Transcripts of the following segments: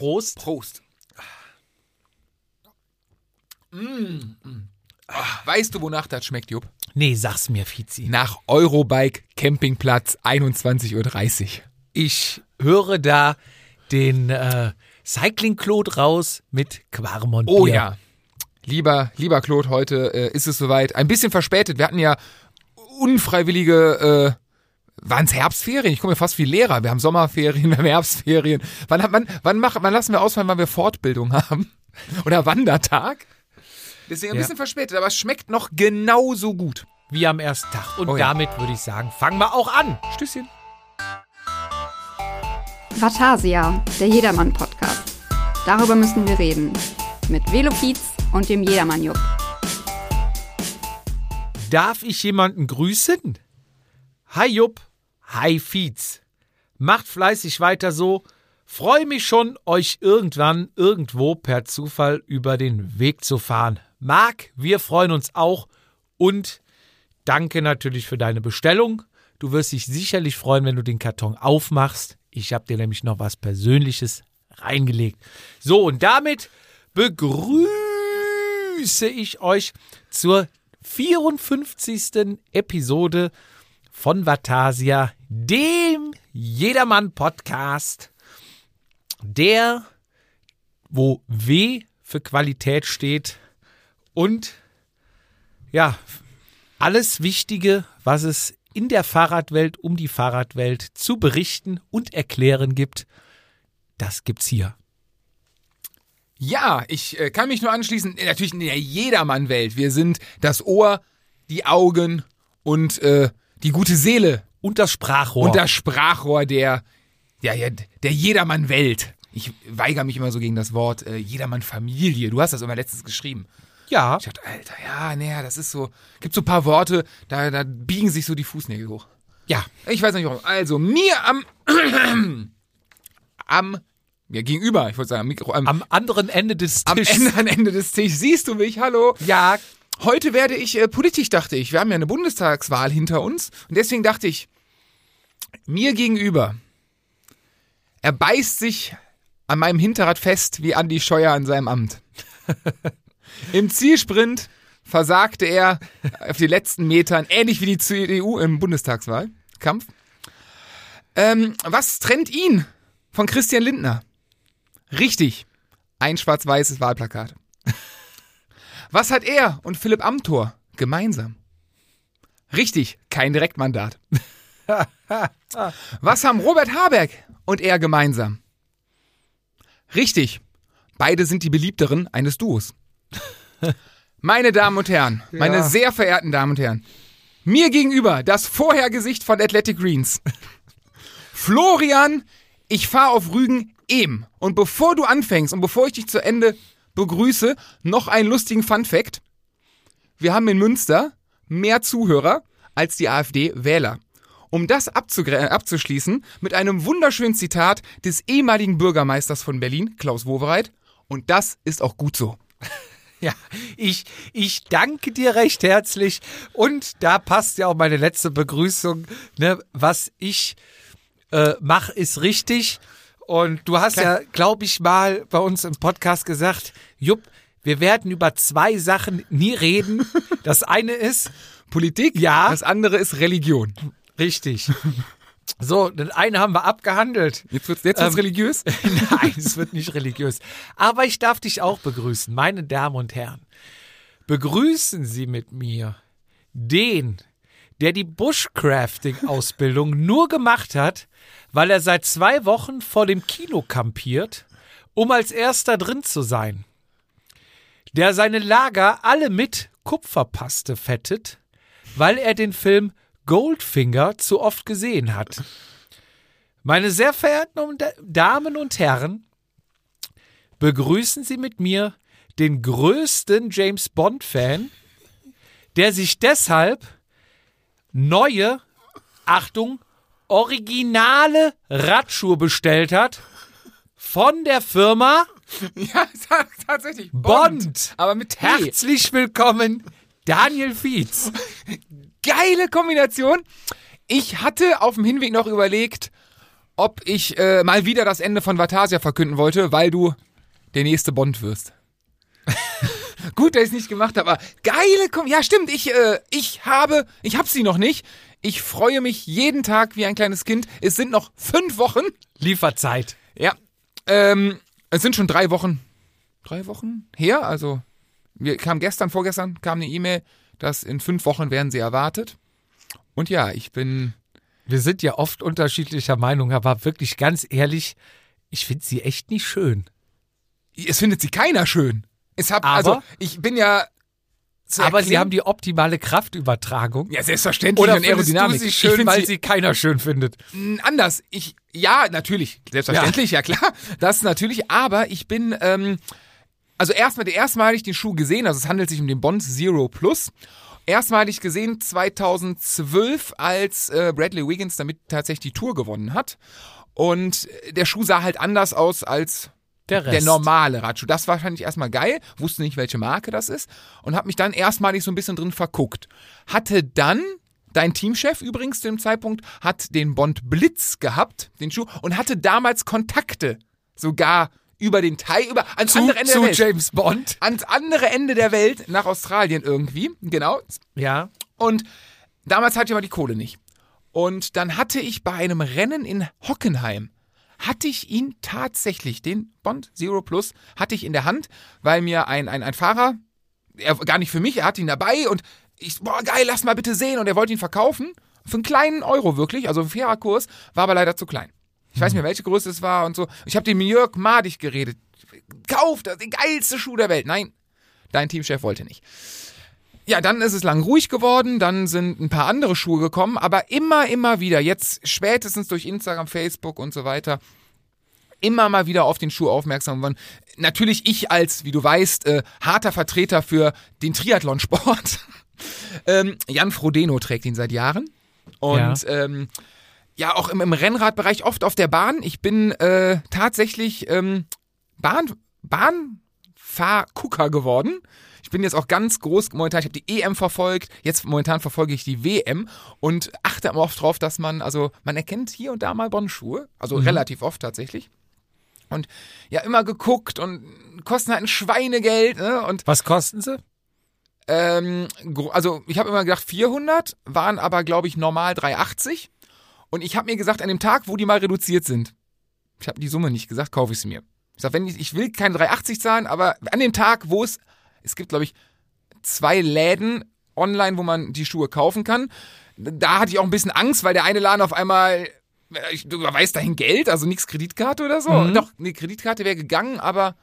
Prost. Prost. Mm, mm. Ach, weißt du, wonach das schmeckt, Jupp? Nee, sag's mir, Fizi. Nach Eurobike Campingplatz 21.30 Uhr. Ich höre da den äh, Cycling Claude raus mit Quarmont. Oh ja. Lieber, lieber Claude, heute äh, ist es soweit. Ein bisschen verspätet. Wir hatten ja unfreiwillige, äh, waren es Herbstferien? Ich komme mir fast wie Lehrer. Wir haben Sommerferien, wir haben Herbstferien. Wann, hat man, wann, mach, wann lassen wir ausfallen, wann wir Fortbildung haben? Oder Wandertag? Deswegen ein Ja. bisschen verspätet, aber es schmeckt noch genauso gut. Wie am ersten Tag. Und Oh ja. damit würde ich sagen, fangen wir auch an. Stößchen. Vatasia, der Jedermann-Podcast. Darüber müssen wir reden. Mit Velo Pietz und dem Jedermann-Jupp. Darf ich jemanden grüßen? Hi Jupp, hi Fietz. Macht fleißig weiter so. Freue mich schon, euch irgendwann irgendwo per Zufall über den Weg zu fahren. Marc, wir freuen uns auch und danke natürlich für deine Bestellung. Du wirst dich sicherlich freuen, wenn du den Karton aufmachst. Ich habe dir nämlich noch was Persönliches reingelegt. So, und damit begrüße ich euch zur 54. Episode von Vatasia, dem Jedermann-Podcast, der, wo W für Qualität steht und ja, alles Wichtige, was es in der Fahrradwelt, um die Fahrradwelt zu berichten und erklären gibt, das gibt's hier. Ja, ich äh, kann mich nur anschließen. Natürlich in der Jedermann-Welt. Wir sind das Ohr, die Augen und äh, die gute Seele Und das Sprachrohr. und das Sprachrohr der, ja, ja, der Jedermann-Welt. Ich weigere mich immer so gegen das Wort äh, Jedermann-Familie. Du hast das immer letztens geschrieben. ja, Ich dachte, Alter, ja, naja, das ist so. Gibt so ein paar Worte, da, da biegen sich so die Fußnägel hoch. ja, Ich weiß nicht warum. Also, mir am. am. Ja, gegenüber, ich wollte sagen, am Mikro. Am, am anderen Ende des am Tisches. Ende, am Ende des Tisches. Siehst du mich? Hallo? Ja, Heute werde ich äh, politisch, dachte ich. Wir haben ja eine Bundestagswahl hinter uns. Und deswegen dachte ich, mir gegenüber, er beißt sich an meinem Hinterrad fest wie Andi Scheuer an seinem Amt. Im Zielsprint versagte er auf die letzten Metern, ähnlich wie die CDU im Bundestagswahlkampf. Ähm, was trennt ihn von Christian Lindner? Richtig, ein schwarz-weißes Wahlplakat. Was hat er und Philipp Amthor gemeinsam? Richtig, kein Direktmandat. Was haben Robert Habeck und er gemeinsam? Richtig, beide sind die beliebteren eines Duos. Meine Damen und Herren, meine Ja. sehr verehrten Damen und Herren, mir gegenüber das Vorhergesicht von Athletic Greens. Florian, ich fahre auf Rügen eben. Und bevor du anfängst und bevor ich dich zu Ende begrüße, noch einen lustigen Fun-Fact. Wir haben in Münster mehr Zuhörer als die AfD-Wähler. Um das äh, abzuschließen mit einem wunderschönen Zitat des ehemaligen Bürgermeisters von Berlin, Klaus Wowereit. Und das ist auch gut so. ja, ich, ich danke dir recht herzlich. Und da passt ja auch meine letzte Begrüßung. Ne, was ich äh, mache, ist richtig. Und du hast ja, glaube ich, mal bei uns im Podcast gesagt, Jupp, wir werden über zwei Sachen nie reden. Das eine ist, Politik, Ja. das andere ist Religion. richtig. So, das eine haben wir abgehandelt. Jetzt wird's, jetzt wird's Ähm, religiös. Nein, es wird nicht religiös. Aber ich darf dich auch begrüßen, meine Damen und Herren. Begrüßen Sie mit mir den, der die Bushcrafting-Ausbildung nur gemacht hat, weil er seit zwei Wochen vor dem Kino kampiert, um als erster drin zu sein. Der seine Lager alle mit Kupferpaste fettet, weil er den Film Goldfinger zu oft gesehen hat. Meine sehr verehrten Damen und Herren, begrüßen Sie mit mir den größten James Bond-Fan, der sich deshalb neue, Achtung, originale Radschuhe bestellt hat von der Firma Ja, ta- tatsächlich. Bond. Aber mit T. Herzlich willkommen, Daniel Fietz. Geile Kombination. Ich hatte auf dem Hinweg noch überlegt, ob ich äh, mal wieder das Ende von Vatasia verkünden wollte, weil du der nächste Bond wirst. Gut, dass ich es nicht gemacht habe, aber geile, Kom ja stimmt, ich, äh, ich habe, ich hab sie noch nicht. Ich freue mich jeden Tag wie ein kleines Kind. Es sind noch fünf Wochen. Lieferzeit. Ja, ähm, es sind schon drei Wochen, drei Wochen her. Also wir kam gestern, vorgestern kam eine E-Mail, dass in fünf Wochen werden sie erwartet. Und ja, ich bin Wir sind ja oft unterschiedlicher Meinung, aber wirklich ganz ehrlich, ich finde sie echt nicht schön. Es findet sie keiner schön. Es hab, Aber- also, ich bin ja. Aber sie haben die optimale Kraftübertragung. Ja, selbstverständlich. Oder und Aerodynamik. sie Ich schön, weil sie keiner schön findet? Anders. Ich, ja, natürlich. Selbstverständlich, ja. klar. Das natürlich. Aber ich bin, ähm, also erstmal, der erstmalig den Schuh gesehen, also es handelt sich um den Bond Zero Plus. Erstmalig gesehen 2012, als äh, Bradley Wiggins damit tatsächlich die Tour gewonnen hat. Und der Schuh sah halt anders aus als Der Rest. der normale Radschuh. Das war wahrscheinlich erstmal geil, wusste nicht, welche Marke das ist und habe mich dann erstmalig so ein bisschen drin verguckt. Hatte dann Dein Teamchef übrigens zu dem Zeitpunkt hat den Bond Blitz gehabt, den Schuh, und hatte damals Kontakte sogar über den Teil, über ans zu, andere Ende zu der Welt. James Bond. Ans andere Ende der Welt, nach Australien irgendwie, genau. Ja. Und damals hatte ich aber die Kohle nicht. Und dann hatte ich bei einem Rennen in Hockenheim, hatte ich ihn tatsächlich, den Bond Zero Plus, hatte ich in der Hand, weil mir ein, ein, ein Fahrer, er gar nicht für mich, er hatte ihn dabei und ich, boah, geil, lass mal bitte sehen. Und er wollte ihn verkaufen. Für einen kleinen Euro wirklich, also ein fairer Kurs, war aber leider zu klein. Ich weiß nicht mehr, welche Größe es war und so. Ich habe dem Jörg Madig geredet. Kauf das, den geilste Schuh der Welt. Nein, dein Teamchef wollte nicht. Ja, dann ist es lang ruhig geworden, dann sind ein paar andere Schuhe gekommen, aber immer, immer wieder, jetzt spätestens durch Instagram, Facebook und so weiter, immer mal wieder auf den Schuh aufmerksam geworden. Natürlich ich als, wie du weißt, äh, harter Vertreter für den Triathlonsport. ähm, Jan Frodeno trägt ihn seit Jahren. Und ja, ähm, ja auch im, im Rennradbereich oft auf der Bahn. Ich bin äh, tatsächlich ähm, Bahn, Bahnfahrgucker geworden. Ich bin jetzt auch ganz groß momentan. Ich habe die EM verfolgt. Jetzt momentan verfolge ich die WM und achte immer oft drauf, dass man, also man erkennt hier und da mal Bonnschuhe. Also mhm. relativ oft tatsächlich. Und ja, immer geguckt und kosten halt ein Schweinegeld. Ne? Und Was kosten sie? ähm, also ich habe immer gedacht 400, waren aber glaube ich normal 380. Und ich habe mir gesagt, an dem Tag, wo die mal reduziert sind, ich habe die Summe nicht gesagt, kaufe ich sie mir. Ich sag, wenn ich, ich will keine 380 zahlen, aber an dem Tag, wo es, es gibt glaube ich zwei Läden online, wo man die Schuhe kaufen kann. Da hatte ich auch ein bisschen Angst, weil der eine Laden auf einmal ich, du überweist dahin Geld, also nichts Kreditkarte oder so. Mhm. Doch, eine Kreditkarte wäre gegangen, aber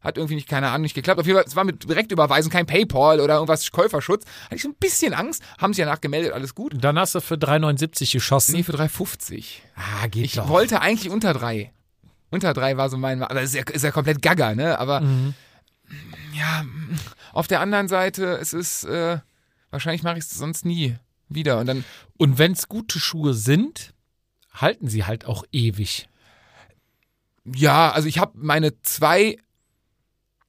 hat irgendwie nicht, keine Ahnung, nicht geklappt. Auf jeden Fall, es war mit Direktüberweisen, kein Paypal oder irgendwas Käuferschutz. Hatte ich so ein bisschen Angst, haben sie danach gemeldet, alles gut. Dann hast du für 3,79 geschossen. Nee, für 3,50. Ah, geht Ich doch. wollte eigentlich unter drei. Unter drei war so mein, aber ist ja, ist ja komplett gaga, ne? Aber Mhm. Ja, auf der anderen Seite, es ist, äh, wahrscheinlich mache ich es sonst nie wieder. Und dann Und wenn es gute Schuhe sind, halten sie halt auch ewig. Ja, also ich habe meine zwei,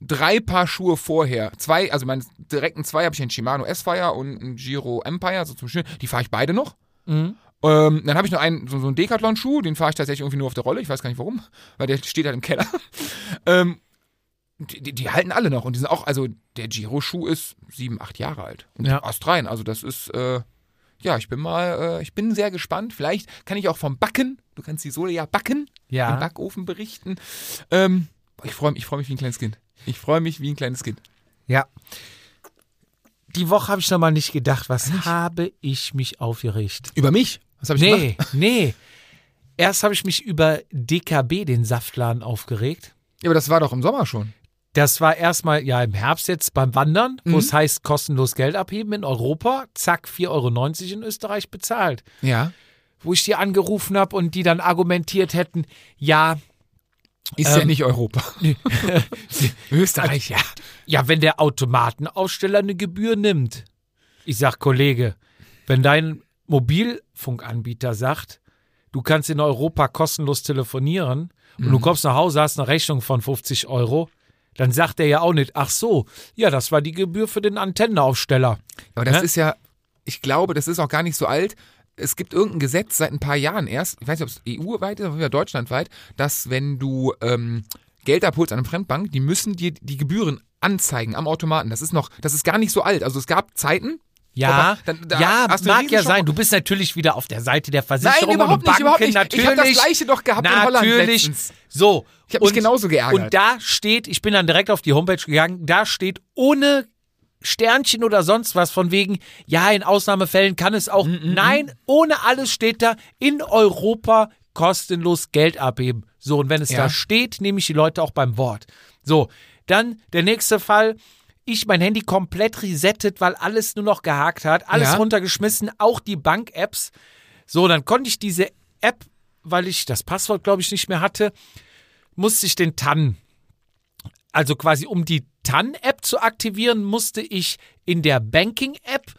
drei Paar Schuhe vorher. Zwei, also meine direkten zwei habe ich einen Shimano S-Fire und einen Giro Empire, so zum Schön. Die fahre ich beide noch. Mhm. Ähm, dann habe ich noch einen, so, so einen Decathlon-Schuh, den fahre ich tatsächlich irgendwie nur auf der Rolle. Ich weiß gar nicht warum, weil der steht halt im Keller. ähm, die, die, halten alle noch und die sind auch, also der Giro-Schuh ist sieben, acht Jahre alt. Und Ja. astrein, also das ist, äh, ja, ich bin mal, äh, ich bin sehr gespannt. Vielleicht kann ich auch vom Backen, du kannst die Sohle ja backen, im Ja. Backofen berichten. Ähm, ich freue mich, ich freu mich wie ein kleines Kind. Ich freue mich wie ein kleines Kind. Ja. Die Woche habe ich noch mal nicht gedacht, was habe ich mich aufgeregt? Über mich? Was habe ich Nee, gemacht? nee. Erst habe ich mich über DKB, den Saftladen, aufgeregt. Ja, aber das war doch im Sommer schon. Das war erstmal ja im Herbst jetzt beim Wandern, wo Mhm. es heißt kostenlos Geld abheben in Europa. Zack, 4,90 Euro in Österreich bezahlt. Ja. Wo ich die angerufen habe und die dann argumentiert hätten, ja, Ist Ähm, ja nicht Europa. Österreich, ja. ja, wenn der Automatenaussteller eine Gebühr nimmt. Ich sag, Kollege, wenn dein Mobilfunkanbieter sagt, du kannst in Europa kostenlos telefonieren und du kommst nach Hause, hast eine Rechnung von 50 Euro, dann sagt er ja auch nicht, ach so, ja, das war die Gebühr für den Antennenaufsteller. Aber das Ne? ist ja, ich glaube, das ist auch gar nicht so alt. es gibt irgendein Gesetz seit ein paar Jahren erst, ich weiß nicht, ob es EU-weit ist oder deutschlandweit, dass wenn du ähm, Geld abholst an einer Fremdbank, die müssen dir die Gebühren anzeigen am Automaten. Das ist noch, das ist gar nicht so alt. Also es gab Zeiten, Ja, dann- da ja, mag ja sein. Du bist natürlich wieder auf der Seite der Versicherung Nein, überhaupt und Banken. nicht, überhaupt nicht. Natürlich, Ich hab das Gleiche doch gehabt in Holland natürlich. letztens. So. Ich hab mich und- genauso geärgert. Und da steht, ich bin dann direkt auf die Homepage gegangen, da steht ohne Sternchen oder sonst was von wegen, ja, in Ausnahmefällen kann es Mm, auch. Nein, ohne alles steht da, in Europa kostenlos Geld abheben. So, und wenn es Ja. da steht, nehme ich die Leute auch beim Wort. So, dann der nächste Fall. Ich mein Handy komplett resettet, weil alles nur noch gehakt hat, alles Ja. runtergeschmissen, auch die Bank-Apps. So, dann konnte ich diese App, weil ich das Passwort, glaube ich, nicht mehr hatte, musste ich den TAN, also quasi um die TAN-App zu aktivieren, musste ich in der Banking-App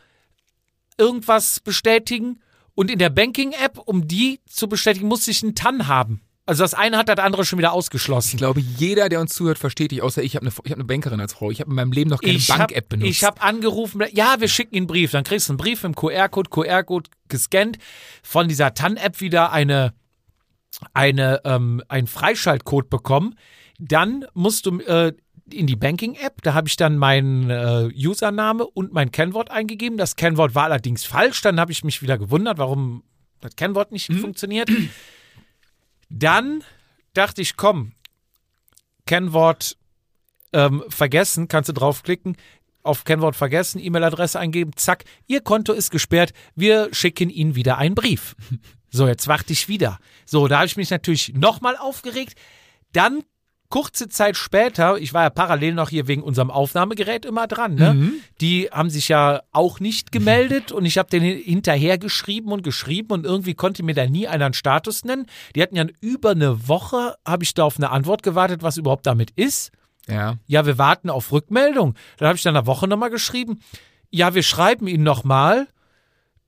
irgendwas bestätigen und in der Banking-App, um die zu bestätigen, musste ich einen TAN haben. Also das eine hat das andere schon wieder Ich ausgeschlossen. glaube, jeder, der uns zuhört, versteht dich, außer ich habe eine, ich hab eine Bankerin als Frau. Ich habe in meinem Leben noch keine Ich Bank-App benutzt. Ich habe angerufen, ja, wir schicken Ihnen einen Brief. Dann kriegst du einen Brief im QR-Code, QR-Code gescannt, von dieser TAN-App wieder eine, eine, ähm, einen Freischaltcode bekommen. Dann musst du äh, in die Banking-App, da habe ich dann meinen äh, Username und mein Kennwort eingegeben. Das Kennwort war allerdings falsch. Dann habe ich mich wieder gewundert, warum das Kennwort nicht funktioniert. Dann dachte ich, komm, Kennwort ähm, vergessen, kannst du draufklicken, auf Kennwort vergessen, E-Mail-Adresse eingeben, zack, Ihr Konto ist gesperrt, wir schicken Ihnen wieder einen Brief. So, jetzt warte ich wieder. So, da habe ich mich natürlich nochmal aufgeregt. Dann kurze Zeit später, ich war ja parallel noch hier wegen unserem Aufnahmegerät immer dran, ne? Die haben sich ja auch nicht gemeldet und ich habe den hinterher geschrieben und geschrieben und irgendwie konnte mir da nie einer einen Status nennen. Die hatten ja über eine Woche, habe ich da auf eine Antwort gewartet, was überhaupt damit ist. ja. Ja, wir warten auf Rückmeldung. Dann habe ich dann eine Woche nochmal geschrieben. Ja, wir schreiben Ihnen nochmal.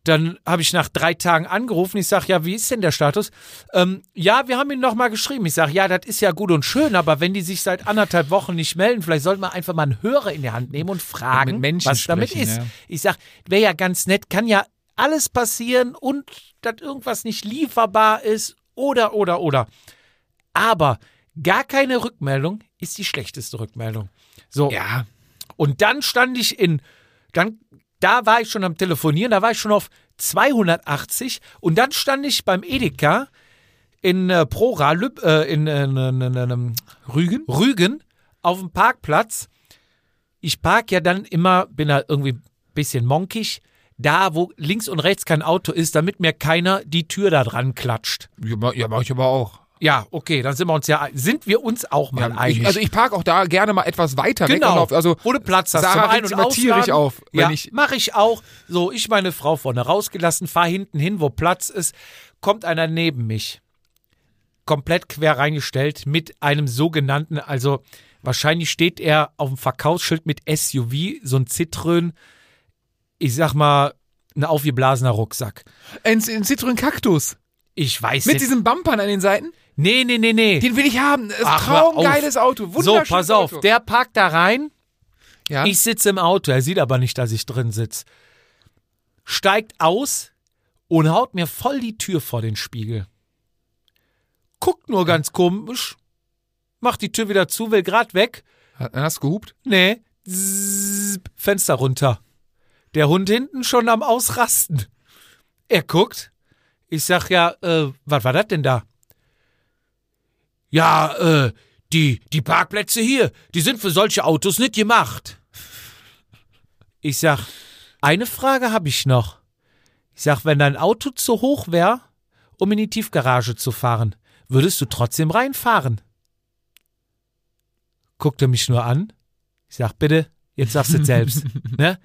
Dann habe ich nach drei Tagen angerufen. Ich sage, ja, wie ist denn der Status? Ähm, ja, wir haben Ihnen nochmal geschrieben. Ich sage, ja, das ist ja gut und schön, aber wenn die sich seit anderthalb Wochen nicht melden, vielleicht sollten wir einfach mal einen Hörer in die Hand nehmen und fragen, Menschen was damit sprechen, ist. ja. Ich sage, wäre ja ganz nett, kann ja alles passieren und dass irgendwas nicht lieferbar ist oder, oder, oder. Aber gar keine Rückmeldung ist die schlechteste Rückmeldung. So. Ja. Und dann stand ich in, dann, da war ich schon am Telefonieren, da war ich schon auf 280 und dann stand ich beim Edeka in äh, Prora, Lüb, äh, in, äh, Rügen, Rügen auf dem Parkplatz. Ich park ja dann immer, bin da irgendwie ein bisschen monkig, da wo links und rechts kein Auto ist, damit mir keiner die Tür da dran klatscht. Ja, ja, mach ich aber auch. Ja, okay, dann sind wir uns ja, sind wir uns auch mal Ja, einig. ich, also ich parke auch da gerne mal etwas weiter weg. Genau, Und auf, also wo du Platz hast Sarah zum Ein- und Ausladen. auf, wenn ja, ich- mache ich auch. So, ich meine Frau vorne rausgelassen, fahr hinten hin, wo Platz ist, kommt einer neben mich. Komplett quer reingestellt mit einem sogenannten, also wahrscheinlich steht er auf dem Verkaufsschild mit SUV, so ein Citroën, ich sag mal, ein aufgeblasener Rucksack. ein, ein Citroën Cactus. Ich weiß Mit jetzt. diesen Bumpern an den Seiten. Nee, nee, nee, nee. Den will ich haben. Das ist Ach, traumgeiles Auto. so, Wunderschönes pass auf, Auto. der parkt da rein. ja. Ich sitze im Auto, er sieht aber nicht, dass ich drin sitze. Steigt aus und haut mir voll die Tür vor den Spiegel. Guckt nur ganz komisch, macht die Tür wieder zu, will grad weg. Hast du gehupt. Nee, Zzzz, Fenster runter. Der Hund hinten schon am Ausrasten. Er guckt. Ich sag ja, äh, was war das denn da? Ja, äh, die, die Parkplätze hier, die sind für solche Autos nicht gemacht. Ich sag, eine Frage habe ich noch. Ich sag, wenn dein Auto zu hoch wäre, um in die Tiefgarage zu fahren, würdest du trotzdem reinfahren? Guckt er mich nur an. Ich sag, bitte, jetzt sagst du es selbst. ne?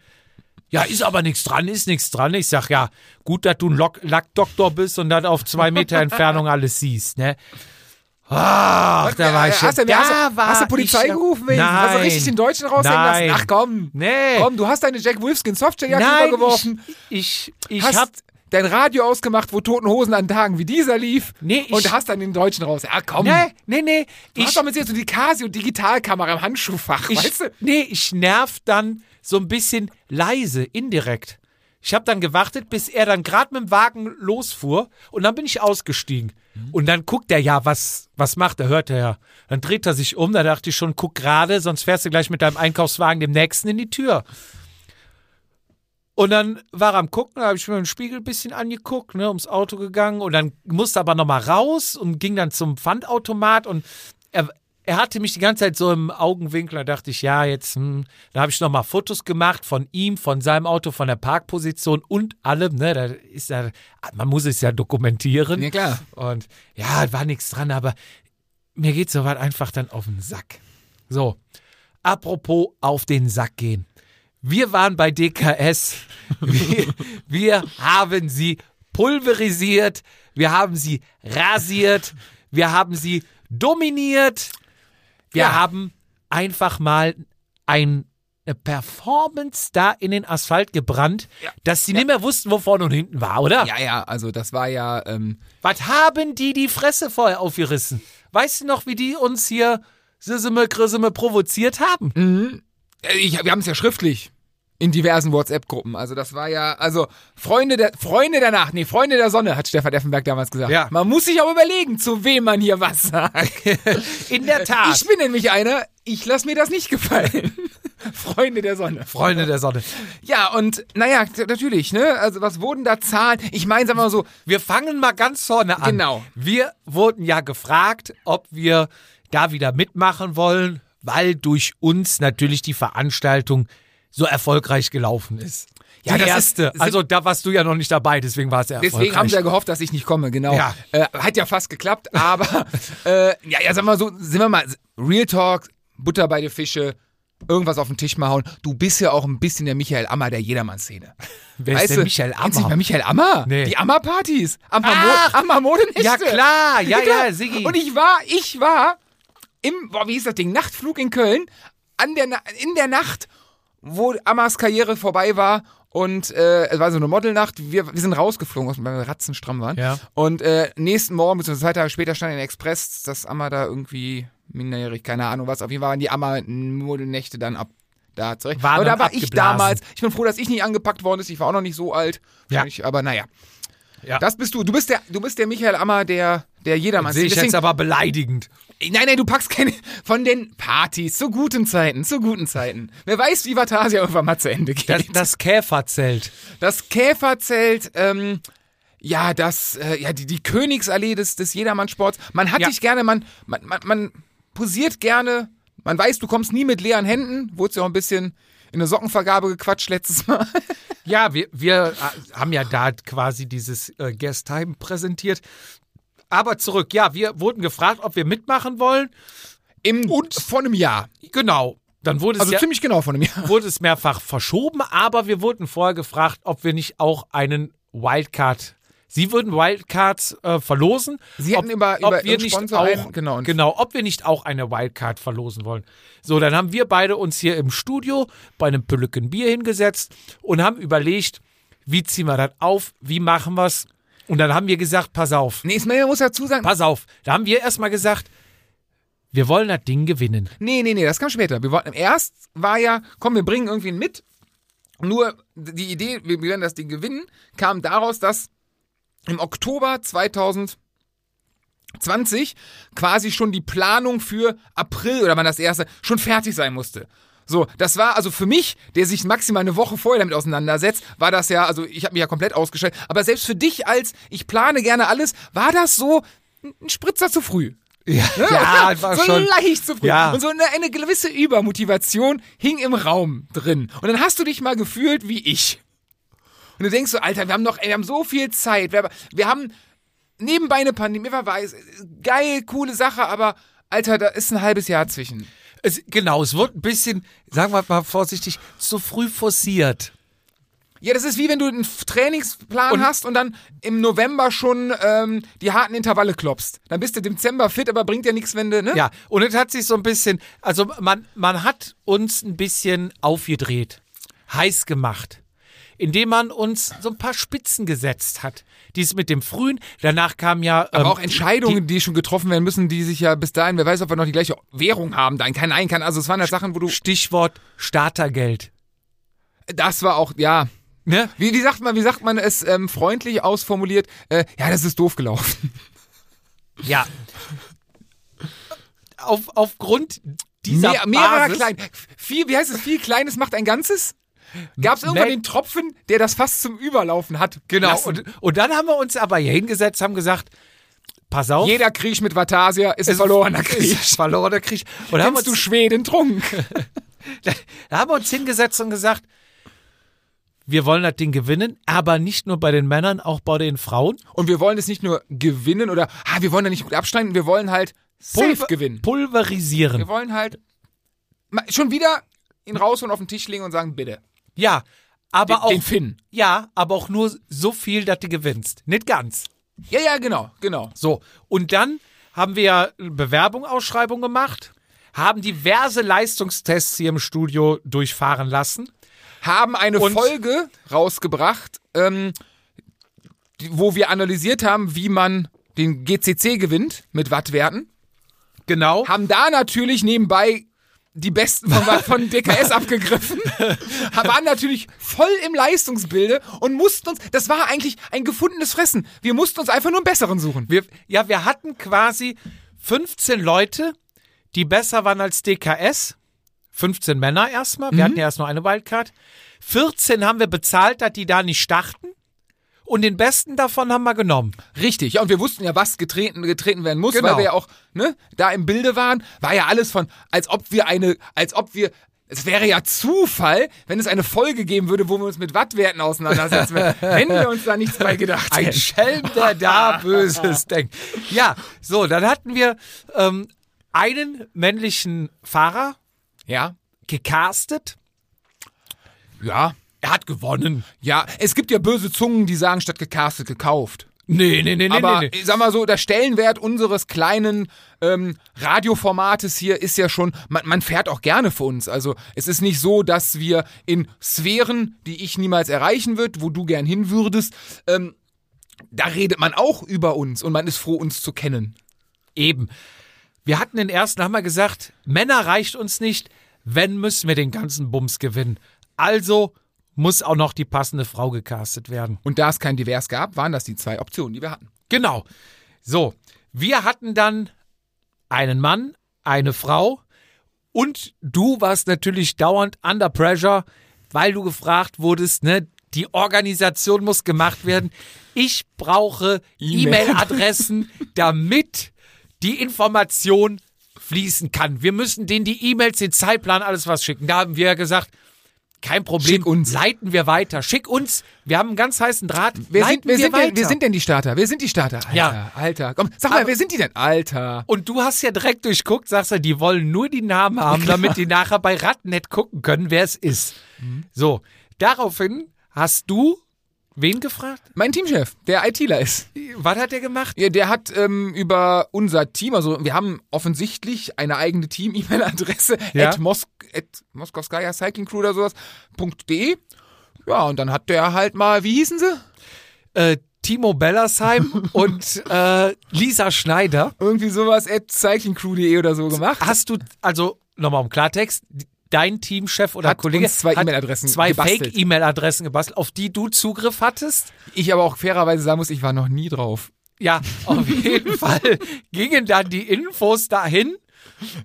Ja, ist aber nichts dran, ist nichts dran. Ich sag, ja, gut, dass du ein Lackdoktor bist und dann auf zwei Meter Entfernung alles siehst, ne? Ach, da war ich hast, du, da hast, du, war hast du Polizei ich, gerufen? Wegen? Nein. Hast du richtig den Deutschen raushängen lassen? Nein. Ach komm. Nee. Komm, du hast deine Jack Wolfskin Softshell-Jacke übergeworfen. ich, ich, ich hast hab, dein Radio ausgemacht, wo Toten Hosen an Tagen wie dieser lief. Nee, ich- und hast dann den Deutschen raus. Ja, komm. nee, nee, nee, Du ich, hast doch mit jetzt so die Casio-Digitalkamera im Handschuhfach, ich, weißt du? nee, ich nerv dann so ein bisschen leise, indirekt. Ich habe dann gewartet, bis er dann gerade mit dem Wagen losfuhr und dann bin ich ausgestiegen. Und dann guckt er ja, was, was macht er, hört er ja. Dann dreht er sich um, da dachte ich schon, guck gerade, sonst fährst du gleich mit deinem Einkaufswagen dem nächsten in die Tür. Und dann war er am Gucken, da habe ich mir den Spiegel ein bisschen angeguckt, ne, ums Auto gegangen und dann musste aber nochmal raus und ging dann zum Pfandautomat und er, er hatte mich die ganze Zeit so im Augenwinkel, da dachte ich, ja, jetzt, hm. da habe ich nochmal Fotos gemacht von ihm, von seinem Auto, von der Parkposition und allem, ne, da ist ja, man muss es ja dokumentieren. Ja, klar. Und ja, war nichts dran, aber mir geht soweit einfach dann auf den Sack. So, apropos auf den Sack gehen. Wir waren bei DKS. Wir, wir haben sie pulverisiert. Wir haben sie rasiert. Wir haben sie dominiert. Wir Ja. haben einfach mal ein, eine Performance da in den Asphalt gebrannt, dass sie nicht mehr wussten, wo vorne und hinten war, oder? Ja, ja, also das war ja, ähm, Was haben die die Fresse vorher aufgerissen? Weißt du noch, wie die uns hier Sissime, Grissime provoziert haben? äh, ich, wir haben es ja schriftlich in diversen WhatsApp-Gruppen. Also das war ja, also Freunde der Freunde der Nacht, nee, Freunde der Sonne, hat Stefan Effenberg damals gesagt. Ja. Man muss sich auch überlegen, zu wem man hier was sagt. In der Tat. Ich bin nämlich einer, ich lass mir das nicht gefallen. Freunde der Sonne. Freunde der Sonne. Ja, und naja, natürlich, ne? Also was wurden da Zahlen? Ich meine, sagen wir mal so, Wir fangen mal ganz vorne an. Genau. Wir wurden ja gefragt, ob wir da wieder mitmachen wollen, weil durch uns natürlich die Veranstaltung so erfolgreich gelaufen ist. Ja, die das ist- erste. sind- also da warst du ja noch nicht dabei, deswegen war es ja erfolgreich. Deswegen haben sie ja gehofft, dass ich nicht komme, genau. Ja. Äh, hat ja fast geklappt, aber äh, ja, ja, sag mal so, sind wir mal, Real Talk, Butter bei den Fische, irgendwas auf den Tisch mal hauen. Du bist ja auch ein bisschen der Michael Ammer der Jedermann-Szene. Wer ist Weißt der du, Michael kennst du nicht Ammer? mehr Michael Ammer? Nee. Die Ammer-Partys. Ammer-Modenächte. Ja klar, ja, ja, Siggi. Und ich war, ich war im, boah, wie hieß das Ding, Nachtflug in Köln, an der, in der Nacht, wo Ammers Karriere vorbei war und äh, es war so eine Modelnacht, wir, wir sind rausgeflogen, weil wir ratzenstramm waren. Ja. Und äh, nächsten Morgen, beziehungsweise zwei Tage später stand in Express, dass Amma da irgendwie minderjährig, keine Ahnung was, auf jeden Fall waren die Amma-Modelnächte dann ab da zurecht. Waren aber da war ich abgeblasen. damals, ich bin froh, dass ich nicht angepackt worden ist, ich war auch noch nicht so alt. Ja. Wahrscheinlich, Aber naja. Ja. Das bist du. Du bist der, du bist der Michael Ammer, der, der jedermann sehe ich jetzt aber beleidigend. Nein, nein, du packst keine von den Partys zu guten Zeiten, zu guten Zeiten. Wer weiß, wie Vatasia irgendwann mal zu Ende geht. Das, das Käferzelt. Das Käferzelt, ähm, ja, das, äh, ja, die, die Königsallee des, des Jedermann-Sports. Man hat Ja. dich gerne, man, man, man, man posiert gerne. Man weiß, du kommst nie mit leeren Händen. Wurde ja auch ein bisschen in eine Sockenvergabe gequatscht letztes Mal. Ja, wir, wir äh, haben ja da quasi dieses äh, Guest Time präsentiert. Aber zurück, ja, wir wurden gefragt, ob wir mitmachen wollen. Im, Und vor einem Jahr. Genau. Dann wurde es, Also ziemlich genau vor einem Jahr. wurde es mehrfach verschoben, aber wir wurden vorher gefragt, ob wir nicht auch einen Wildcard. Sie würden Wildcards äh, verlosen. Sie ob, über- ob über wir nicht Sponsor auch, einen- genau, genau, ob wir nicht auch eine Wildcard verlosen wollen. So, dann haben wir beide uns hier im Studio bei einem Pülücken Bier hingesetzt und haben überlegt, wie ziehen wir das auf, wie machen wir es. Und dann haben wir gesagt, pass auf, Nee, Ismail muss dazu sagen, pass auf. Da haben wir erstmal gesagt, wir wollen das Ding gewinnen. Nee, nee, nee, das kam später. Wir wollten, erst war ja, komm, wir bringen irgendwie einen mit. Nur die Idee, wir werden das Ding gewinnen, kam daraus, dass im Oktober 2020 quasi schon die Planung für April oder wann das erste schon fertig sein musste. So, das war also für mich, der sich maximal eine Woche vorher damit auseinandersetzt, war das ja, also ich habe mich ja komplett ausgestellt, aber selbst für dich als ich plane gerne alles, war das so ein Spritzer zu früh. Ja, Ja, war so schon. leicht zu früh. Ja. Und so eine, eine gewisse Übermotivation hing im Raum drin. Und dann hast du dich mal gefühlt wie ich. Und du denkst so, Alter, wir haben noch, wir haben so viel Zeit. Wir, wir haben nebenbei eine Pandemie, wer weiß, geil, coole Sache, aber Alter, da ist ein halbes Jahr zwischen. Es, genau, es wird ein bisschen, sagen wir mal vorsichtig, zu früh forciert. Ja, das ist wie wenn du einen Trainingsplan Und- hast und dann im November schon ähm, die harten Intervalle klopfst. Dann bist du Dezember fit, aber bringt ja nichts, wenn du, ne? Ja, und es hat sich so ein bisschen, also man, man hat uns ein bisschen aufgedreht, heiß gemacht, indem man uns so ein paar Spitzen gesetzt hat. Dies mit dem Frühen, danach kam ja. Aber ähm, auch Entscheidungen, die, schon getroffen werden müssen, die sich ja bis dahin, wer weiß, ob wir noch die gleiche Währung haben, dann kein Nein kann. Also es waren halt Sachen, wo du. Stichwort Startergeld. Das war auch, ja. Ne? Wie, wie sagt man, wie sagt man es ähm, freundlich ausformuliert? Äh, ja, das ist doof gelaufen. Ja. Auf, aufgrund dieser Mehr, mehrerer Basis, klein. Viel, wie heißt es? Viel Kleines macht ein Ganzes? Gab es irgendwann den Tropfen, der das fast zum Überlaufen hat? Genau. Und, und dann haben wir uns aber hier hingesetzt, haben gesagt, pass auf. Jeder Krieg mit Vatasia ist ein verlorener Krieg. Ist verlorener Krieg. Und haben Kennst du uns, Schweden trunk? da haben wir uns hingesetzt und gesagt, wir wollen das Ding gewinnen, aber nicht nur bei den Männern, auch bei den Frauen. Und wir wollen es nicht nur gewinnen oder, ah, wir wollen da nicht gut abschneiden, wir wollen halt safe Pulver- gewinnen. Pulverisieren. Wir wollen halt schon wieder ihn raus und auf den Tisch legen und sagen, bitte. Ja, aber Den, auch den Finn. ja, aber auch nur so viel, dass du gewinnst. Nicht ganz. Ja, ja, genau, genau. So, und dann haben wir ja Bewerbung, Ausschreibung gemacht, haben diverse Leistungstests hier im Studio durchfahren lassen. Haben eine Und- Folge rausgebracht, ähm, wo wir analysiert haben, wie man den GCC gewinnt mit Wattwerten. Genau. Haben da natürlich nebenbei die Besten von, von DKS abgegriffen. Waren natürlich voll im Leistungsbilde und mussten uns, das war eigentlich ein gefundenes Fressen. Wir mussten uns einfach nur einen besseren suchen. Wir, ja, wir hatten quasi 15 Leute, die besser waren als DKS. 15 Männer erstmal. Wir hatten ja erst nur eine Wildcard. 14 haben wir bezahlt, dass die da nicht starten. Und den besten davon haben wir genommen. Richtig, ja, und wir wussten ja, was getreten, getreten werden muss, Genau. weil wir ja auch ne, da im Bilde waren. War ja alles von, als ob wir eine, als ob wir, es wäre ja Zufall, wenn es eine Folge geben würde, wo wir uns mit Wattwerten auseinandersetzen, wenn wir uns da nichts bei gedacht Ein hätten. Schelm, der da Böses denkt. Ja, so, dann hatten wir ähm, einen männlichen Fahrer Ja, gecastet. ja, Er hat gewonnen. ja. Es gibt ja böse Zungen, die sagen, statt gecastet, gekauft. Nee, nee, nee, nee, Aber nee. ich sag mal so, der Stellenwert unseres kleinen ähm, Radioformates hier ist ja schon, man, man fährt auch gerne für uns. Also es ist nicht so, dass wir in Sphären, die ich niemals erreichen würde, wo du gern hin würdest, ähm, da redet man auch über uns und man ist froh, uns zu kennen. Eben. Wir hatten den ersten, haben wir gesagt, Männer reicht uns nicht, wenn müssen wir den ganzen Bums gewinnen. Also muss auch noch die passende Frau gecastet werden. Und da es kein Divers gab, waren das die zwei Optionen, die wir hatten. Genau. So, wir hatten dann einen Mann, eine Frau und du warst natürlich dauernd under pressure, weil du gefragt wurdest, ne, die Organisation muss gemacht werden. Ich brauche E-Mail. E-Mail-Adressen, damit die Information fließen kann. Wir müssen denen die E-Mails, den Zeitplan, alles was schicken. Da haben wir ja gesagt, kein Problem, Schick uns. leiten wir weiter. Schick uns, wir haben einen ganz heißen Draht, Wer, sind, wer, wir sind weiter. denn, wer sind denn die Starter? Wer sind die Starter? Alter, Ja. Alter. Komm, sag mal, Aber- wer sind die denn? Alter. Und du hast ja direkt durchguckt, sagst du, die wollen nur die Namen haben, damit die nachher bei Ratnet gucken können, wer es ist. So, daraufhin hast du wen gefragt? Mein Teamchef, der ITler ist. Was hat er gemacht? Ja, der hat ähm, über unser Team, also wir haben offensichtlich eine eigene Team-E-Mail-Adresse, Ja. at, Mos at Moskowskaja Cycling Crew oder sowas, .de. Ja, und dann hat der halt mal, wie hießen sie? Äh, Timo Bellersheim und äh, Lisa Schneider. Irgendwie sowas, at cyclingcrew.de oder so gemacht. Hast du, also nochmal im Klartext, dein Teamchef oder Hat Kollege uns zwei E-Mail-Adressen zwei. Fake-E-Mail-Adressen gebastelt, auf die du Zugriff hattest? Ich aber auch fairerweise sagen muss, ich war noch nie drauf. Ja, auf jeden Fall gingen dann die Infos dahin.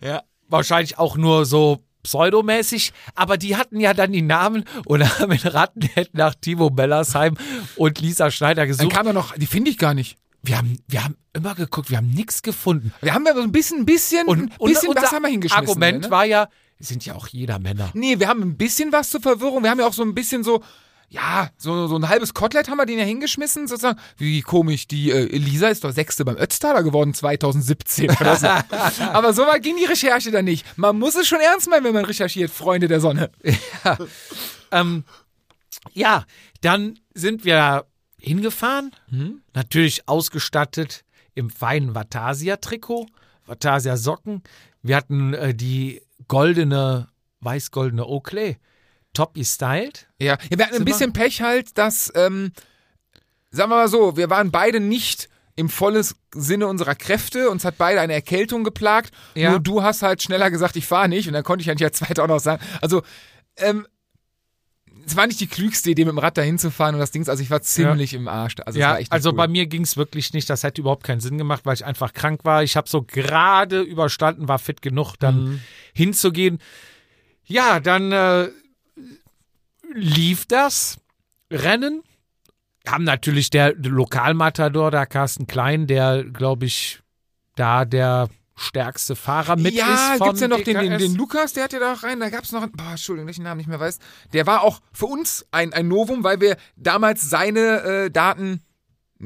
Ja. Wahrscheinlich auch nur so pseudomäßig, aber die hatten ja dann die Namen und haben in Rattenhead nach Timo Bellersheim und Lisa Schneider Dann gesucht. kam da noch, die finde ich gar nicht. Wir haben, wir haben immer geguckt, wir haben nichts gefunden. Wir haben ja so ein bisschen, ein bisschen, Und, ein bisschen unser was haben wir hingeschmissen. Argument ne? war ja, sind ja auch jeder Männer. Nee, wir haben ein bisschen was zur Verwirrung. Wir haben ja auch so ein bisschen so, ja, so, so ein halbes Kotelett haben wir den ja hingeschmissen, sozusagen. Wie komisch, die äh, Elisa ist doch Sechste beim Ötztaler geworden 2017 oder so. Aber so weit ging die Recherche dann nicht. Man muss es schon ernst meinen, wenn man recherchiert, Freunde der Sonne. Ähm, ja, dann sind wir hingefahren, Mhm. natürlich ausgestattet im feinen Vatasia-Trikot, Vatasia-Socken. Wir hatten äh, die goldene, weiß-goldene Oakley, top gestylt. Ja, ja wir hatten ein bisschen Pech halt, dass, ähm, sagen wir mal so, wir waren beide nicht im volles Sinne unserer Kräfte. Uns hat beide eine Erkältung geplagt. Ja. Nur du hast halt schneller gesagt, ich fahre nicht. Und dann konnte ich eigentlich als Zweiter auch noch sagen. Also, ähm, es war nicht die klügste Idee, mit dem Rad dahin zu fahren und das Ding, also ich war ziemlich im Arsch. Also, ja, also cool. bei mir ging es wirklich nicht. Das hätte überhaupt keinen Sinn gemacht, weil ich einfach krank war. Ich habe so gerade überstanden, war fit genug, dann Mhm. hinzugehen. Ja, dann äh, lief das Rennen. Haben natürlich der Lokalmatador, da Carsten Klein, der, glaube ich, da der stärkste Fahrer mit ja, ist. von gibt's ja noch den, den, den Lukas, der hat ja da auch rein, da gab's noch, einen- boah, Entschuldigung, dass ich den Namen nicht mehr weiß. Der war auch für uns ein, ein Novum, weil wir damals seine äh, Daten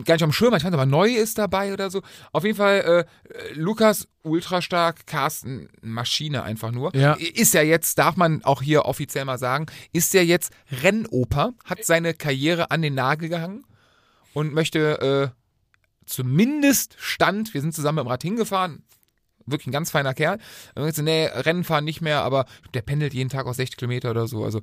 gar nicht am Schirm, hatten. ich fand aber neu ist dabei oder so. Auf jeden Fall, äh, äh, Lukas ultra stark, Carsten Maschine einfach nur. Ja. Ist ja jetzt, darf man auch hier offiziell mal sagen, ist ja jetzt Rennoper, hat seine Karriere an den Nagel gehangen und möchte äh, zumindest Stand, wir sind zusammen dem Rad hingefahren, wirklich ein ganz feiner Kerl. Und jetzt, nee, Rennen fahren nicht mehr, aber der pendelt jeden Tag auf 60 Kilometer oder so. Also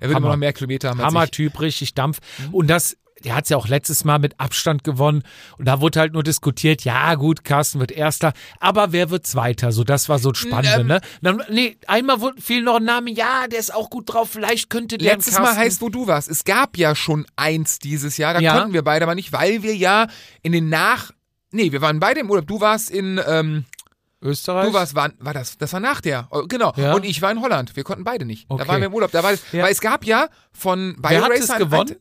er wird Hammer. immer noch mehr Kilometer haben. Hammertyp, richtig Dampf. Und das, der hat es ja auch letztes Mal mit Abstand gewonnen. Und da wurde halt nur diskutiert, ja gut, Carsten wird Erster, aber wer wird Zweiter? So, das war so das Spannende, Ähm, ne? Dann, nee, einmal fiel noch ein Name, ja, der ist auch gut drauf, vielleicht könnte der Letztes Mal heißt, wo du warst. Es gab ja schon eins dieses Jahr. Da Ja. konnten wir beide aber nicht, weil wir ja in den Nach... Nee, wir waren beide im Urlaub. Du warst in... Ähm, Österreich. du warst, war, war das, das war nach der, oh, genau. Ja. Und ich war in Holland. Wir konnten beide nicht. Okay. Da waren wir im Urlaub. Da war, Ja. Weil es gab ja von Wer hat es ein- gewonnen?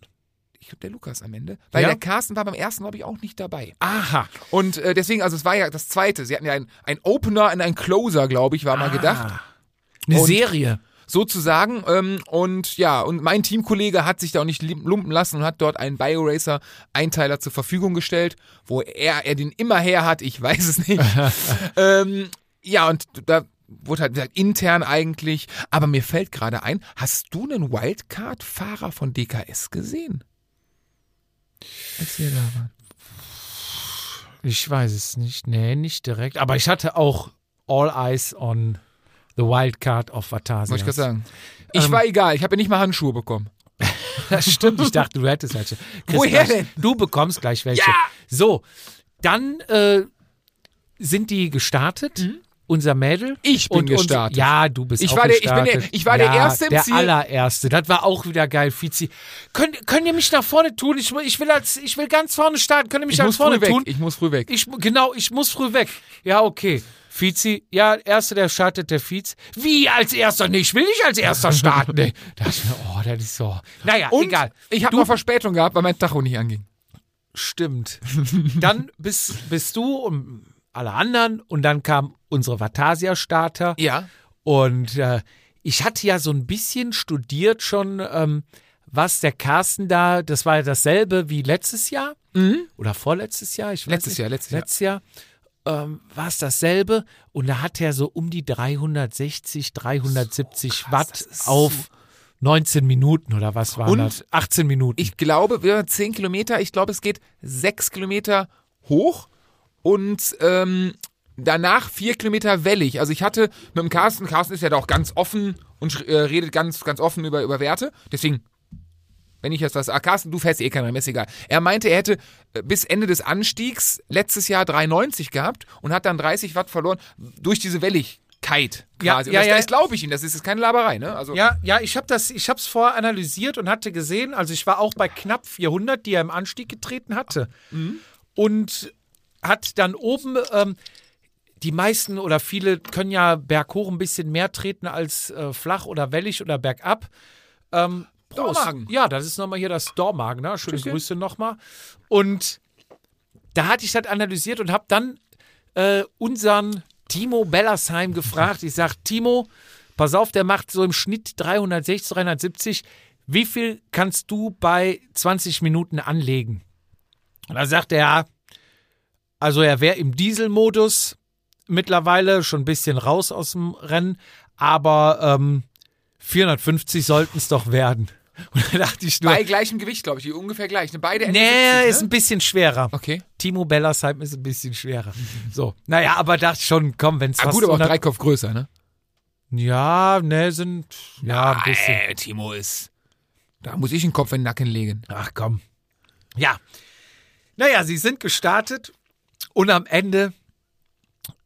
Ich glaube, der Lukas am Ende. Weil Ja. der Carsten war beim ersten, glaube ich, auch nicht dabei. Aha. Und äh, deswegen, also es war ja das zweite. Sie hatten ja ein, ein Opener und ein Closer, glaube ich, war mal gedacht. Eine Und- Serie. Sozusagen. Ähm, und ja, und mein Teamkollege hat sich da auch nicht lumpen lassen und hat dort einen BioRacer-Einteiler zur Verfügung gestellt, wo er, er den immer her hat, ich weiß es nicht. ähm, ja, und da wurde halt gesagt, intern eigentlich. Aber mir fällt gerade ein, hast du einen Wildcard-Fahrer von DKS gesehen? Als wir da waren. Ich weiß es nicht. Nee, nicht direkt. Aber ich hatte auch All Eyes on the Wildcard of Vatasia. Wollte ich gerade sagen. Ich Ähm, war egal, ich habe ja nicht mal Handschuhe bekommen. Das stimmt, ich dachte, du hättest welche. Kriegst Woher denn? Du bekommst gleich welche. Ja! So, dann äh, sind die gestartet. Unser Mädel. Mhm. Ich bin und, gestartet. Und, ja, du bist Ich auch war der- ich bin gestartet. der- ich war der ja, Erste im der Ziel. allererste. Das war auch wieder geil, Fizi. Könnt, könnt ihr mich nach vorne tun? Ich, will- ich, will als, ich will ganz vorne starten. Könnt ihr mich Ich nach muss vorne früh weg. tun? Ich muss früh weg. Ich, genau, ich muss früh weg. Ja, okay. Fizi, ja, erster, der startet, der Fiz. Wie als erster? Nee, ich will nicht als erster starten. Nee. Da dachte ich mir, oh, das ist so. Naja, Und egal. ich habe noch Verspätung gehabt, weil mein Tacho nicht anging. Stimmt. Dann bist, bist du und alle anderen und dann kam unsere Vatasia-Starter. Ja. Und äh, ich hatte ja so ein bisschen studiert schon, ähm, was der Carsten da, das war ja dasselbe wie letztes Jahr oder vorletztes Jahr. Ich weiß Letztes nicht. Jahr, letztes Jahr. letztes Jahr. Ähm, war es dasselbe und da hat er so um die 360, 370 Watt auf 19 Minuten oder was war Und das? 18 Minuten. Ich glaube, wir haben 10 Kilometer. Ich glaube, es geht 6 Kilometer hoch und ähm, danach 4 Kilometer wellig. Also ich hatte mit dem Carsten, Carsten ist ja da auch ganz offen und äh, redet ganz, ganz offen über, über Werte. Deswegen, wenn ich jetzt was, ah, Carsten, du fährst eh kein Rennen, ist egal. Er meinte, er hätte äh, bis Ende des Anstiegs letztes Jahr 390 gehabt und hat dann 30 Watt verloren durch diese Welligkeit Ja, quasi. Und ja, das, ja. das glaube ich Ihnen, das ist, das ist keine Laberei, ne? Also, Ja, ja, ich habe das, ich habe es vorher analysiert und hatte gesehen, also ich war auch bei knapp 400, die er im Anstieg getreten hatte. Und hat dann oben, ähm, die meisten oder viele können ja berghoch ein bisschen mehr treten als äh, flach oder wellig oder bergab. Ähm, Prost. Dormagen. Ja, das ist nochmal hier das Dormagen, ne? Schöne Tschüsschen. Grüße nochmal. Und da hatte ich das analysiert und habe dann äh, unseren Timo Bellersheim gefragt. Ich sage, Timo, pass auf, der macht so im Schnitt 360, 370. Wie viel kannst du bei 20 Minuten anlegen? Und da sagt er, also er wäre im Dieselmodus mittlerweile schon ein bisschen raus aus dem Rennen, aber ähm, 450 sollten es doch werden. Und da dachte ich nur, bei gleichem Gewicht, glaube ich, die ungefähr gleich. Ne? Beide Ende nee, 70, ist ne? ein bisschen schwerer. Okay. Timo Bellersheim ist ein bisschen schwerer. So, naja, aber dachte schon, komm, wenn es Ah, gut, aber auch 100 drei Kopf größer, ne? Ja, ne, sind ja ein bisschen. Äh, Timo ist. Da muss ich den Kopf in den Nacken legen. Ach komm. Ja. Naja, sie sind gestartet und am Ende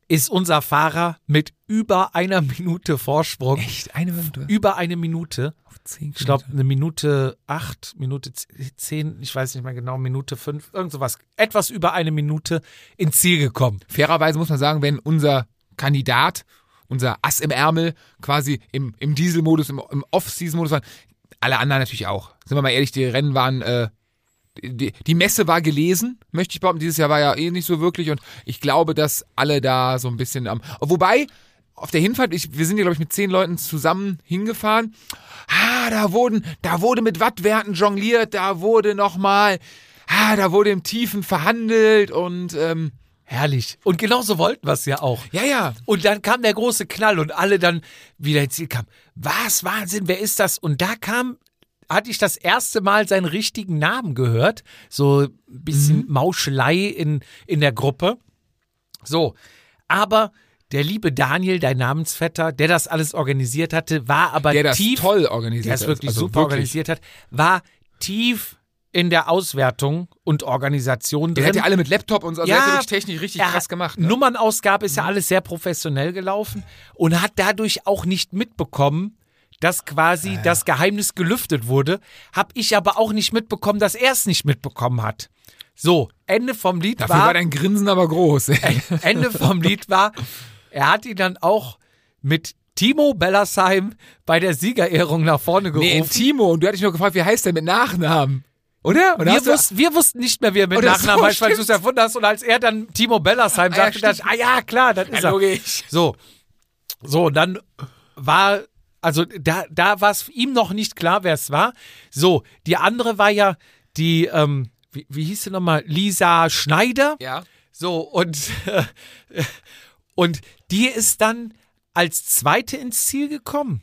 ist unser Fahrer mit über einer Minute Vorsprung. Echt? Eine Minute? Über eine Minute. Zehn Ich glaube, eine Minute acht, Minute zehn, ich weiß nicht mehr genau, Minute fünf, irgend sowas. Etwas über eine Minute ins Ziel gekommen. Fairerweise muss man sagen, wenn unser Kandidat, unser Ass im Ärmel, quasi im, im Dieselmodus, im, im Off-Season-Modus waren, alle anderen natürlich auch. Sind wir mal ehrlich, die Rennen waren, äh, die, die Messe war gelesen, möchte ich behaupten. Dieses Jahr war ja eh nicht so wirklich und ich glaube, dass alle da so ein bisschen am. Wobei, auf der Hinfahrt, ich, wir sind ja, glaube ich, mit zehn Leuten zusammen hingefahren. Ah, da wurden, da wurde mit Wattwerten jongliert, da wurde nochmal, ah, da wurde im Tiefen verhandelt und ähm, Herrlich. Und genauso wollten wir es ja auch. ja, ja. Und dann kam der große Knall und alle dann wieder ins Ziel kamen. Was, Wahnsinn, wer ist das? Und da kam, hatte ich das erste Mal seinen richtigen Namen gehört. So ein bisschen Mauschelei in, in der Gruppe. So. Aber der liebe Daniel, dein Namensvetter, der das alles organisiert hatte, war aber Der das tief, toll organisiert der es hat. wirklich Also super organisiert hat, war tief in der Auswertung und Organisation Der drin. hat ja alle mit Laptop und so, also Ja, der hat wirklich technisch richtig krass gemacht. Ne? Nummernausgabe ist ja alles sehr professionell gelaufen und hat dadurch auch nicht mitbekommen, dass quasi das Geheimnis gelüftet wurde. Hab ich aber auch nicht mitbekommen, dass er es nicht mitbekommen hat. So, Ende vom Lied Dafür war, war dein Grinsen aber groß. Ende vom Lied war, er hat ihn dann auch mit Timo Bellersheim bei der Siegerehrung nach vorne gerufen. nee, Timo, und du hattest mich noch gefragt, wie heißt der mit Nachnamen? Oder? Wir, wussten, wir wussten nicht mehr, wie er mit Oder Nachnamen so, heißt, weil du es erfunden hast. Und als er dann Timo Bellersheim Ah, ja, sagte, dachte ich, ah ja, klar, das ist er. logisch. So, so, und dann war, also da, da war es ihm noch nicht klar, wer es war. So, die andere war ja die, ähm, wie, wie hieß sie nochmal? Lisa Schneider. Ja. So, und, und die ist dann als zweite ins Ziel gekommen.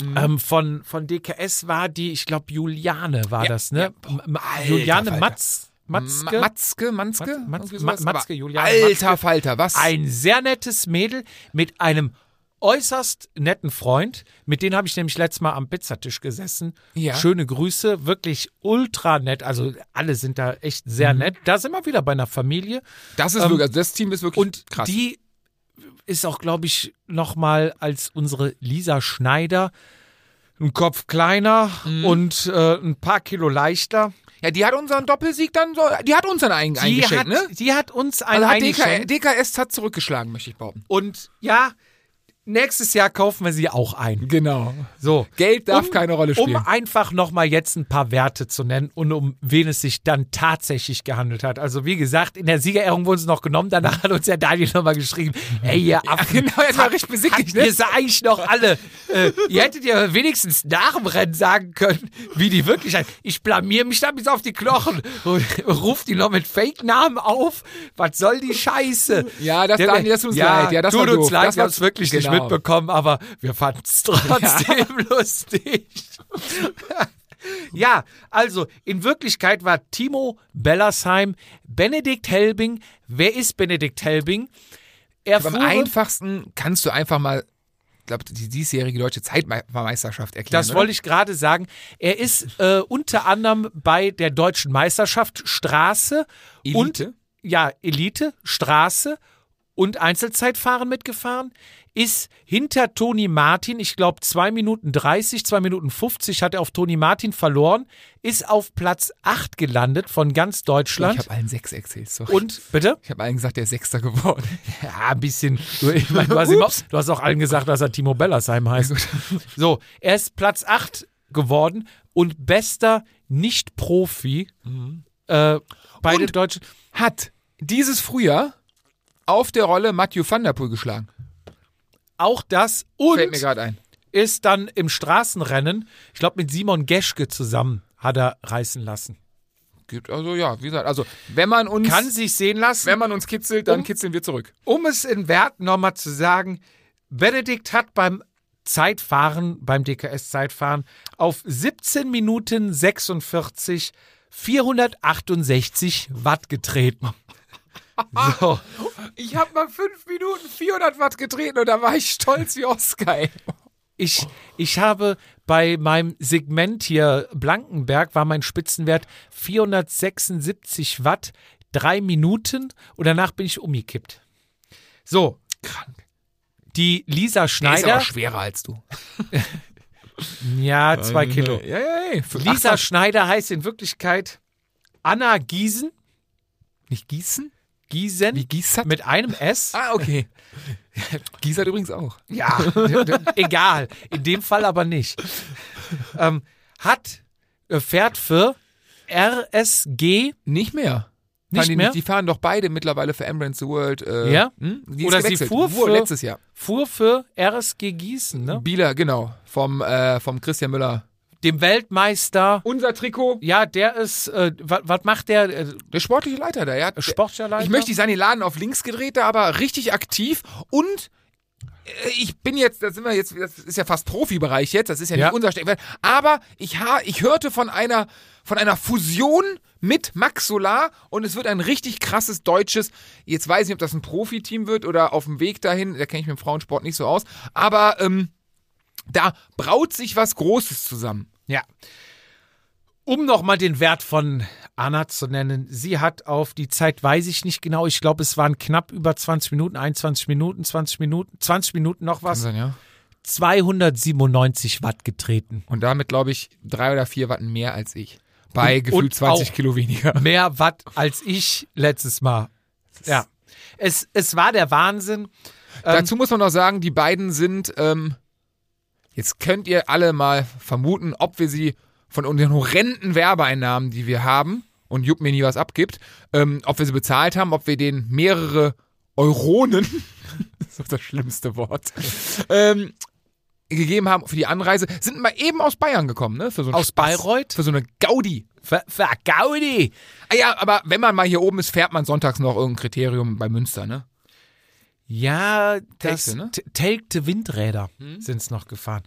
Mhm. Ähm, von, von DKS war die, ich glaube, Juliane war Ja, das, ne? ja, boah, alter Juliane Falter. Matz, Matzke. Ma- Matzke, Manzke? Matz- Irgendwie Ma- sowas. Matzke, Juliane Alter Matzke. Falter, was? Ein sehr nettes Mädel mit einem äußerst netten Freund. Mit denen habe ich nämlich letztes Mal am Pizzatisch gesessen. Ja. Schöne Grüße, wirklich ultra nett. Also alle sind da echt sehr Mhm. nett. Da sind wir wieder bei einer Familie. das ist ähm, wirklich, also das Team ist wirklich Und krass. die ist auch, glaube ich, nochmal als unsere Lisa Schneider ein Kopf kleiner Mhm. und äh, ein paar Kilo leichter. ja, die hat unseren Doppelsieg dann so, die hat uns dann ein, eingeschenkt, hat, ne? die hat uns ein Also hat DK. DKS hat zurückgeschlagen, möchte ich behaupten. Und ja, nächstes Jahr kaufen wir sie auch ein. Genau. So. Geld darf keine Rolle spielen. Um einfach nochmal jetzt ein paar Werte zu nennen und um wen es sich dann tatsächlich gehandelt hat. Also wie gesagt, in der Siegerehrung wurden sie noch genommen, danach hat uns der Daniel nochmal geschrieben, ey, ihr Affen, genau, jetzt war richtig besickig, ne? ihr sie eigentlich noch alle, äh, ihr hättet ja wenigstens nach dem Rennen sagen können, wie die wirklich, ich blamier mich da bis auf die Knochen und ruft die noch mit Fake-Namen auf, was soll die Scheiße? Ja, das- Der- Daniel, das tut uns ja, leid. Ja, das tut uns doof. leid, Das wir haben es wirklich nicht genau. Mitbekommen, aber wir fanden es trotzdem lustig. ja, also in Wirklichkeit war Timo Bellersheim Benedikt Helbing. Wer ist Benedikt Helbing? Er fuhr, einfachsten kannst du einfach mal, ich glaube, die diesjährige deutsche Zeitmeisterschaft erklären. das wollte ich gerade sagen. Er ist äh, unter anderem bei der deutschen Meisterschaft Straße Elite? und ja Elite Straße und Einzelzeitfahren mitgefahren. Ist hinter Toni Martin, ich glaube 2 Minuten 30, 2 Minuten 50 hat er auf Toni Martin verloren, ist auf Platz 8 gelandet von ganz Ich Deutschland. habe allen sechs erzählt, sorry. und bitte? ich habe allen gesagt, der ist Sechster geworden. Ja, ein bisschen. Du, ich mein, du, hast ihm auch, du hast auch allen gesagt, dass er Timo Bellersheim heißt. So, er ist Platz 8 geworden und bester Nicht-Profi äh, bei den Und- Deutschen. Hat dieses Frühjahr auf der Rolle Mathieu van der Poel geschlagen. Auch das Fällt mir und gerade ein. ist dann im Straßenrennen, ich glaube mit Simon Geschke zusammen, hat er reißen lassen. Gibt also ja, wie gesagt, also wenn man uns Kann sich sehen lassen. wenn man uns kitzelt, dann Um- kitzeln wir zurück. um es in Werten nochmal zu sagen, Benedikt hat beim Zeitfahren, beim DKS-Zeitfahren auf 17 Minuten 46 468 Watt getreten. So. Ich habe mal fünf Minuten 400 Watt getreten und da war ich stolz wie Oscar. ey. Ich, ich habe bei meinem Segment hier Blankenberg war mein Spitzenwert 476 Watt, drei Minuten und danach bin ich umgekippt. So, Krank. die Lisa Der ist Schneider. aber schwerer als du. Ja, zwei Kilo. Ja, ja, ja. Lisa Schneider heißt in Wirklichkeit Anna Giesen. nicht Gießen? Giesen. Wie Giesert? Mit einem S. Ah, okay. Giesert übrigens auch. Ja, egal. In dem Fall aber nicht. Ähm, hat, äh, fährt für RSG, Nicht mehr. Nicht die, mehr? Die fahren doch beide mittlerweile für Emirates the World. Äh, Ja? hm? Oder sie Fuhr für- letztes Jahr. fuhr für RSG Gießen, ne? Bieler, genau. Vom, äh, vom Christian Müller. Dem Weltmeister. Unser Trikot. Ja, der ist, äh, was macht der? Äh, Der sportliche Leiter da, ja. Sportlerleiter? Ich möchte nicht sagen, die Laden auf links gedreht, da aber richtig aktiv und äh, ich bin jetzt, da sind wir jetzt, das ist ja fast Profibereich jetzt, das ist ja, Ja. nicht unser Steckenpferd, aber ich, ha, ich hörte von einer, von einer Fusion mit Max Solar und es wird ein richtig krasses deutsches, jetzt weiß ich nicht, ob das ein Profiteam wird oder auf dem Weg dahin, da kenne ich mich im Frauensport nicht so aus, aber ähm, da braut sich was Großes zusammen. Ja. Um nochmal den Wert von Anna zu nennen, sie hat auf die Zeit, weiß ich nicht genau, ich glaube, es waren knapp über 20 Minuten, 21 Minuten, 20 Minuten, 20 Minuten noch was, ja. 297 Watt getreten. Und damit, glaube ich, drei oder vier Watt mehr als ich. Bei Und- gefühlt und 20 auch- Kilo weniger. Mehr Watt als ich letztes Mal. Ja. Es, es war der Wahnsinn. Ähm, Dazu muss man noch sagen, die beiden sind, ähm, jetzt könnt ihr alle mal vermuten, ob wir sie von unseren horrenden Werbeeinnahmen, die wir haben, und Jupp mir nie was abgibt, ähm, ob wir sie bezahlt haben, ob wir denen mehrere Euronen, das ist das schlimmste Wort, ähm, gegeben haben für die Anreise, sind mal eben aus Bayern gekommen, ne? Für so Aus Spaß, Bayreuth? Für so eine Gaudi. Ver, ver Gaudi. Ah ja, aber wenn man mal hier oben ist, fährt man sonntags noch irgendein Kriterium bei Münster, ne? Ja, das Telgte, ne? Telgte Windräder sind es noch gefahren.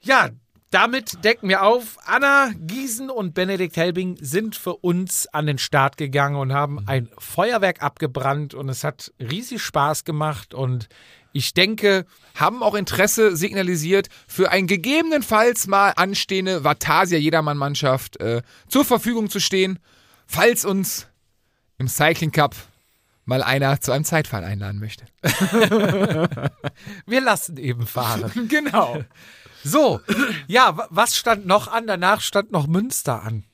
Ja, damit decken wir auf. Anna Giesen und Benedikt Helbing sind für uns an den Start gegangen und haben ein Feuerwerk abgebrannt und es hat riesig Spaß gemacht und ich denke, haben auch Interesse signalisiert, für ein gegebenenfalls mal anstehende Vatasia Jedermann-Mannschaft äh, zur Verfügung zu stehen, falls uns im Cycling Cup mal einer zu einem Zeitfall einladen möchte. wir lassen eben fahren. Genau. So, ja, wa- was stand noch an? Danach stand noch Münster an.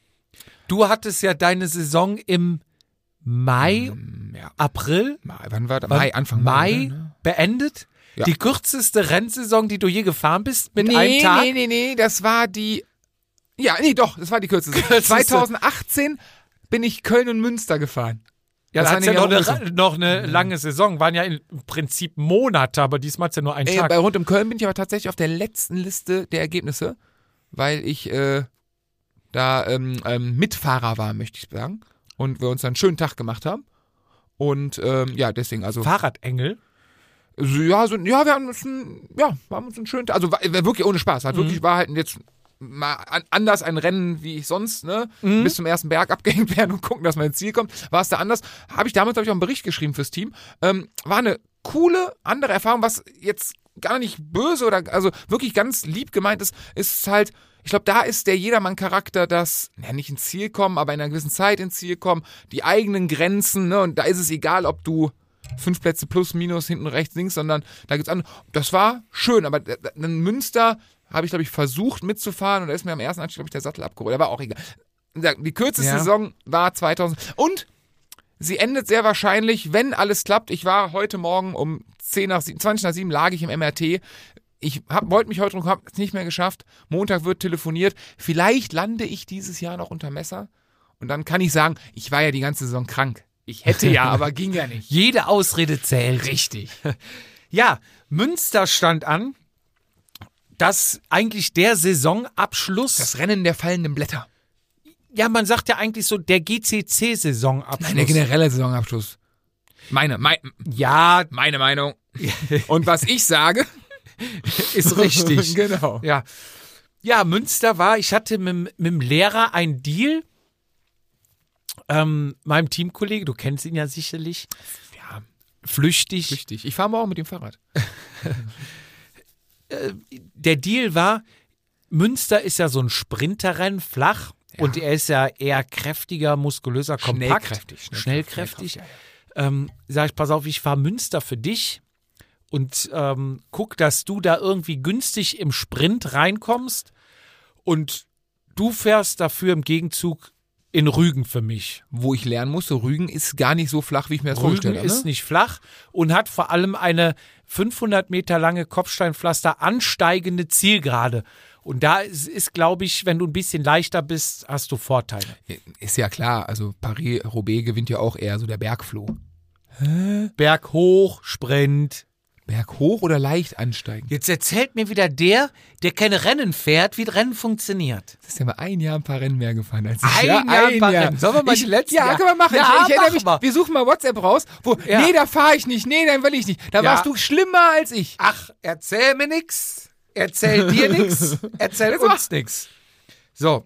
Du hattest ja deine Saison im Mai, Ja. April, Mai, wann war das? Mai, Anfang Mai Mai. ne? beendet. Ja. Die kürzeste Rennsaison, die du je gefahren bist, mit einem Nee, Tag. nee, nee, nee, das war die. Ja, nee, doch, das war die kürzeste. Kürzeste. 2018 bin ich Köln und Münster gefahren. Ja, Das hat's ja noch eine, noch eine lange Saison. Waren ja im Prinzip Monate, aber diesmal ist ja nur ein Ey, Tag. bei Rund um Köln bin ich aber tatsächlich auf der letzten Liste der Ergebnisse, weil ich äh, da ähm, ähm, Mitfahrer war, möchte ich sagen. Und wir uns dann einen schönen Tag gemacht haben. Und ähm, ja, deswegen, also, Fahrradengel. so, ja, so, ja, wir haben uns einen, ja, wir haben uns einen schönen Tag, also war, war wirklich ohne Spaß. Hat wirklich, war halt jetzt mal an, anders ein Rennen wie ich sonst, ne? Bis zum ersten Berg abgehängt werden und gucken, dass man ins Ziel kommt. War es da anders? Habe ich damals, glaube ich, auch einen Bericht geschrieben fürs Team. Ähm, war eine coole, andere Erfahrung, was jetzt gar nicht böse oder also wirklich ganz lieb gemeint ist, ist halt, ich glaube, da ist der Jedermann-Charakter, dass, ja, nicht ins Ziel kommen, aber in einer gewissen Zeit ins Ziel kommen, die eigenen Grenzen, ne? Und da ist es egal, ob du fünf Plätze plus, minus, hinten, rechts, links, sondern da gibt's an. Das war schön, aber d- d- in Münster habe ich, glaube ich, versucht mitzufahren und da ist mir am ersten Anstieg, glaube ich, der Sattel abgeholt. Aber auch egal. Die kürzeste Ja. Saison war 2000. Und sie endet sehr wahrscheinlich, wenn alles klappt. Ich war heute Morgen um 10 nach 7, 20 nach 7 lag ich im MRT. Ich wollte mich heute drum, habe es nicht mehr geschafft. Montag wird telefoniert. Vielleicht lande ich dieses Jahr noch unter Messer. Und dann kann ich sagen, ich war ja die ganze Saison krank. Ich hätte ja, aber ging ja nicht. Jede Ausrede zählt. Richtig. Ja, Münster stand an. Das eigentlich der Saisonabschluss. Das Rennen der fallenden Blätter. ja, man sagt ja eigentlich so der GCC-Saisonabschluss. Nein, der generelle Saisonabschluss. Meine, mein, ja, meine Meinung. Und was ich sage, ist richtig. genau. Ja. Ja, Münster war, ich hatte mit, mit dem Lehrer einen Deal. Ähm, meinem Teamkollege, du kennst ihn ja sicherlich. Ja, Flüchtig. richtig. Ich fahre morgen mit dem Fahrrad. Der Deal war, Münster ist ja so ein Sprinterrennen, flach. Und er ist ja eher kräftiger, muskulöser, kompakt. Schnellkräftig, Schnellkräftig. schnellkräftig, ähm, sag ich, pass auf, ich fahr Münster für dich und ähm, guck, dass du da irgendwie günstig im Sprint reinkommst und du fährst dafür im Gegenzug in Rügen für mich. Wo ich lernen musste, Rügen ist gar nicht so flach, wie ich mir das Rügen vorgestellt habe. ist Ne? nicht flach und hat vor allem eine 500 Meter lange Kopfsteinpflaster ansteigende Zielgerade. Und da ist, ist glaube ich, wenn du ein bisschen leichter bist, hast du Vorteile. Ist ja klar, also Paris-Roubaix gewinnt ja auch eher so der Bergfloh. Berg hoch, Sprint. Berg hoch oder leicht ansteigen? Jetzt erzählt mir wieder der, der keine Rennen fährt, wie Rennen funktioniert. Das ist ja mal ein Jahr ein paar Rennen mehr gefahren als ich. Ein ja, Jahr ein paar Rennen. Sollen wir mal ich, die letzten Ja, Jahr- können wir machen. Ja, ich, ich erinnere mich, wir. wir suchen mal WhatsApp raus, wo, Ja. nee, da fahre ich nicht, nee, dann will ich nicht. Da Ja. warst du schlimmer als ich. Ach, erzähl mir nix. Erzähl dir nix. Erzähl uns nix. So.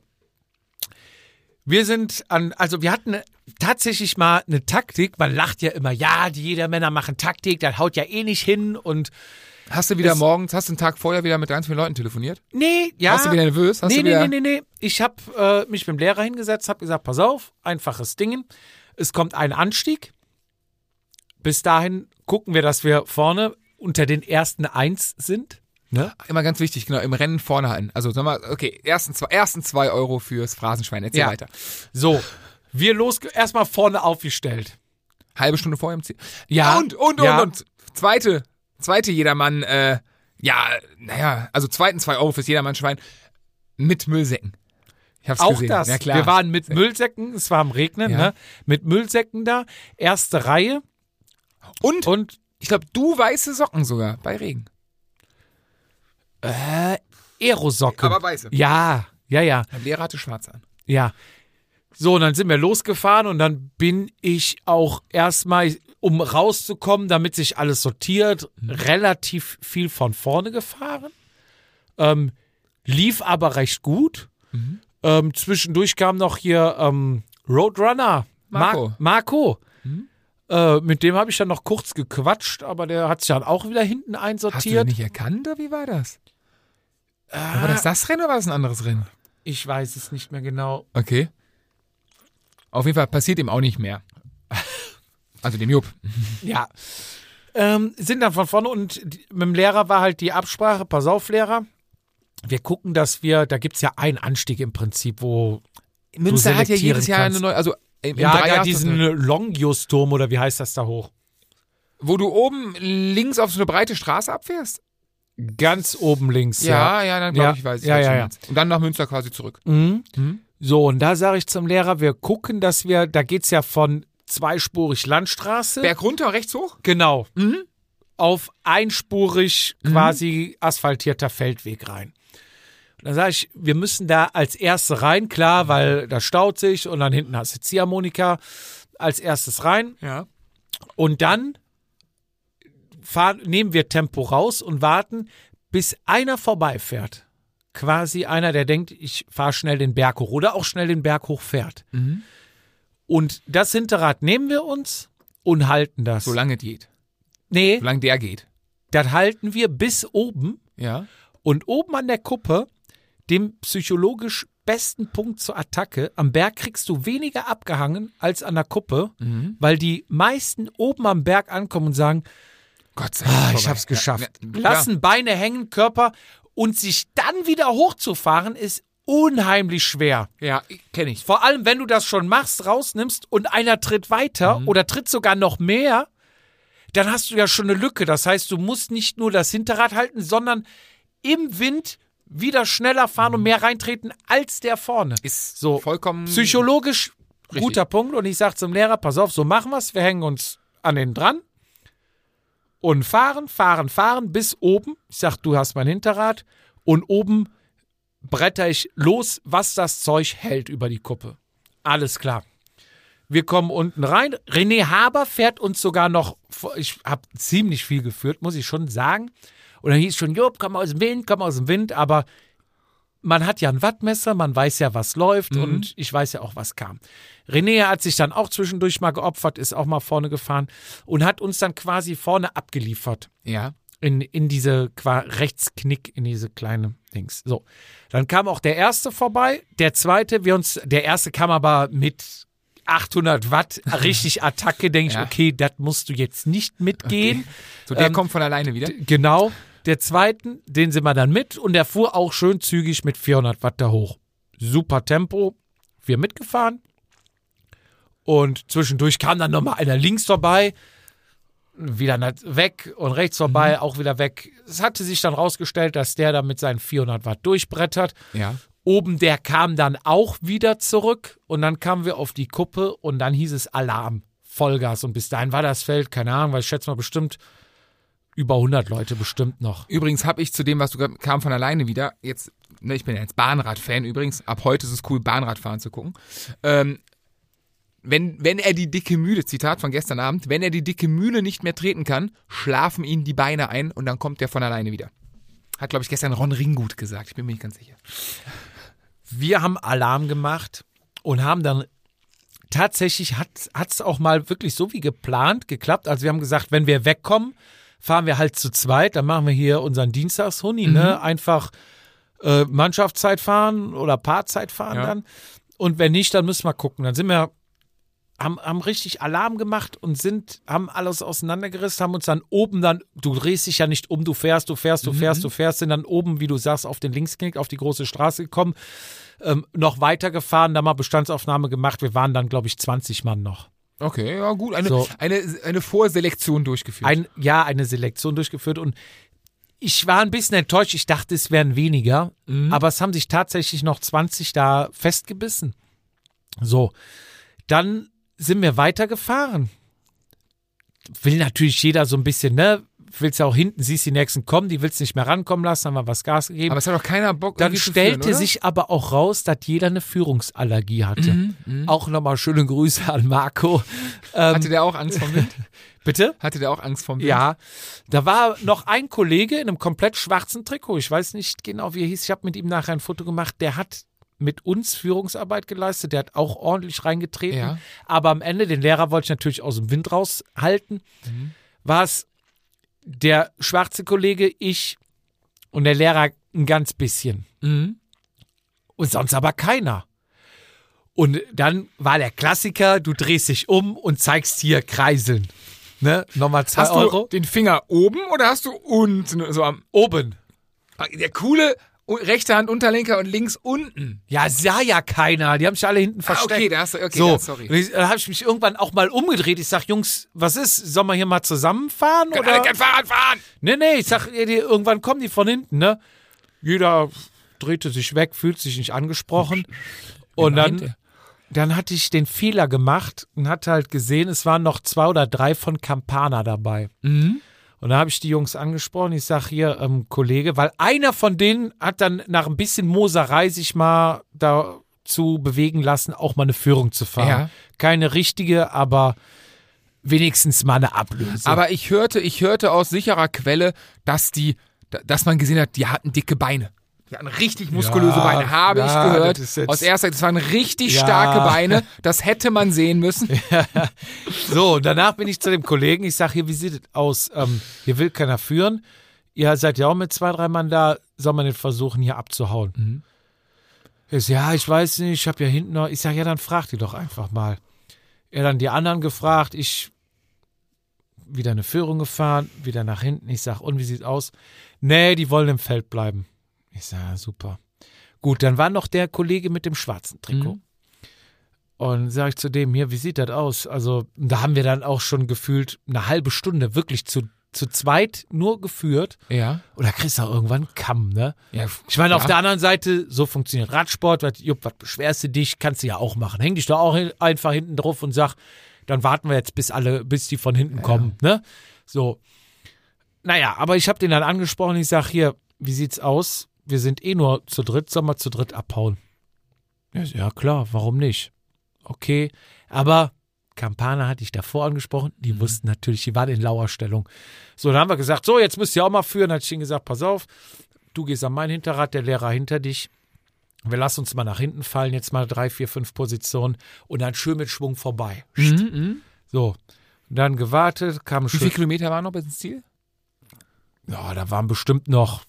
Wir sind an, also wir hatten tatsächlich mal eine Taktik. Man lacht ja immer, ja, die jeder Männer machen Taktik, das haut ja eh nicht hin und Hast du wieder Es- morgens, hast du einen Tag vorher wieder mit ganz vielen Leuten telefoniert? nee, ja. Warst du wieder nervös? Hast nee, du nee, wieder, nee, nee, nee. Ich habe äh, mich mit dem Lehrer hingesetzt, habe gesagt, pass auf, einfaches Ding. Es kommt ein Anstieg. Bis dahin gucken wir, dass wir vorne unter den ersten eins sind. Ne? Immer ganz wichtig, genau, im Rennen vorne halten. Also, sag mal, okay, ersten zwei, ersten zwei Euro fürs Phrasenschwein. Erzähl Ja. weiter. So, wir los, erstmal vorne aufgestellt. Halbe Stunde vorher im Ziel. Ja. Und, und, Ja. und, und. Zweite, zweite Jedermann, äh, ja, naja, also zweiten zwei Euro fürs Jedermann-Schwein mit Müllsäcken. Ich hab's Auch gesehen. das. Ja, klar. Wir waren mit Müllsäcken, es war am Regnen, Ja. ne? Mit Müllsäcken da, erste Reihe und, und ich glaube, du weiße Socken sogar bei Regen. äh, Aerosocken. Aber weiße. Ja, ja, ja, Der Lehrer hatte schwarz an. ja. So, und dann sind wir losgefahren und dann bin ich auch erstmal, um rauszukommen, damit sich alles sortiert, relativ viel von vorne gefahren. Ähm, lief aber recht gut. Ähm, zwischendurch kam noch hier ähm, Roadrunner. Marco. Mar Marco. Äh, mit dem habe ich dann noch kurz gequatscht, aber der hat sich dann auch wieder hinten Hast du einsortiert. nicht erkannt oder wie war das? war das das Rennen oder war das ein anderes Rennen? Ich weiß es nicht mehr genau. Okay. Auf jeden Fall passiert ihm auch nicht mehr. Also dem Jupp. Ja. Ähm, sind dann von vorne und die, mit dem Lehrer war halt die Absprache, pass auf, Lehrer. Wir gucken, dass wir, da gibt es ja einen Anstieg im Prinzip, wo Münster hat ja jedes Jahr kannst. eine neue, also im, im ja, Dreijahr- da diesen Longius-Turm oder wie heißt das da hoch? wo du oben links auf so eine breite Straße abfährst. Ganz oben links. Ja, ja, dann glaube Ja, ich, weiß ich. ja, ja, ja. Und dann nach Münster quasi zurück. Mhm. Mhm. So, und da sage ich zum Lehrer, wir gucken, dass wir, da geht's ja von zweispurig Landstraße. Berg runter, rechts hoch? Genau. Mhm. Auf einspurig quasi asphaltierter Feldweg rein. Und dann sage ich, wir müssen da als Erste rein, klar, weil da staut sich und dann hinten hast du Ziehharmonika als erstes rein. Ja. Und dann fahren, nehmen wir Tempo raus und warten, bis einer vorbeifährt. Quasi einer, der denkt, ich fahre schnell den Berg hoch oder auch schnell den Berg hoch fährt. Mhm. Und das Hinterrad nehmen wir uns und halten das. Solange geht. nee, Solange der geht. das halten wir bis oben Ja. und oben an der Kuppe, dem psychologisch besten Punkt zur Attacke, am Berg kriegst du weniger abgehangen als an der Kuppe, Mhm. weil die meisten oben am Berg ankommen und sagen, Gott sei Dank. ah, ich hab's geschafft. Ja, ja. Lassen Beine hängen, Körper und sich dann wieder hochzufahren ist unheimlich schwer. Ja, kenne ich. Vor allem, wenn du das schon machst, rausnimmst und einer tritt weiter Mhm. oder tritt sogar noch mehr, dann hast du ja schon eine Lücke. Das heißt, du musst nicht nur das Hinterrad halten, sondern im Wind wieder schneller fahren und mehr reintreten als der vorne. Ist So, vollkommen. Psychologisch Richtig. guter Punkt. Und ich sage zum Lehrer, pass auf, so machen wir's. Wir hängen uns an den dran und fahren, fahren, fahren bis oben. Ich sag, du hast mein Hinterrad. Und oben bretter ich los, was das Zeug hält über die Kuppe. Alles klar. Wir kommen unten rein. René Haber fährt uns sogar noch, ich habe ziemlich viel geführt, muss ich schon sagen. Und dann hieß schon, Jupp, komm aus dem Wind, komm aus dem Wind. Aber man hat ja ein Wattmesser, man weiß ja, was läuft und ich weiß ja auch, was kam. René hat sich dann auch zwischendurch mal geopfert, ist auch mal vorne gefahren und hat uns dann quasi vorne abgeliefert Ja. in, in diese qua Rechtsknick, in diese kleine Dings. So. Dann kam auch der erste vorbei, der zweite, wir uns, der erste kam aber mit 800 Watt, richtig Attacke, denke ich, Ja. okay, das musst du jetzt nicht mitgehen. So, der Ähm, kommt von alleine wieder. Genau. Der zweiten, den sind wir dann mit und der fuhr auch schön zügig mit 400 Watt da hoch. Super Tempo. Wir mitgefahren. Und zwischendurch kam dann nochmal einer links vorbei, wieder weg und rechts vorbei, auch wieder weg. Es hatte sich dann rausgestellt, dass der da mit seinen 400 Watt durchbrettert. Ja. Oben der kam dann auch wieder zurück und dann kamen wir auf die Kuppe und dann hieß es Alarm, Vollgas. Und bis dahin war das Feld, keine Ahnung, weil ich schätze mal bestimmt über 100 Leute bestimmt noch. Übrigens habe ich zu dem, was du gerade kam von alleine wieder, jetzt, ne, ich bin ja jetzt Bahnrad-Fan übrigens, ab heute ist es cool, Bahnradfahren zu gucken. Ähm, wenn, wenn er die dicke Mühle, Zitat von gestern Abend, wenn er die dicke Mühle nicht mehr treten kann, schlafen ihn die Beine ein und dann kommt er von alleine wieder. Hat, glaube ich, gestern Ron Ringgut gesagt, ich bin mir nicht ganz sicher. Wir haben Alarm gemacht und haben dann tatsächlich hat es auch mal wirklich so wie geplant geklappt. Also wir haben gesagt, wenn wir wegkommen, fahren wir halt zu zweit, dann machen wir hier unseren Dienstagshuni, ne? Einfach äh, Mannschaftszeit fahren oder Paarzeit fahren Ja. dann. Und wenn nicht, dann müssen wir gucken. Dann sind wir haben, haben richtig Alarm gemacht und sind, haben alles auseinandergerissen, haben uns dann oben dann, du drehst dich ja nicht um, du fährst, du fährst, du fährst, du fährst, sind dann oben, wie du sagst, auf den Linksknick, auf die große Straße gekommen, ähm, noch weitergefahren, da mal Bestandsaufnahme gemacht. Wir waren dann, glaube ich, 20 Mann noch. Okay, ja gut, eine, So. eine, eine Vorselektion durchgeführt. Ein, ja, eine Selektion durchgeführt und ich war ein bisschen enttäuscht. Ich dachte, es wären weniger, aber es haben sich tatsächlich noch 20 da festgebissen. So, dann sind wir weitergefahren. Will natürlich jeder so ein bisschen, ne? Willst ja auch hinten, siehst die nächsten kommen, die willst nicht mehr rankommen lassen, haben wir was Gas gegeben. aber es hat doch keiner Bock, Dann stellte führen, sich aber auch raus, dass jeder eine Führungsallergie hatte. Mhm, Auch nochmal schöne Grüße an Marco. Ähm, Hatte der auch Angst vom Wind? bitte? Hatte der auch Angst vom Wind? Ja, da war noch ein Kollege in einem komplett schwarzen Trikot. Ich weiß nicht genau, wie er hieß. Ich habe mit ihm nachher ein Foto gemacht. Der hat mit uns Führungsarbeit geleistet. Der hat auch ordentlich reingetreten. Ja. Aber am Ende, den Lehrer wollte ich natürlich aus dem Wind raushalten, war es der schwarze Kollege, ich und der Lehrer ein ganz bisschen. Mhm. Und sonst aber keiner. Und dann war der Klassiker, du drehst dich um und zeigst hier Kreiseln. Ne? Nochmal zwei Hast du Euro. den Finger oben oder hast du unten so am Oben. der coole rechte Hand Unterlenker und links unten? Ja, sah ja keiner. Die haben sich alle hinten Ah, versteckt. okay, da hast du okay, so, da, sorry. Und ich- Dann habe ich mich irgendwann auch mal umgedreht. Ich sag, Jungs, was ist? Sollen wir hier mal zusammenfahren? Können Oder? kein Fahrrad fahren. Nee, nee, ich sag, irgendwann kommen die von hinten, ne? Jeder drehte sich weg, fühlt sich nicht angesprochen. Und dann, dann hatte ich den Fehler gemacht und hatte halt gesehen, es waren noch zwei oder drei von Campana dabei. Mhm. Und da habe ich die Jungs angesprochen. Ich sag hier, ähm, Kollege, weil einer von denen hat dann nach ein bisschen Moserei sich mal dazu bewegen lassen, auch mal eine Führung zu fahren. Ja. Keine richtige, aber wenigstens mal eine Ablöse. Aber ich hörte, ich hörte aus sicherer Quelle, dass die, da- dass man gesehen hat, die hatten dicke Beine. Die hatten richtig muskulöse Ja, Beine, habe ja, ich gehört. jetzt- Aus erster Zeit, das waren richtig Ja. starke Beine. Das hätte man sehen müssen. So, und danach bin ich zu dem Kollegen, ich sage hier, wie sieht es aus? Ähm, hier will keiner führen. Ihr seid ja auch mit zwei, drei Mann da, soll man den versuchen, hier abzuhauen? Mhm. Er sagt, ja, ich weiß nicht, ich habe ja hinten noch. Ich sage, ja, dann fragt ihr doch einfach mal. Er dann die anderen gefragt, ich wieder eine Führung gefahren, wieder nach hinten. Ich sage, und wie sieht aus? Nee, die wollen im Feld bleiben. Ich sage, ja, super. Gut, dann war noch der Kollege mit dem schwarzen Trikot. Mhm. Und sage ich zu dem, hier, wie sieht das aus? Also, da haben wir dann auch schon gefühlt eine halbe Stunde wirklich zu, zu zweit nur geführt. Ja. Oder kriegst du auch irgendwann Kamm, ne? ja Ich meine, auf ja. der anderen Seite, so funktioniert Radsport. Was, Jupp, was beschwerst du dich? Kannst du ja auch machen. Häng dich doch auch hin, einfach hinten drauf und sag, dann warten wir jetzt, bis alle, bis die von hinten kommen, ne? So. Naja, aber ich habe den dann angesprochen. Ich sag hier, wie sieht's aus? Wir sind eh nur zu dritt, sollen wir zu dritt abhauen? Ja, klar, warum nicht? Okay, aber Campana hatte ich davor angesprochen, die wussten natürlich, die waren in Lauerstellung. So, dann haben wir gesagt, so, jetzt müsst ihr auch mal führen. Dann hatte ich ihnen gesagt, pass auf, du gehst an mein Hinterrad, der Lehrer hinter dich. Wir lassen uns mal nach hinten fallen, jetzt mal drei, vier, fünf Positionen und dann schön mit Schwung vorbei. Mhm, So, dann gewartet, kam Wie schön. viele Kilometer waren noch bis ins Ziel? Ja, da waren bestimmt noch,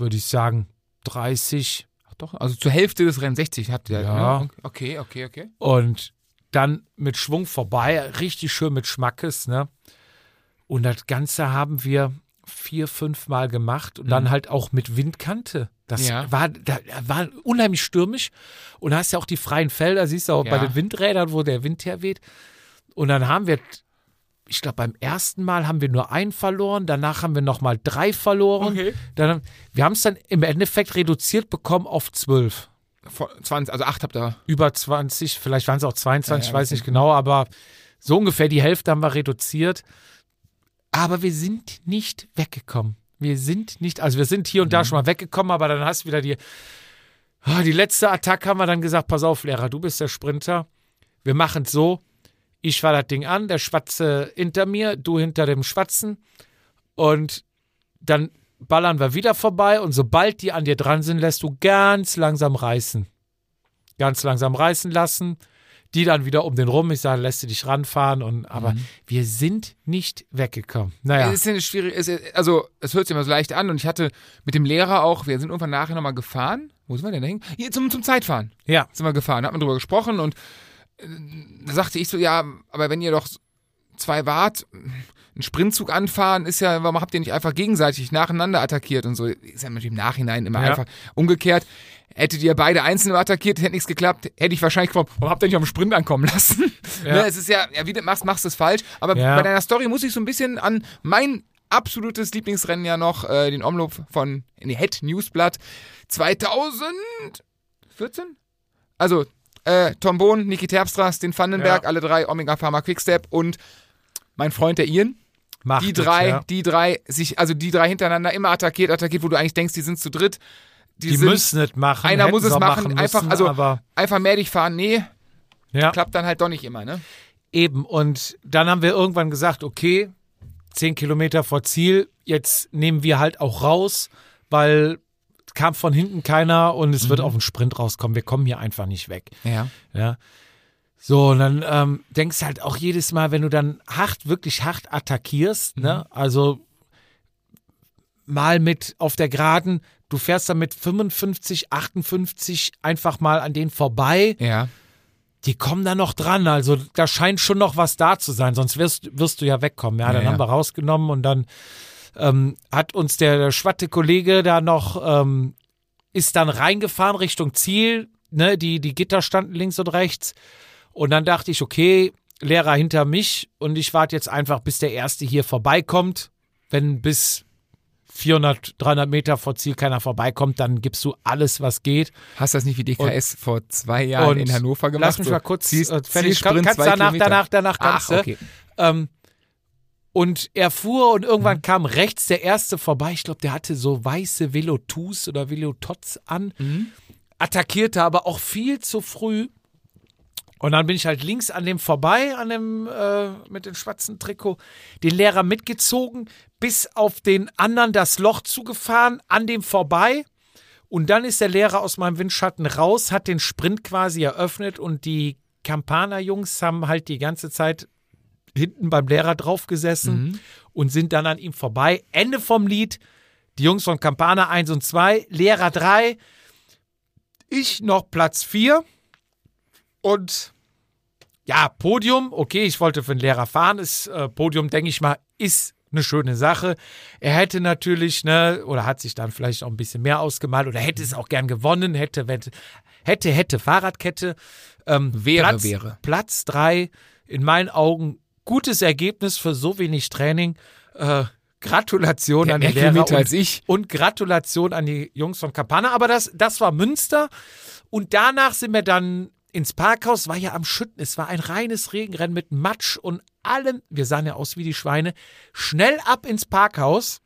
würde ich sagen, 30. Ach doch, also zur Hälfte des Rennens 60 habt ihr. Ja. Ne? Okay, okay, okay. Und dann mit Schwung vorbei, richtig schön mit Schmackes, ne? Und das Ganze haben wir vier, fünf Mal gemacht und dann halt auch mit Windkante. Das Ja. war, da, war unheimlich stürmisch. Und da hast ja auch die freien Felder, siehst du auch bei Ja. den Windrädern, wo der Wind herweht. Und dann haben wir, ich glaube, beim ersten Mal haben wir nur einen verloren, danach haben wir nochmal drei verloren. Okay. Dann, wir haben es dann im Endeffekt reduziert bekommen auf zwölf. Vor 20, also 8 habt ihr. Über 20, vielleicht waren es auch 22, Ja, ich ja, weiß das nicht genau, aber so ungefähr die Hälfte haben wir reduziert. Aber wir sind nicht weggekommen. Wir sind nicht, also wir sind hier und Mhm. da schon mal weggekommen, aber dann hast du wieder die, Ah, die letzte Attacke haben wir dann gesagt, pass auf, Lehrer, du bist der Sprinter. Wir machen es so, ich fahr das Ding an, der Schwatze hinter mir, du hinter dem Schwatzen und dann ballern wir wieder vorbei und sobald die an dir dran sind, lässt du ganz langsam reißen. Ganz langsam reißen lassen, die dann wieder um den rum, ich sage, lässt du dich ranfahren und aber wir sind nicht weggekommen. Naja. Es ist eine schwierige, also es hört sich immer so leicht an und ich hatte mit dem Lehrer auch, wir sind irgendwann nachher nochmal gefahren. Wo sind wir denn dahin? Hier zum, zum Zeitfahren Ja. sind wir gefahren, hat man drüber gesprochen und da sagte ich so, ja, aber wenn ihr doch zwei wart, einen Sprintzug anfahren, ist ja, warum habt ihr nicht einfach gegenseitig nacheinander attackiert und so? Ist ja natürlich im Nachhinein immer Ja. einfach umgekehrt. Hättet ihr beide einzeln attackiert, hätte nichts geklappt, hätte ich wahrscheinlich gefragt, warum habt ihr nicht auf den Sprint ankommen lassen? Ja. Ne, es ist ja, ja, wie du machst, machst du es falsch. Aber Ja. bei deiner Story muss ich so ein bisschen an mein absolutes Lieblingsrennen ja noch, äh, den Omloop von nee, Head Newsblatt 2014? Also, äh, Tom Bohn, Niki Terpstras, den Vandenberg, Ja. alle drei, Omega Pharma Quickstep und mein Freund der Ian. Macht Die drei, ja. die drei, sich, also die drei hintereinander immer attackiert, attackiert, wo du eigentlich denkst, die sind zu dritt. Die sind, müssen es machen. einer muss es auch machen, einfach, müssen, also einfach mehr dich fahren, nee, ja. klappt dann halt doch nicht immer, ne? Eben, und dann haben wir irgendwann gesagt, okay, zehn Kilometer vor Ziel, jetzt nehmen wir halt auch raus, weil kam von hinten keiner und es Mhm. wird auf den Sprint rauskommen. Wir kommen hier einfach nicht weg. Ja. Ja. So, und dann ähm, denkst halt auch jedes Mal, wenn du dann hart, wirklich hart attackierst, ne, Mhm. also mal mit auf der Geraden, du fährst dann mit 55, 58 einfach mal an denen vorbei Ja. die kommen da noch dran. Also da scheint schon noch was da zu sein, sonst wirst, wirst du ja wegkommen. Ja, dann Ja, ja. haben wir rausgenommen und dann ähm, hat uns der, der schwatte Kollege da noch, ähm, ist dann reingefahren Richtung Ziel. Ne, die, die Gitter standen links und rechts. Und dann dachte ich, okay, Lehrer hinter mich und ich warte jetzt einfach, bis der Erste hier vorbeikommt. Wenn bis 400, 300 Meter vor Ziel keiner vorbeikommt, dann gibst du alles, was geht. Hast du das nicht wie DKS vor zwei Jahren Und in Hannover gemacht? Lass mich mal kurz Ziel- äh, fertig. Zielsprint kannst danach, danach, danach kannst Ach, du. okay. Ähm, und er fuhr und irgendwann Mhm. kam rechts der erste vorbei. Ich glaube, der hatte so weiße Velotus oder Velotots an. Mhm. Attackierte aber auch viel zu früh. Und dann bin ich halt links an dem vorbei, an dem äh, mit dem schwarzen Trikot, den Lehrer mitgezogen, bis auf den anderen das Loch zugefahren, an dem vorbei. Und dann ist der Lehrer aus meinem Windschatten raus, hat den Sprint quasi eröffnet und die Campana-Jungs haben halt die ganze Zeit hinten beim Lehrer draufgesessen und sind dann an ihm vorbei. Ende vom Lied. Die Jungs von Campana 1 und 2, Lehrer 3, ich noch Platz 4 und ja, Podium, okay, ich wollte für den Lehrer fahren. Das äh, Podium, denke ich mal, ist eine schöne Sache. Er hätte natürlich, ne, oder hat sich dann vielleicht auch ein bisschen mehr ausgemalt oder hätte es auch gern gewonnen, hätte, hätte, hätte, hätte Fahrradkette. Ähm, Wäre, Platz, wäre. Platz drei, in meinen Augen, gutes Ergebnis für so wenig Training. Äh, Gratulation Der an die Lehrer und, als ich. und Gratulation an die Jungs von Campana. Aber das, das war Münster. Und danach sind wir dann ins Parkhaus, war ja am Schütten. Es war ein reines Regenrennen mit Matsch und allem. Wir sahen ja aus wie die Schweine. Schnell ab ins Parkhaus.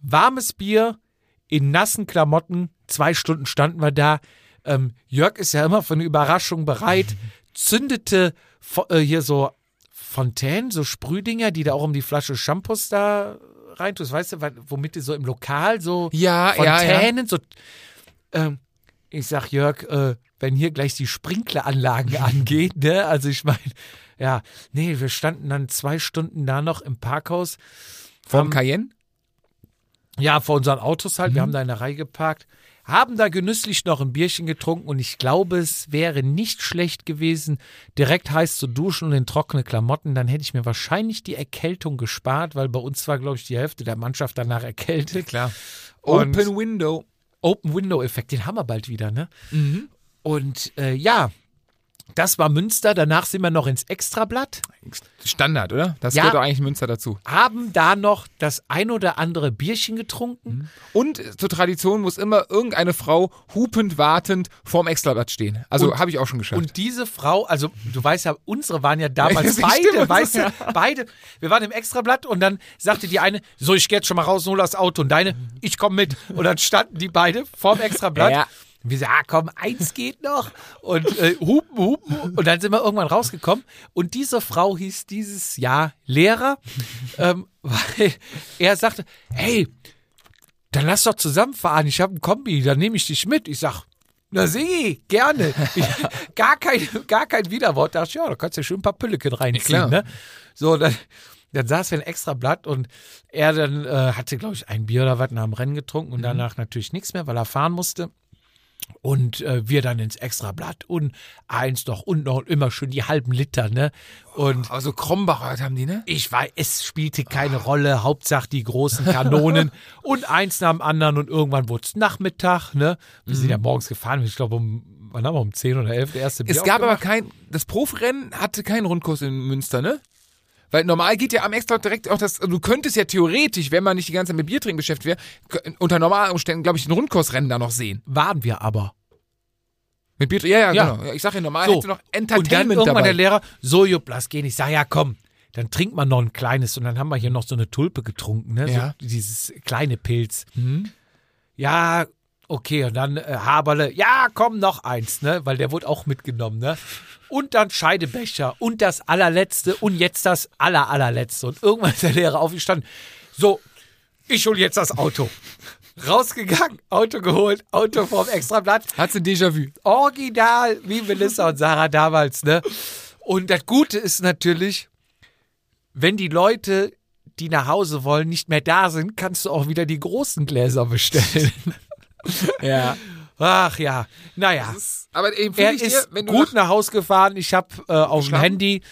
Warmes Bier in nassen Klamotten. Zwei Stunden standen wir da. Ähm, Jörg ist ja immer für eine Überraschung bereit. Zündete äh, hier so Fontänen, so Sprühdinger, die da auch um die Flasche Shampoos da reintust, weißt du, womit du so im Lokal so Ja, ja, ja. Fontänen, so. Ähm, ich sag Jörg, äh, wenn hier gleich die Sprinkleranlagen angehen, ne? Also ich meine, ja, nee, wir standen dann zwei Stunden da noch im Parkhaus. Vom Cayenne? Ja, vor unseren Autos halt. Wir Mhm. haben da in der Reihe geparkt. Haben da genüsslich noch ein Bierchen getrunken und ich glaube, es wäre nicht schlecht gewesen, direkt heiß zu duschen und in trockene Klamotten. Dann hätte ich mir wahrscheinlich die Erkältung gespart, weil bei uns war, glaube ich, die Hälfte der Mannschaft danach erkältet. Klar. Und- Open Window. Open Window Effekt, den haben wir bald wieder, ne? Mhm. Und äh, ja, das war Münster. Danach sind wir noch ins Extrablatt, Standard, oder? Das Ja. gehört doch eigentlich Münster dazu. haben da noch das ein oder andere Bierchen getrunken. Und äh, zur Tradition muss immer irgendeine Frau hupend wartend vorm Extrablatt stehen. Also habe ich auch schon geschafft. Und diese Frau, also du weißt ja, unsere waren ja damals Ja, beide, stimmt. weißt du, beide. Wir waren im Extrablatt und dann sagte die eine, so ich geh jetzt schon mal raus und hol das Auto und deine, ich komm mit. Und dann standen die beide vorm Extrablatt. Ja. Und wir so, ah komm, eins geht noch. Und äh, hupen, hupen. Und dann sind wir irgendwann rausgekommen. Und diese Frau hieß dieses Jahr Lehrer, ähm, weil er sagte, hey, dann lass doch zusammenfahren. Ich habe ein Kombi, dann nehme ich dich mit. Ich sag, na sieh, gerne. Ich, gar, kein, gar kein Widerwort. Da dachte ich, ja, da kannst du ja schön ein paar Pülleken reinziehen. ne? So, dann, dann saß wir ein extra Blatt und er dann äh, hatte, glaube ich, ein Bier oder was nach dem Rennen getrunken und Mhm. danach natürlich nichts mehr, weil er fahren musste. Und äh, wir dann ins Extrablatt und eins noch und noch und immer schön die halben Liter, ne? Und Aber so Krombacher haben die, ne? ich weiß, es spielte keine Rolle, Hauptsache die großen Kanonen und eins nach dem anderen und irgendwann wurde es Nachmittag, ne? Wir sind ja morgens gefahren, ich glaube um, wann haben wir, um 10 oder 11 der erste Bier Es gab aber kein, das Profirennen hatte keinen Rundkurs in Münster, ne? Weil normal geht ja am Extra direkt auch das, du könntest ja theoretisch, wenn man nicht die ganze Zeit mit Biertrinken beschäftigt wäre, unter normalen Umständen, glaube ich, ein Rundkursrennen da noch sehen. waren wir aber. Mit Biertrinken, ja, ja, Ja. genau. Ich sage ja normal, So. hätte noch Und dann Entertainment irgendwann dabei. der Lehrer, so Jupp, lass gehen. Ich sage, ja komm, dann trinkt man noch ein kleines und dann haben wir hier noch so eine Tulpe getrunken, ne? Ja. So dieses kleine Pilz. Mhm. Ja, okay, und dann äh, Haberle, ja, komm, noch eins, ne? Weil der wurde auch mitgenommen, ne? Und dann Scheidebecher und das allerletzte und jetzt das aller, allerletzte. Und irgendwann ist der Lehrer aufgestanden. So, ich hol jetzt das Auto. Rausgegangen, Auto geholt, Auto vorm Extrablatt. Hat sie Déjà-vu. Original, wie Melissa und Sarah damals, ne? Und das Gute ist natürlich, wenn die Leute, die nach Hause wollen, nicht mehr da sind, kannst du auch wieder die großen Gläser bestellen. Ja. Ach ja, naja. Aber empfehle Er ich dir, ist wenn du gut nach Hause gefahren. Ich habe äh, auf dem? Handy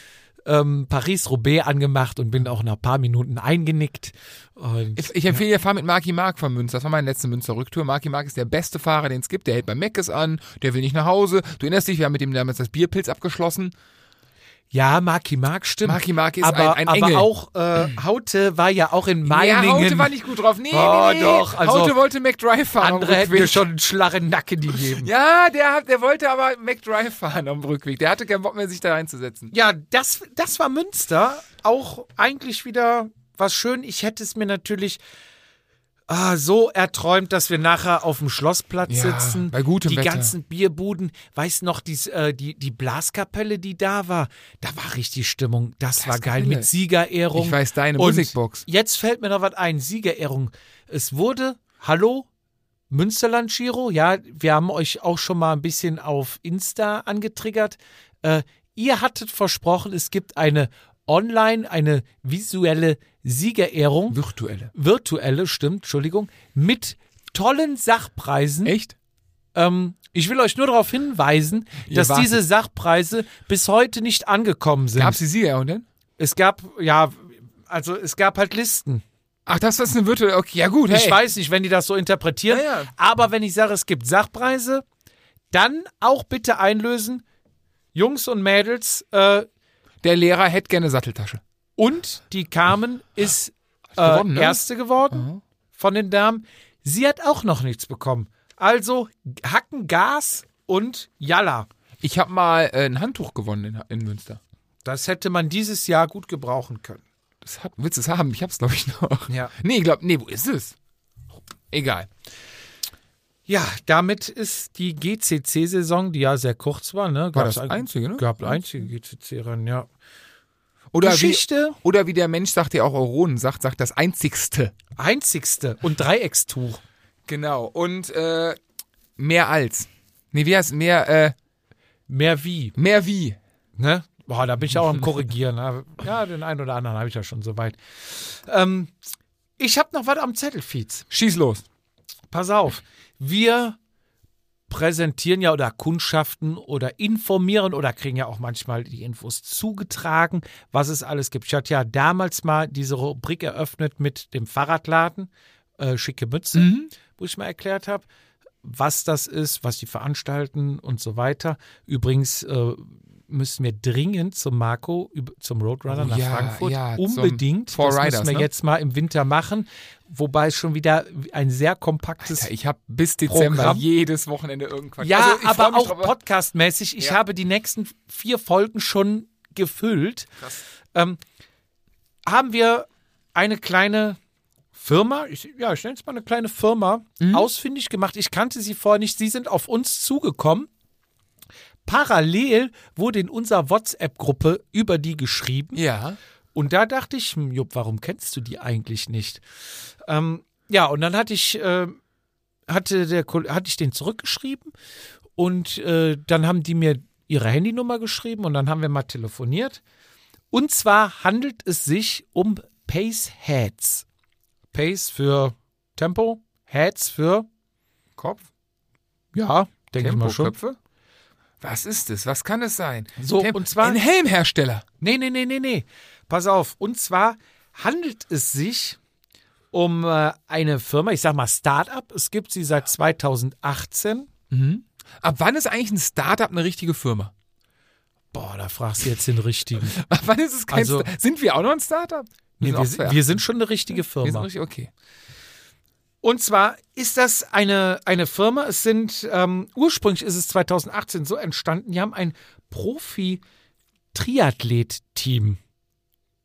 ähm, Paris-Roubaix angemacht und bin auch nach ein paar Minuten eingenickt. Und Ich, ich empfehle dir, fahr mit Marky Mark von Münster. Das war meine letzte Münster-Rücktour. Marky Mark ist der beste Fahrer, den es gibt. Der hält bei Meckes an, der will nicht nach Hause. Du erinnerst dich, wir haben mit ihm damals das Bierpilz abgeschlossen. Ja, Marky Mark stimmt. Marky Mark ist aber, ein, ein aber Engel. auch äh, Haute war ja auch in Meiningen. Ja, Haute war nicht gut drauf. Nee, Oh, nee, nee. doch, also Haute wollte McDrive fahren Andere hätten mir schon einen schlarren Nacken gegeben. Ja, der, der wollte aber McDrive fahren am Rückweg. Der hatte keinen Bock mehr, sich da reinzusetzen. Ja, das, das war Münster. Auch eigentlich wieder was schön. Ich hätte es mir natürlich ah, so erträumt, dass wir nachher auf dem Schlossplatz Ja, sitzen. bei gutem die Wetter. ganzen Bierbuden. Weißt noch, dies, äh, die, die Blaskapelle, die da war? Da war richtig Stimmung. Das war geil mit Siegerehrung. Ich weiß, deine Und Musikbox. Jetzt fällt mir noch was ein. Siegerehrung. Es wurde, hallo, Münsterland Giro. Ja, wir haben euch auch schon mal ein bisschen auf Insta angetriggert. Äh, ihr hattet versprochen, es gibt eine online, eine visuelle Siegerehrung. Virtuelle. Virtuelle, stimmt, Entschuldigung. Mit tollen Sachpreisen. Echt? Ähm, ich will euch nur darauf hinweisen, Ihr dass wartet. diese Sachpreise bis heute nicht angekommen sind. Gab's die Siegerehrung denn? Es gab, ja, also es gab halt Listen. Ach, das ist eine virtuelle. Okay, ja gut. Hey. Ich weiß nicht, wenn die das so interpretieren. Ja, ja. Aber wenn ich sage, es gibt Sachpreise, dann auch bitte einlösen. Jungs und Mädels äh, Der Lehrer hätte gerne Satteltasche. Und die Carmen ist äh, gewonnen, ne? Erste geworden von den Damen. Sie hat auch noch nichts bekommen. Also Hacken, Gas und Jalla. Ich habe mal äh, ein Handtuch gewonnen in, in Münster. Das hätte man dieses Jahr gut gebrauchen können. Das hat, willst du es haben? Ich hab's, glaube ich, noch. Ja. Nee, glaub, nee, wo ist es? Egal. Ja, damit ist die GCC-Saison, die ja sehr kurz war, ne? War Gab's das ein- einzige, ne? Gab einzige GCC-Rennen, ja. Oder Geschichte, Wie, oder wie der Mensch sagt, der auch Euronen sagt, sagt das einzigste. einzigste und Dreieckstuch. Genau. Und äh, mehr als. Nee, wie heißt mehr, äh, Mehr wie, mehr wie. ne? Boah, da bin ich auch am Korrigieren. Ja, den einen oder anderen habe ich ja schon soweit. Ähm, ich habe noch was am Zettel, Fietz. Schieß los. Pass auf. Wir präsentieren ja oder kundschaften oder informieren oder kriegen ja auch manchmal die Infos zugetragen, was es alles gibt. Ich hatte ja damals mal diese Rubrik eröffnet mit dem Fahrradladen, äh, schicke Mütze, Mhm. wo ich mal erklärt habe, was das ist, was die veranstalten und so weiter. Übrigens äh, müssen wir dringend zum Marco, zum Roadrunner nach ja, Frankfurt. ja, Unbedingt. Das müssen wir ne? jetzt mal im Winter machen. Wobei es schon wieder ein sehr kompaktes Alter, ich habe bis Dezember Programm. jedes Wochenende irgendwas. ja, Also, aber auch podcastmäßig. Ich Ja. habe die nächsten vier Folgen schon gefüllt. Ähm, haben wir eine kleine Firma, ich, ja, ich nenne es mal eine kleine Firma, Mhm. ausfindig gemacht. Ich kannte sie vorher nicht. Sie sind auf uns zugekommen. Parallel wurde in unserer WhatsApp-Gruppe über die geschrieben. Ja. Und da dachte ich, hm, Jupp, warum kennst du die eigentlich nicht? Ähm, ja, und dann hatte ich, äh, hatte, der, hatte ich den zurückgeschrieben und äh, dann haben die mir ihre Handynummer geschrieben und dann haben wir mal telefoniert. Und zwar handelt es sich um Pace Heads. Pace für Tempo, Heads für, Kopf? ja, denke ich mal schon. Tempoköpfe? Was ist es? Was kann es sein? So, Tem- und zwar- Ein Helmhersteller. Nee, nee, nee, nee, nee. Pass auf. Und zwar handelt es sich um äh, eine Firma, ich sag mal Startup. Es gibt sie seit 2018. Ab wann ist eigentlich ein Startup eine richtige Firma? Boah, da fragst du jetzt den richtigen. Ab wann ist es kein Also- Startup? Sind wir auch noch ein Startup? Nee, wir, sind, zwei- wir sind schon eine richtige wir sind Firma. richtig okay. Und zwar ist das eine, eine Firma, es sind, ähm, ursprünglich ist es 2018 so entstanden, die haben ein Profi-Triathlet-Team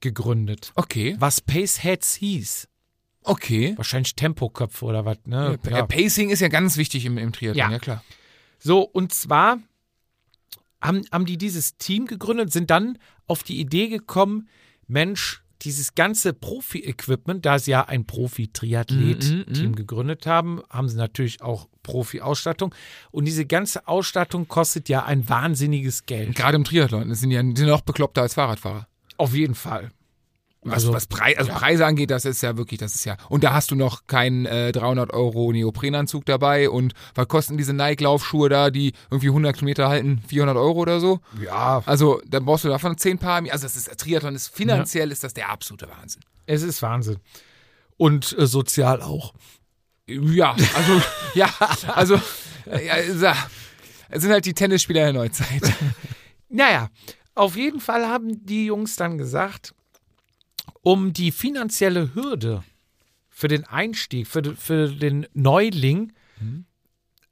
gegründet, Okay. was Pace Heads hieß. Okay. Wahrscheinlich Tempoköpfe oder was, ne? Ja. Pacing ist ja ganz wichtig im, im Triathlon, ja, Ja. klar. So, und zwar haben, haben die dieses Team gegründet, sind dann auf die Idee gekommen, Mensch, dieses ganze Profi-Equipment, da sie ja ein Mhm, Profi-Triathlet-Team gegründet haben, haben sie natürlich auch Profi-Ausstattung. Und diese ganze Ausstattung kostet ja ein wahnsinniges Geld. Gerade im Triathlon sind ja sind noch bekloppter als Fahrradfahrer. Auf jeden Fall. Was, Also- was Preis, also Preise angeht, das ist ja wirklich, das ist ja. Und da hast du noch keinen äh, 300 Euro Neoprenanzug dabei. Und was kosten diese Nike-Laufschuhe da, die irgendwie 100 Kilometer halten? 400 Euro oder so? Ja, Also, dann brauchst du davon 10 Paar. Also, das ist, Triathlon ist finanziell ist das der absolute Wahnsinn. es ist Wahnsinn. Und äh, sozial auch. Ja, also, ja, also, äh, ja, es sind halt die Tennisspieler der Neuzeit. Naja, auf jeden Fall haben die Jungs dann gesagt, um die finanzielle Hürde für den Einstieg, für, für den Neuling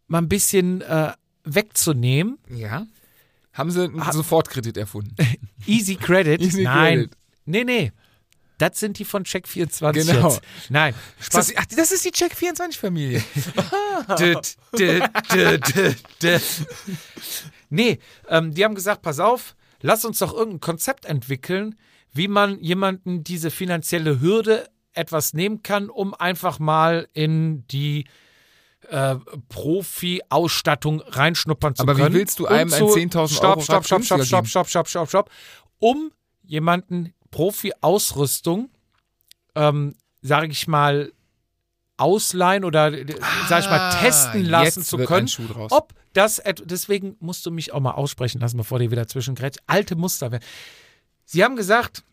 mal ein bisschen äh, wegzunehmen. Ja. Haben sie einen Sofortkredit erfunden? Easy Credit. Easy Nein. Credit. Nee, nee. Das sind die von Check24 Genau. jetzt. Nein. Ist das, ach, das ist die Check24-Familie. Dut, dut, dut, dut, dut. Nee, ähm, die haben gesagt, pass auf, lass uns doch irgendein Konzept entwickeln, wie man jemanden diese finanzielle Hürde etwas nehmen kann, um einfach mal in die äh, Profi-Ausstattung reinschnuppern zu Aber wie können. willst du einem ein zu- 10.000 Euro Stopp, stopp, stopp, stopp, stopp, stopp, stopp, stopp, stopp, um jemanden Profi-Ausrüstung, ähm, sage ich mal, ausleihen oder, äh, sag ich mal, testen lassen Ah, zu können, ein ob das, deswegen musst du mich auch mal aussprechen lassen, bevor dir wieder zwischengrätscht. Alte Muster werden. Sie haben gesagt,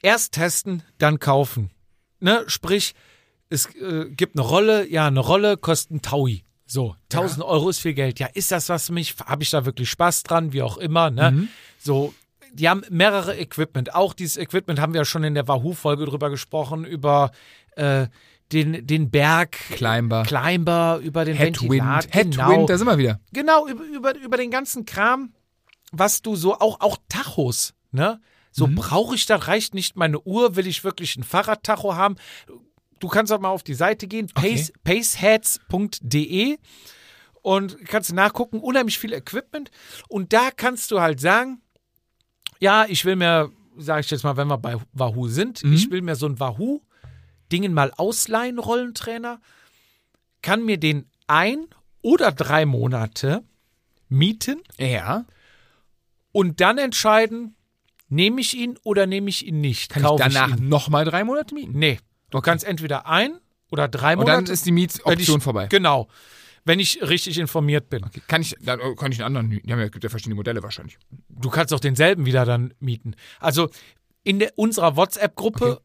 erst testen, dann kaufen. Ne? Sprich, es äh, gibt eine Rolle, ja, eine Rolle kostet ein Taui. So, 1000 Euro ist viel Geld. Ja, ist das was für mich? Habe ich da wirklich Spaß dran? Wie auch immer, ne? Mhm. So, die haben mehrere Equipment. Auch dieses Equipment haben wir ja schon in der Wahoo-Folge drüber gesprochen, über äh, den, den Berg. Climber. Climber, über den Headwind. Ventilator. Headwind, genau. da sind wir wieder. Genau, über, über, über den ganzen Kram, was du so, auch, auch Tachos, ne? So Mhm. brauche ich das, reicht nicht meine Uhr, will ich wirklich ein Fahrradtacho haben. Du kannst auch mal auf die Seite gehen, pace, paceheads.de und kannst nachgucken, unheimlich viel Equipment. Und da kannst du halt sagen, ja, ich will mir, sage ich jetzt mal, wenn wir bei Wahoo sind, Mhm. ich will mir so ein Wahoo-Dingen mal ausleihen, Rollentrainer, kann mir den ein oder drei Monate mieten Ja. und dann entscheiden, nehme ich ihn oder nehme ich ihn nicht. Kann Kaufe ich danach nochmal drei Monate mieten? Nee. Du kannst entweder ein oder drei Und Monate. dann ist die Mietoption ich- vorbei. Genau. wenn ich richtig informiert bin. Kann ich, dann kann ich einen anderen, die haben ja, gibt ja verschiedene Modelle wahrscheinlich. Du kannst auch denselben wieder dann mieten. Also in der, unserer WhatsApp-Gruppe Okay.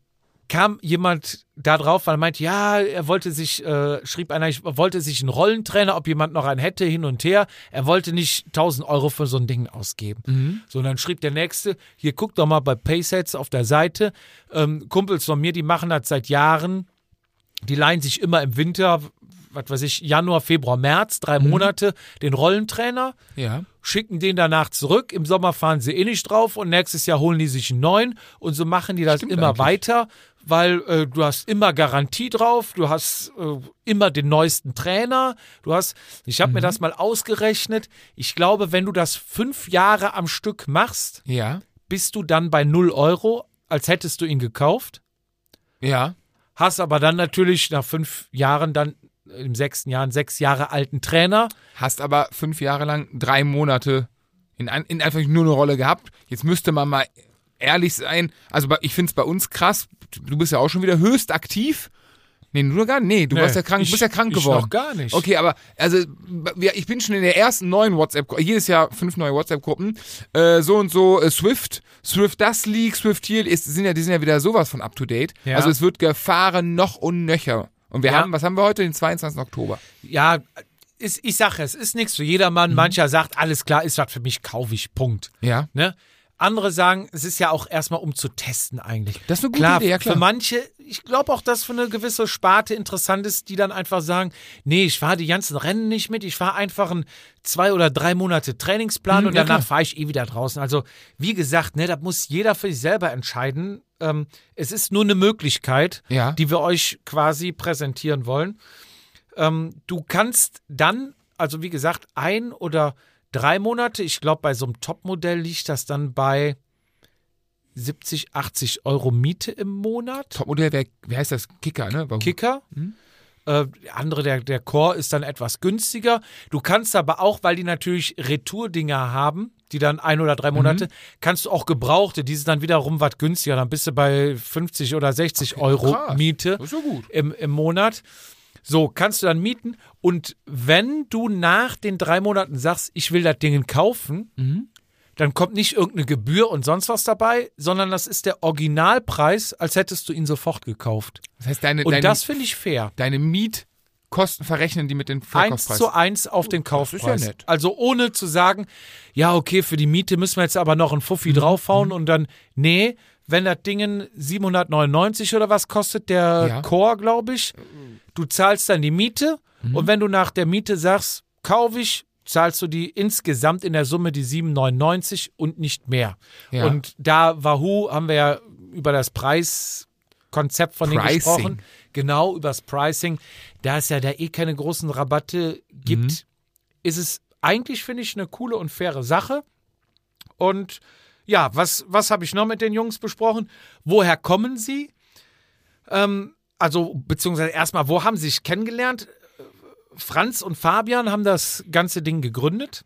Kam jemand da drauf, weil er meinte, ja, er wollte sich, äh, schrieb einer, ich wollte sich einen Rollentrainer, ob jemand noch einen hätte, hin und her. Er wollte nicht 1000 Euro für so ein Ding ausgeben. So, und dann schrieb der Nächste, hier guck doch mal bei Paysets auf der Seite, ähm, Kumpels von mir, die machen das seit Jahren, die leihen sich immer im Winter, was weiß ich, Januar, Februar, März, drei Monate, den Rollentrainer Ja. schicken den danach zurück. Im Sommer fahren sie eh nicht drauf und nächstes Jahr holen die sich einen neuen und so machen die das Stimmt immer eigentlich. weiter, weil äh, du hast immer Garantie drauf, du hast äh, immer den neuesten Trainer, du hast, ich habe mir Mhm. das mal ausgerechnet, ich glaube, wenn du das fünf Jahre am Stück machst, Ja. bist du dann bei 0 Euro, als hättest du ihn gekauft, Ja. hast aber dann natürlich nach fünf Jahren dann im sechsten Jahr einen sechs Jahre alten Trainer, Hast aber fünf Jahre lang drei Monate in, in einfach nur eine Rolle gehabt. Jetzt müsste man mal ehrlich sein. Also ich finde es bei uns krass. Du bist ja auch schon wieder höchst aktiv. Nee, du gar Nee, du Nee, warst ja krank, ich- bist ja krank ich geworden. noch gar nicht. Okay, aber also ich bin schon in der ersten neuen WhatsApp, jedes Jahr fünf neue WhatsApp-Gruppen. Äh, so und so äh, Swift, Swift das League, Swift hier, ist, sind ja, die sind ja wieder sowas von up to date. Ja. Also es wird gefahren noch und nöcher. Und wir Ja. haben, was haben wir heute? Den 22. Oktober. ja, ist, ich sage es, ist nichts für jedermann. Mhm. Mancher sagt, alles klar, ist was für mich, kaufe ich, Punkt. Ja. Ne? Andere sagen, es ist ja auch erstmal um zu testen eigentlich. Das ist eine gute klar, Idee, ja klar. Für manche, ich glaube auch, dass für eine gewisse Sparte interessant ist, die dann einfach sagen, nee, ich fahre die ganzen Rennen nicht mit, ich fahre einfach einen zwei oder drei Monate Trainingsplan Mhm, und ja, danach fahre ich eh wieder draußen. Also wie gesagt, ne, da muss jeder für sich selber entscheiden. Ähm, es ist nur eine Möglichkeit, Ja. die wir euch quasi präsentieren wollen. Ähm, du kannst dann, also wie gesagt, ein oder drei Monate, ich glaube, bei so einem Topmodell liegt das dann bei 70, 80 Euro Miete im Monat. Topmodell, wer, wie heißt das? Kicker, ne? Warum? Kicker. Äh, der andere, der, der Core ist dann etwas günstiger. Du kannst aber auch, weil die natürlich Retourdinger haben, die dann ein oder drei Monate, kannst du auch Gebrauchte, die sind dann wiederum was günstiger. Dann bist du bei 50 oder 60 Euro krass. Miete im, im Monat. So, kannst du dann mieten. Und wenn du nach den drei Monaten sagst, ich will das Ding kaufen, Mhm. dann kommt nicht irgendeine Gebühr und sonst was dabei, sondern das ist der Originalpreis, als hättest du ihn sofort gekauft. Das heißt, deine, Und deine, das finde ich fair. deine Mietkosten verrechnen die mit dem Eins Verkaufspreis. zu eins auf den ist Kaufpreis. ja. Also ohne zu sagen, ja, okay, für die Miete müssen wir jetzt aber noch ein Fuffi Mhm. draufhauen und dann, nee, wenn das Ding 799 oder was kostet, der Ja. Core, glaube ich, du zahlst dann die Miete Mhm. und wenn du nach der Miete sagst, kaufe ich, zahlst du die insgesamt in der Summe die 7,99 und nicht mehr. Ja. Und da Wahoo haben wir ja über das Preiskonzept von denen Pricing. gesprochen. Genau, über das Pricing. Da es ja da eh keine großen Rabatte gibt, Mhm. ist es eigentlich, finde ich, eine coole und faire Sache. Und ja, was, was habe ich noch mit den Jungs besprochen? Woher kommen sie? Ähm, also, beziehungsweise erstmal, wo haben sie sich kennengelernt? Franz und Fabian haben das ganze Ding gegründet.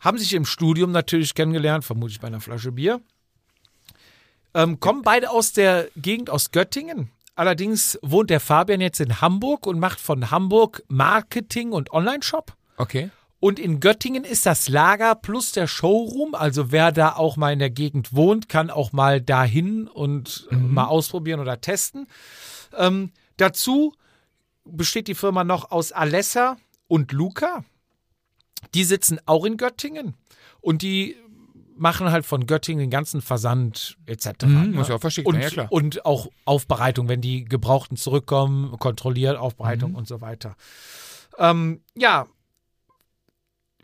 Haben sich im Studium natürlich kennengelernt, vermutlich bei einer Flasche Bier. Ähm, kommen beide aus der Gegend aus Göttingen. Allerdings wohnt der Fabian jetzt in Hamburg und macht von Hamburg Marketing und Online-Shop. Okay. Und in Göttingen ist das Lager plus der Showroom. Also wer da auch mal in der Gegend wohnt, kann auch mal dahin und äh, mal ausprobieren oder testen. Ähm, dazu besteht die Firma noch aus Alessa und Luca. Die sitzen auch in Göttingen und die machen halt von Göttingen den ganzen Versand etc. Mhm, muss ja auch verschickt und, ja klar. und auch Aufbereitung, wenn die Gebrauchten zurückkommen, kontrolliert, Aufbereitung Mhm. und so weiter. Ähm, ja,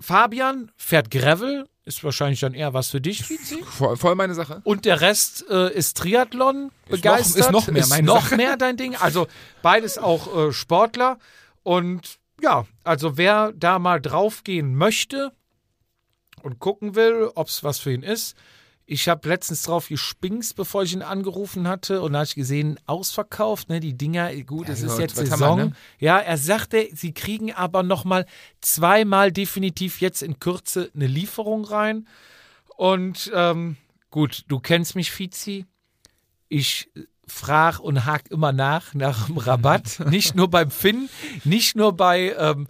Fabian fährt Gravel, ist wahrscheinlich dann eher was für dich, Vizi. Voll, voll meine Sache. Und der Rest äh, ist Triathlon Ist noch- begeistert. ist noch mehr meine noch Sache. mehr dein Ding. Also beides auch äh, Sportler. Und ja, also wer da mal draufgehen möchte und gucken will, ob es was für ihn ist. Ich habe letztens drauf gespingst, bevor ich ihn angerufen hatte und da habe ich gesehen, ausverkauft, ne, die Dinger, gut, es Ja, ist gut, jetzt Saison. wir, ne? Ja, er sagte, sie kriegen aber noch mal zweimal definitiv jetzt in Kürze eine Lieferung rein. Und ähm, gut, du kennst mich, Fizi. Ich frag und hak immer nach nach dem Rabatt. nicht nur beim Finn, nicht nur bei ähm,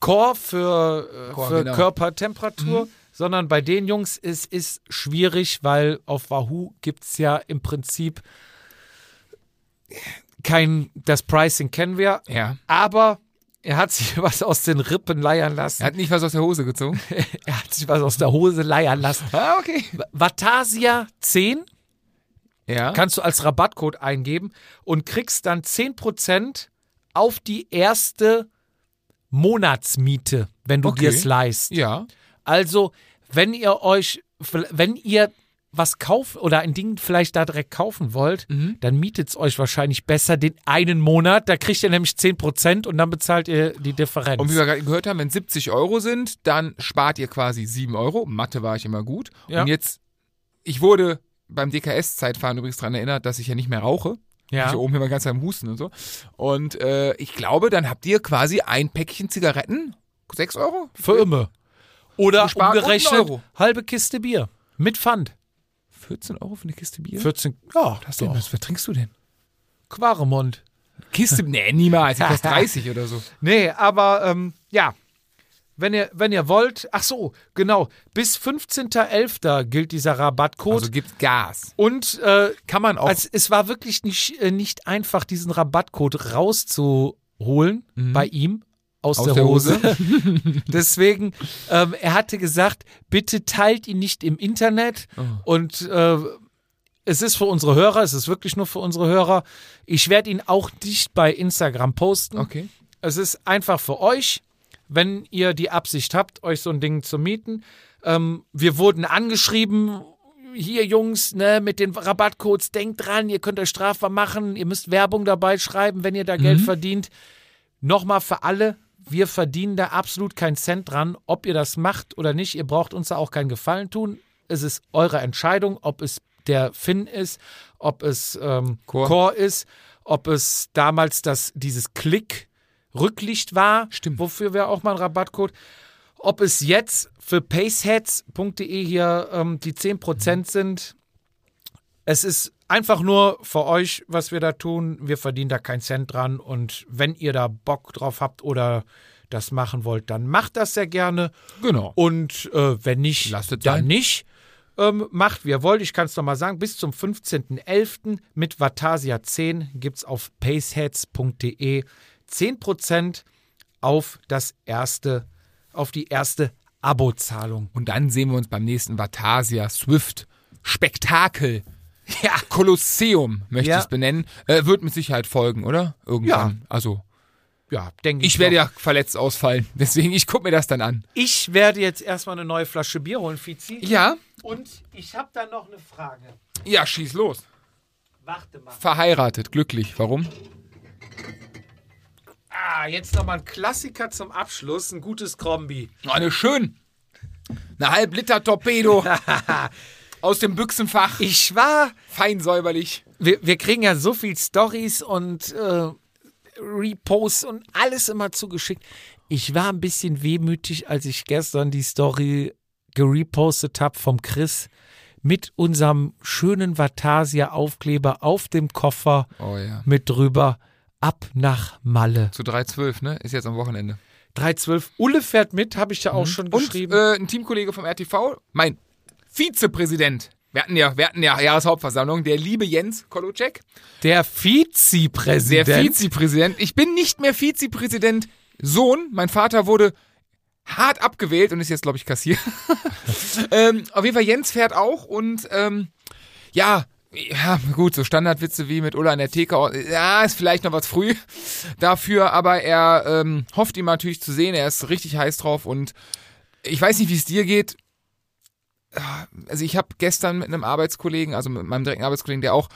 Core für, äh, Core, für genau. Körpertemperatur, sondern bei den Jungs ist ist schwierig, weil auf Wahoo gibt es ja im Prinzip kein, das Pricing kennen wir, Ja. aber er hat sich was aus den Rippen leiern lassen. Er hat nicht was aus der Hose gezogen. Er hat sich was aus der Hose leiern lassen. ah, okay. Vatasia 10 Ja. kannst du als Rabattcode eingeben und kriegst dann 10% auf die erste Monatsmiete, wenn du Okay. dir es leist. ja. Also, wenn ihr euch, wenn ihr was kauft oder ein Ding vielleicht da direkt kaufen wollt, Mhm. dann mietet es euch wahrscheinlich besser den einen Monat. Da kriegt ihr nämlich 10% und dann bezahlt ihr die Differenz. Und wie wir gerade gehört haben, wenn 70 Euro sind, dann spart ihr quasi 7 Euro. Mathe war ich immer gut. Ja. Und jetzt, ich wurde beim DKS-Zeitfahren übrigens daran erinnert, dass ich ja nicht mehr rauche. ja. Ich oben immer ganz am Husten und so. Und äh, ich glaube, dann habt ihr quasi ein Päckchen Zigaretten. 6 Euro? Für immer. Oder umgerechnet halbe Kiste Bier. Mit Pfand. 14 Euro für eine Kiste Bier? 14. Ja, was, denn, was, was trinkst du denn? Quaremont. Kiste? Nee, niemals. Die kostet 30 oder so. Nee, aber ähm, ja. Wenn ihr, wenn ihr wollt, ach so, genau, bis 15.11. gilt dieser Rabattcode. Also gibt Gas. und äh, Kann man auch. also, es war wirklich nicht, äh, nicht einfach, diesen Rabattcode rauszuholen bei ihm aus, Aus der, der Hose. Deswegen, ähm, er hatte gesagt, bitte teilt ihn nicht im Internet und äh, es ist für unsere Hörer, es ist wirklich nur für unsere Hörer. Ich werde ihn auch nicht bei Instagram posten. okay. Es ist einfach für euch, wenn ihr die Absicht habt, euch so ein Ding zu mieten. Ähm, wir wurden angeschrieben, hier Jungs, ne, mit den Rabattcodes, denkt dran, ihr könnt euch strafbar machen, ihr müsst Werbung dabei schreiben, wenn ihr da Geld verdient. Nochmal für alle, wir verdienen da absolut keinen Cent dran, ob ihr das macht oder nicht. Ihr braucht uns da auch keinen Gefallen tun. Es ist eure Entscheidung, ob es der Finn ist, ob es ähm, Core. Core ist, ob es damals das, dieses Klick Rücklicht war, Stimmt. wofür wir auch mal einen Rabattcode. Ob es jetzt für paceheads.de hier ähm, die 10% sind, es ist einfach nur für euch, was wir da tun. Wir verdienen da keinen Cent dran. Und wenn ihr da Bock drauf habt oder das machen wollt, dann macht das sehr gerne. Genau. Und äh, wenn nicht, Lasst es dann sein. nicht. Ähm, macht, wie ihr wollt. Ich kann es nochmal sagen. Bis zum 15.11. mit Vatasia 10 gibt es auf paceheads.de 10% auf das erste, auf die erste Abozahlung. Und dann sehen wir uns beim nächsten Vatasia Swift Spektakel. Ja, Kolosseum möchte Ja. ich es benennen. Äh, wird mit Sicherheit folgen, oder? Irgendwann. Also, Ja, denke ich. ich werde doch. ja verletzt ausfallen. Deswegen, ich gucke mir das dann an. Ich werde jetzt erstmal eine neue Flasche Bier holen, Fizi. Ja? Und ich habe da noch eine Frage. Ja, schieß los. Warte mal. Verheiratet, glücklich. Warum? Ah, jetzt nochmal ein Klassiker zum Abschluss. Ein gutes Kombi. Oh, eine schön. Eine halb Liter Torpedo. Aus dem Büchsenfach. Ich war. Fein säuberlich. Wir, wir kriegen ja so viel Stories und äh, Reposts und alles immer zugeschickt. Ich war ein bisschen wehmütig, als ich gestern die Story gerepostet habe vom Chris mit unserem schönen Vatasia-Aufkleber auf dem Koffer Oh ja. mit drüber. Ab nach Malle. Zu 3,12, ne? Ist jetzt am Wochenende. 312. Ulle fährt mit, habe ich ja auch schon Und geschrieben. äh, ein Teamkollege vom RTV, mein Vizepräsident. Wir hatten ja, wir hatten ja Jahreshauptversammlung, der liebe Jens Kolocek, der der Vizepräsident. Vizepräsident. Ich bin nicht mehr Vizepräsident Sohn. Mein Vater wurde hart abgewählt und ist jetzt, glaube ich, Kassier. ähm, auf jeden Fall, Jens fährt auch und ähm, ja, ja, gut, so Standardwitze wie mit Ulla an der Theke, ja, ist vielleicht noch was früh dafür, aber er ähm, hofft ihn natürlich zu sehen, er ist richtig heiß drauf und ich weiß nicht, wie es dir geht. Also ich habe gestern mit einem Arbeitskollegen, also mit meinem direkten Arbeitskollegen, der auch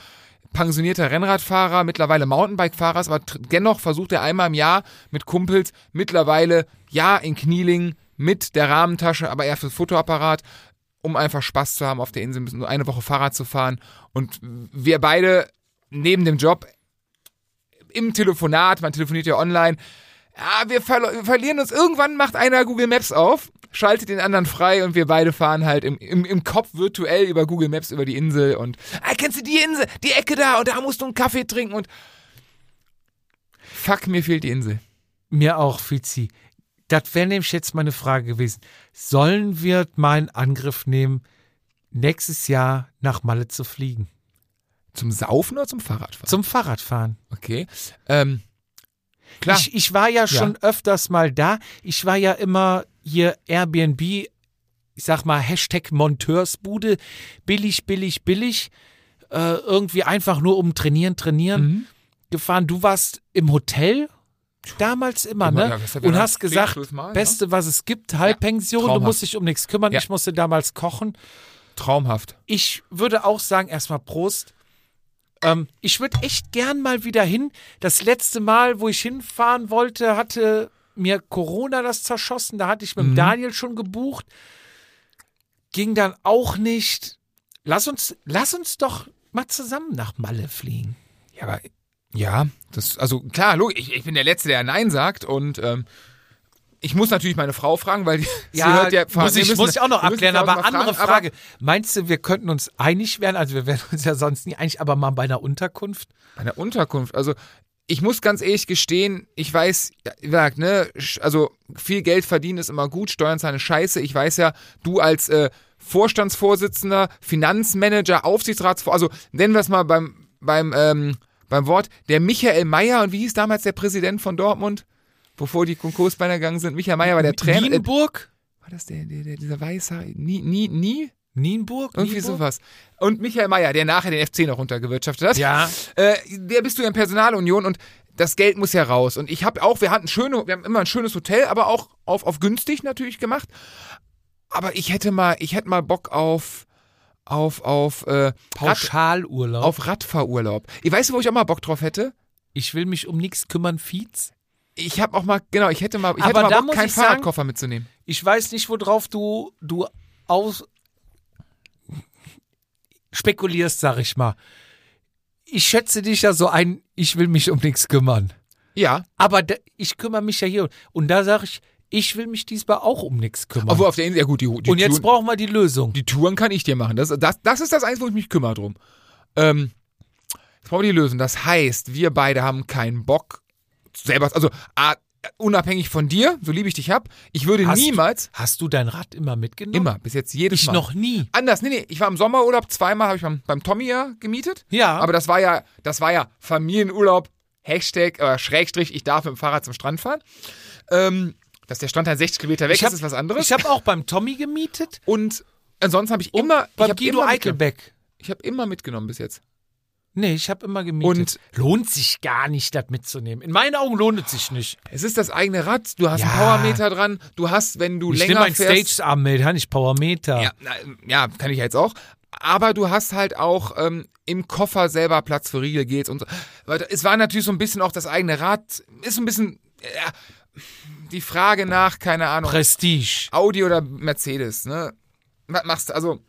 pensionierter Rennradfahrer, mittlerweile Mountainbike-Fahrer ist, aber dennoch versucht er einmal im Jahr mit Kumpels, mittlerweile ja in Knieling mit der Rahmentasche, aber eher fürs Fotoapparat, um einfach Spaß zu haben auf der Insel, nur eine Woche Fahrrad zu fahren. Und wir beide neben dem Job im Telefonat, man telefoniert ja online, ja, wir, verlo- wir verlieren uns. Irgendwann macht einer Google Maps auf, schaltet den anderen frei und wir beide fahren halt im, im, im Kopf virtuell über Google Maps über die Insel und ah, kennst du die Insel, die Ecke da und da musst du einen Kaffee trinken und fuck, mir fehlt die Insel. Mir auch, Fizi. Das wäre nämlich jetzt meine Frage gewesen. Sollen wir mal in Angriff nehmen, nächstes Jahr nach Malle zu fliegen? Zum Saufen oder zum Fahrradfahren? Zum Fahrradfahren. Okay. Ähm, klar. Ich, ich war ja schon öfters mal da. Ich war ja immer hier Airbnb, ich sag mal Hashtag Monteursbude, billig, billig, billig. Äh, irgendwie einfach nur um trainieren, trainieren Mhm. gefahren. Du warst im Hotel damals immer, Immer, ne? ja, ja Und hast gesagt, Mal, ne? Beste, was es gibt, Halbpension, du musst dich um nichts kümmern. Ja. Ich musste damals kochen. Traumhaft. Ich würde auch sagen, erstmal Prost. Ähm, ich würde echt gern mal wieder hin. Das letzte Mal, wo ich hinfahren wollte, hatte mir Corona das zerschossen. Da hatte ich mit Mhm. Daniel schon gebucht. Ging dann auch nicht. Lass uns, lass uns doch mal zusammen nach Malle fliegen. Ja, aber ja, das, also klar, logisch, ich, ich bin der Letzte, der Nein sagt und ähm, ich muss natürlich meine Frau fragen, weil die, sie hört ja muss wir ich, müssen- muss ich auch noch abklären. Aber andere fragen, Frage. Meinst du, wir könnten uns einig werden? Also wir werden uns ja sonst nie einig, aber mal bei einer Unterkunft? Bei einer Unterkunft, also ich muss ganz ehrlich gestehen, ich weiß, ja, wie gesagt, ne, also viel Geld verdienen ist immer gut, Steuern sind eine Scheiße. Ich weiß ja, du als äh, Vorstandsvorsitzender, Finanzmanager, Aufsichtsratsvor, also nennen wir es mal beim, beim, ähm, beim Wort, der Michael Mayer und wie hieß damals der Präsident von Dortmund, bevor die Konkursbeine gegangen sind? Michael Mayer war der Trainer. Äh, Nienburg? war das der, der, der dieser Weißer? Nie, nie, nie? Nienburg? Irgendwie Nienburg? sowas. Und Michael Mayer, der nachher den FC noch runtergewirtschaftet hat. Ja. Äh, der bist du in Personalunion und das Geld muss ja raus. Und ich habe auch, wir hatten schöne, wir haben immer ein schönes Hotel, aber auch auf, auf günstig natürlich gemacht. Aber ich hätte mal, ich hätte mal Bock auf, auf, auf, äh, Rad, Pauschalurlaub. auf Radfahrurlaub. Ich weiß, wo ich auch mal Bock drauf hätte. ich will mich um nichts kümmern, Fietz. Ich habe auch mal, genau, ich hätte mal, ich Aber hätte mal Bock, keinen ich sagen- Fahrradkoffer mitzunehmen. Ich weiß nicht, worauf du, du aus spekulierst, sag ich mal. Ich schätze dich ja so ein, ich will mich um nichts kümmern. Ja. Aber da, ich kümmere mich ja hier. Und da sage ich, ich will mich diesmal auch um nichts kümmern. Obwohl auf der Insel, ja gut, die, die Und jetzt Touren, brauchen wir die Lösung. die Touren kann ich dir machen. Das, das, das ist das Einzige, wo ich mich kümmere drum. Ähm, jetzt brauchen wir die Lösung. Das heißt, wir beide haben keinen Bock selber, also ah, unabhängig von dir, so lieb ich dich hab, ich würde Hast du- niemals, Hast du dein Rad immer mitgenommen? immer, bis jetzt jedes Ich Mal. noch nie. Anders, nee, nee, ich war im Sommerurlaub, zweimal habe ich beim, beim Tommy ja gemietet. Ja. Aber das war ja, das war ja Familienurlaub, Hashtag, äh, Schrägstrich, ich darf mit dem Fahrrad zum Strand fahren. Ähm, dass der Strand dann 60 Kilometer weg Ich hab- ist, ist was anderes. Ich habe auch beim Tommy gemietet. und ansonsten habe ich immer, ich beim habe Guido immer. Eichelbeck. ich habe immer mitgenommen bis jetzt. Nee, ich habe immer gemietet. Und- lohnt sich gar nicht, das mitzunehmen. In meinen Augen lohnt es sich nicht. Es ist das eigene Rad, du hast Ja. einen Powermeter dran, du hast, wenn du Ich nehme länger ein fährst, Stage-Arm mit, ich Powermeter. ja, na, ja, kann ich jetzt auch. Aber du hast halt auch ähm, im Koffer selber Platz für Riegel, Gels und so. Es war natürlich so ein bisschen auch das eigene Rad. Ist so ein bisschen ja, die Frage nach, keine Ahnung, Prestige. Audi oder Mercedes, ne? Was machst du? Also,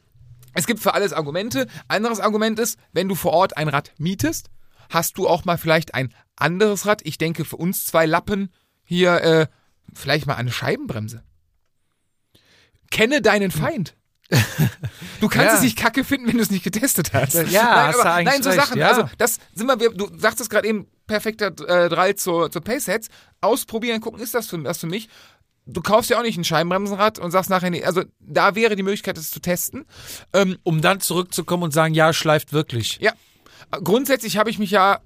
es gibt für alles Argumente. Anderes Argument ist, wenn du vor Ort ein Rad mietest, hast du auch mal vielleicht ein anderes Rad. Ich denke, für uns zwei Lappen hier äh, vielleicht mal eine Scheibenbremse. Kenne deinen Feind. Du kannst Ja. es nicht kacke finden, wenn du es nicht getestet hast. Ja, nein, hast aber, eigentlich nein so recht, Sachen. ja. Also das sind wir, du sagtest gerade eben perfekter äh, Drall zur, zur Pace-Sets. Ausprobieren, gucken, ist das für, das für mich? Du kaufst ja auch nicht ein Scheibenbremsenrad und sagst nachher, nee, also da wäre die Möglichkeit, das zu testen. Ähm, Um dann zurückzukommen und sagen, ja, schleift wirklich. ja, grundsätzlich habe ich mich ja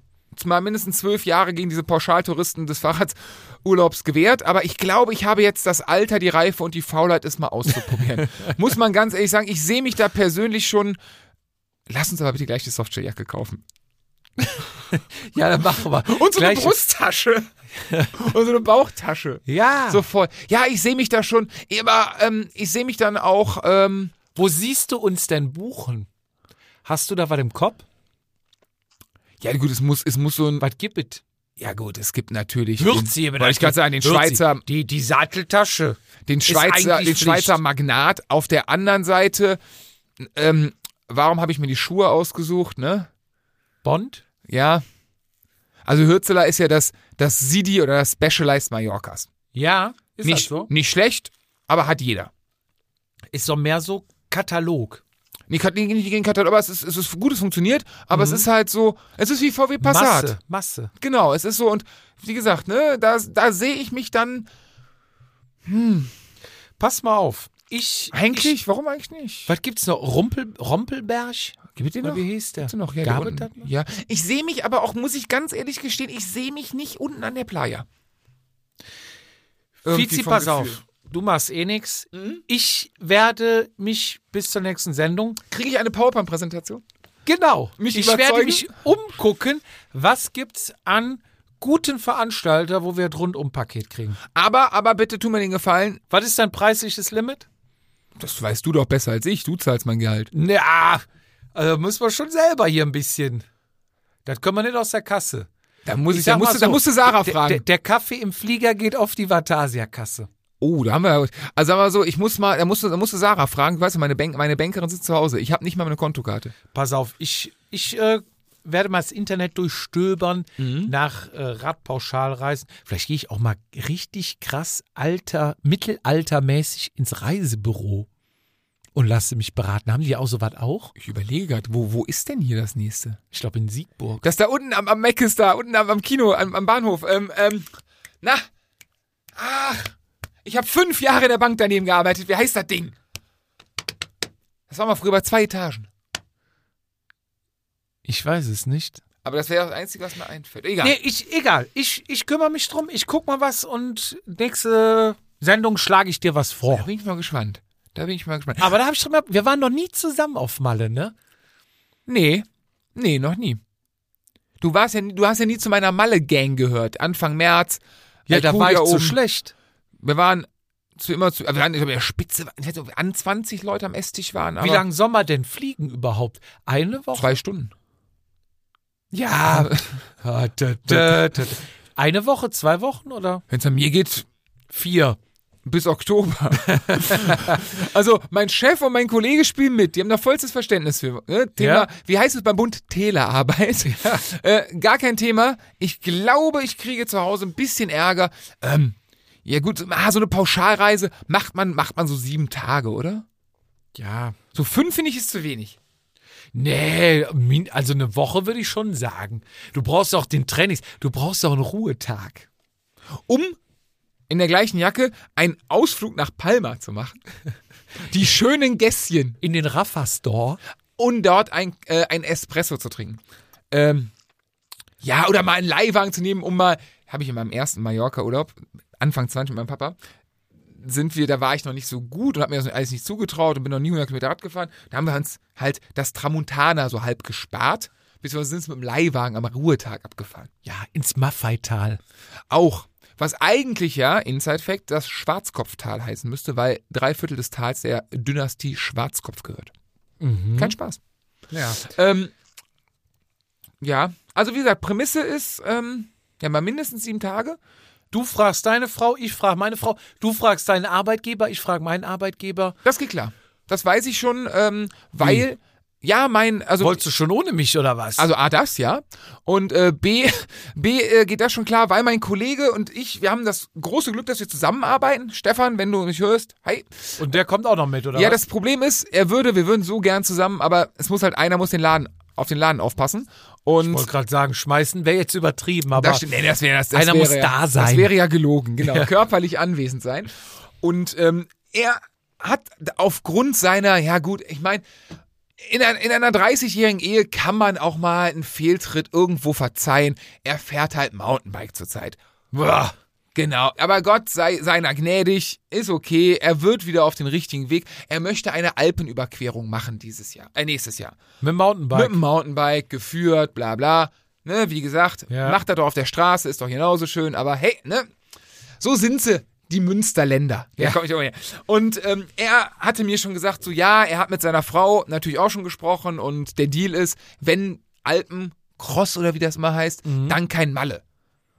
mal mindestens zwölf Jahre gegen diese Pauschaltouristen des Fahrradurlaubs gewehrt, aber ich glaube, ich habe jetzt das Alter, die Reife und die Faulheit, es mal auszuprobieren. Muss man ganz ehrlich sagen, ich sehe mich da persönlich schon. Lass uns aber bitte gleich die Softshell-Jacke kaufen. Ja, dann machen wir. Und so eine Brusttasche. und so eine Bauchtasche. Ja. So voll. Ja, ich sehe mich da schon, aber ähm, ich sehe mich dann auch, ähm, Wo siehst du uns denn buchen? Hast du da was im Kopf? ja gut, es muss, es muss so ein, Was gibt es? ja gut, es gibt natürlich, Würzi, den, wollte ich gerade sagen, den Schweizer, Die, die Satteltasche. den Schweizer, den Schweizer. Magnat. Auf der anderen Seite, ähm, warum habe ich mir die Schuhe ausgesucht, ne? Bond? Ja. Also Hürzeler ist ja das, das Sidi oder das Specialized Mallorcas. Ja. Ist Nicht, das so? nicht schlecht, aber hat jeder. Ist doch mehr so Katalog. Nicht, nicht, nicht gegen Katalog, aber es ist, es ist gut, es funktioniert, aber es ist halt so, es ist wie VW Passat. Masse. Masse. Genau, es ist so und wie gesagt, ne, da, da sehe ich mich dann Pass mal auf. Ich. Eigentlich? Ich, Warum eigentlich nicht? was gibt's noch? Rumpel, Rompelberg? Gibt es den noch? wie hieß der? Noch? Ja, Gab der unten. noch? ja. Ich sehe mich aber auch, muss ich ganz ehrlich gestehen, ich sehe mich nicht unten an der Playa. Fizi, pass Gefühl. auf. Du machst eh nix. Ich werde mich bis zur nächsten Sendung. Kriege ich eine PowerPoint-Präsentation? Genau. Mich ich werde überzeugen? mich umgucken, was gibt's an guten Veranstalter, wo wir ein Rundum-Paket kriegen. Aber, aber bitte tu mir den Gefallen, Was ist dein preisliches Limit? Das weißt du doch besser als ich, du zahlst mein Gehalt. Na, also müssen wir schon selber hier ein bisschen. Das können wir nicht aus der Kasse. Da muss ich, sag da musst, mal du, da so, musst du Sarah fragen. Der, der Kaffee im Flieger geht auf die Vatasia-Kasse. oh, da haben wir, also sag mal so, ich muss mal, da musst du, da musst du Sarah fragen, weißt du, meine, Bank, meine Bankerin sitzt zu Hause, ich habe nicht mal meine Kontokarte. Pass auf, ich, ich äh, werde mal das Internet durchstöbern Mhm. nach äh, Radpauschalreisen. Vielleicht gehe ich auch mal richtig krass alter, mittelaltermäßig ins Reisebüro und lasse mich beraten. Haben die auch sowas auch? Ich überlege gerade, wo, wo ist denn hier das nächste? Ich glaube in Siegburg. Das da unten am, am Mac ist da, unten am, am Kino, am, am Bahnhof. Ähm, ähm, na, ach, ich habe fünf Jahre in der Bank daneben gearbeitet. Wie heißt das Ding? Das war mal früher bei zwei Etagen. Ich weiß es nicht. Aber das wäre das Einzige, was mir einfällt. Egal. Nee, ich, egal. Ich, ich kümmere mich drum. Ich guck mal was und nächste Sendung schlage ich dir was Da vor. bin ich mal gespannt. Da bin ich mal gespannt. Aber da habe ich schon mal, wir waren noch nie zusammen auf Malle, ne? Nee, nee, noch nie. Du warst ja, du hast ja nie zu meiner Malle-Gang gehört. Anfang März. Ja, da war ich zu schlecht. Wir waren zu immer zu, wir waren in der Spitze, ich an 20 Leute am Esstisch waren. Wie lange soll man denn fliegen überhaupt? Eine Woche? Zwei Stunden. Ja. Ah. Eine Woche, zwei Wochen oder Wenn es an mir geht, vier? bis Oktober. also mein Chef und mein Kollege spielen mit. Die haben da vollstes Verständnis für. Ne? Thema, Ja. wie heißt es beim Bund? Telearbeit. Äh, gar kein Thema. Ich glaube, ich kriege zu Hause ein bisschen Ärger. Ähm, ja gut, ah, so eine Pauschalreise macht man, macht man so sieben Tage, oder? Ja. So fünf finde ich ist zu wenig. Nee, also eine Woche würde ich schon sagen. Du brauchst auch den Trainings, du brauchst auch einen Ruhetag. Um in der gleichen Jacke einen Ausflug nach Palma zu machen. Die schönen Gässchen. In den Rafa Store. und dort ein, äh, ein Espresso zu trinken. Ähm, ja, oder mal einen Leihwagen zu nehmen, um mal, habe ich in meinem ersten Mallorca-Urlaub, Anfang 20 mit meinem Papa, sind wir, da war ich noch nicht so gut und habe mir das alles nicht zugetraut und bin noch nie 100 Kilometer Rad gefahren. Da haben wir uns halt das Tramontana so halb gespart, wir sind es mit dem Leihwagen am Ruhetag abgefahren. Ja, ins Maffei-Tal. Auch. Was eigentlich ja, Inside Fact, das Schwarzkopftal heißen müsste, weil drei Viertel des Tals der Dynastie Schwarzkopf gehört. Kein Spaß. Ja. Ähm, ja, also wie gesagt, Prämisse ist, ähm, ja, mal mindestens sieben Tage. Du fragst deine Frau, ich frage meine Frau. Du fragst deinen Arbeitgeber, ich frage meinen Arbeitgeber. Das geht klar. Das weiß ich schon, ähm, weil, ja, mein, also, Wolltest du schon ohne mich oder was? also A, das, ja. Und äh, B, B äh, geht das schon klar, weil mein Kollege und ich, wir haben das große Glück, dass wir zusammenarbeiten. Stefan, wenn du mich hörst, hi. und der kommt auch noch mit, oder ja, was? das Problem ist, er würde, wir würden so gern zusammen, aber es muss halt einer muss den Laden, auf den Laden aufpassen. Und Ich wollte gerade sagen, schmeißen wäre jetzt übertrieben, aber Das stimmt, nee, das wäre das, das einer wäre muss ja, da sein. Das wäre ja gelogen, genau. Körperlich anwesend sein. Und ähm, er hat aufgrund seiner, ja gut, ich meine, in, ein, in einer 30-jährigen Ehe kann man auch mal einen Fehltritt irgendwo verzeihen. Er fährt halt Mountainbike zurzeit. Boah. Genau, aber Gott sei seiner gnädig, ist okay, er wird wieder auf den richtigen Weg. Er möchte eine Alpenüberquerung machen dieses Jahr, äh, nächstes Jahr. mit dem Mountainbike. Mit dem Mountainbike, geführt, bla bla. Ne, wie gesagt, Ja. macht er doch auf der Straße, ist doch genauso schön, aber hey, ne? So sind sie, die Münsterländer. Ja. komm ich auch her. Und ähm, er hatte mir schon gesagt, so ja, er hat mit seiner Frau natürlich auch schon gesprochen und der Deal ist, wenn Alpen Cross oder wie das immer heißt, dann kein Malle.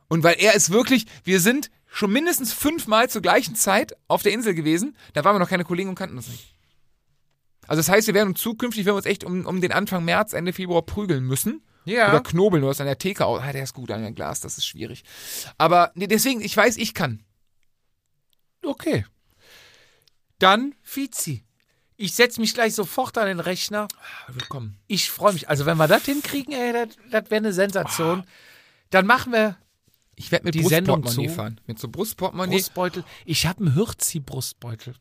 Und weil er ist wirklich, wir sind schon mindestens fünfmal zur gleichen Zeit auf der Insel gewesen, da waren wir noch keine Kollegen und kannten uns nicht. Also das heißt, wir werden uns zukünftig, wenn wir uns echt um, um den Anfang März, Ende Februar prügeln müssen. Ja. Oder knobeln, du hast an der Theke aus. Ah, der ist gut an dem Glas, das ist schwierig. Aber nee, deswegen, ich weiß, ich kann. Okay. Dann Fizi. Ich setze mich gleich sofort an den Rechner. Willkommen. Ich freue mich. Also wenn wir das hinkriegen, ey, das, das wäre eine Sensation. Dann machen wir Ich werde mit die Sendung zu. fahren. Mit so Brustportemonnaie. Brustbeutel. Ich habe einen Hürzi-Brustbeutel.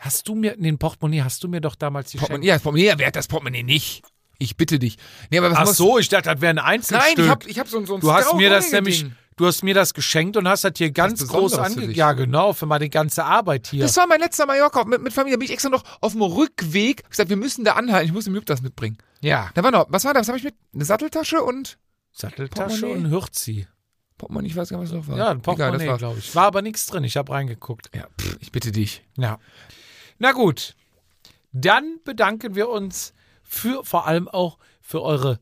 Hast du mir, den Portemonnaie hast du mir doch damals geschenkt. Portemonnaie, ja, das Portemonnaie, wer hat das Portemonnaie nicht? Ich bitte dich. Nee, aber was Ach so, ich dachte, das wäre ein Einzelstück. Nein, ich hab, ich hab so, so ein Du hast mir das nämlich, du hast mir das geschenkt und hast das hier ganz Besonderes groß ange... Ja, genau, für meine ganze Arbeit hier. Das war mein letzter Mallorca mit, mit Familie. Da bin ich extra noch auf dem Rückweg gesagt, wir müssen da anhalten. Ich muss dem Jupp das mitbringen. ja, Da war noch, was war das? Was habe ich mit? Eine Satteltasche und Satteltasche Portemonnaie? und Hürzi. Portemonnaie, ich weiß gar nicht, was noch war. Ja, ein Portemonnaie, glaube ich. War aber nichts drin, ich habe reingeguckt. Ja, pff, ich bitte dich. Ja. Na gut, dann bedanken wir uns für vor allem auch für eure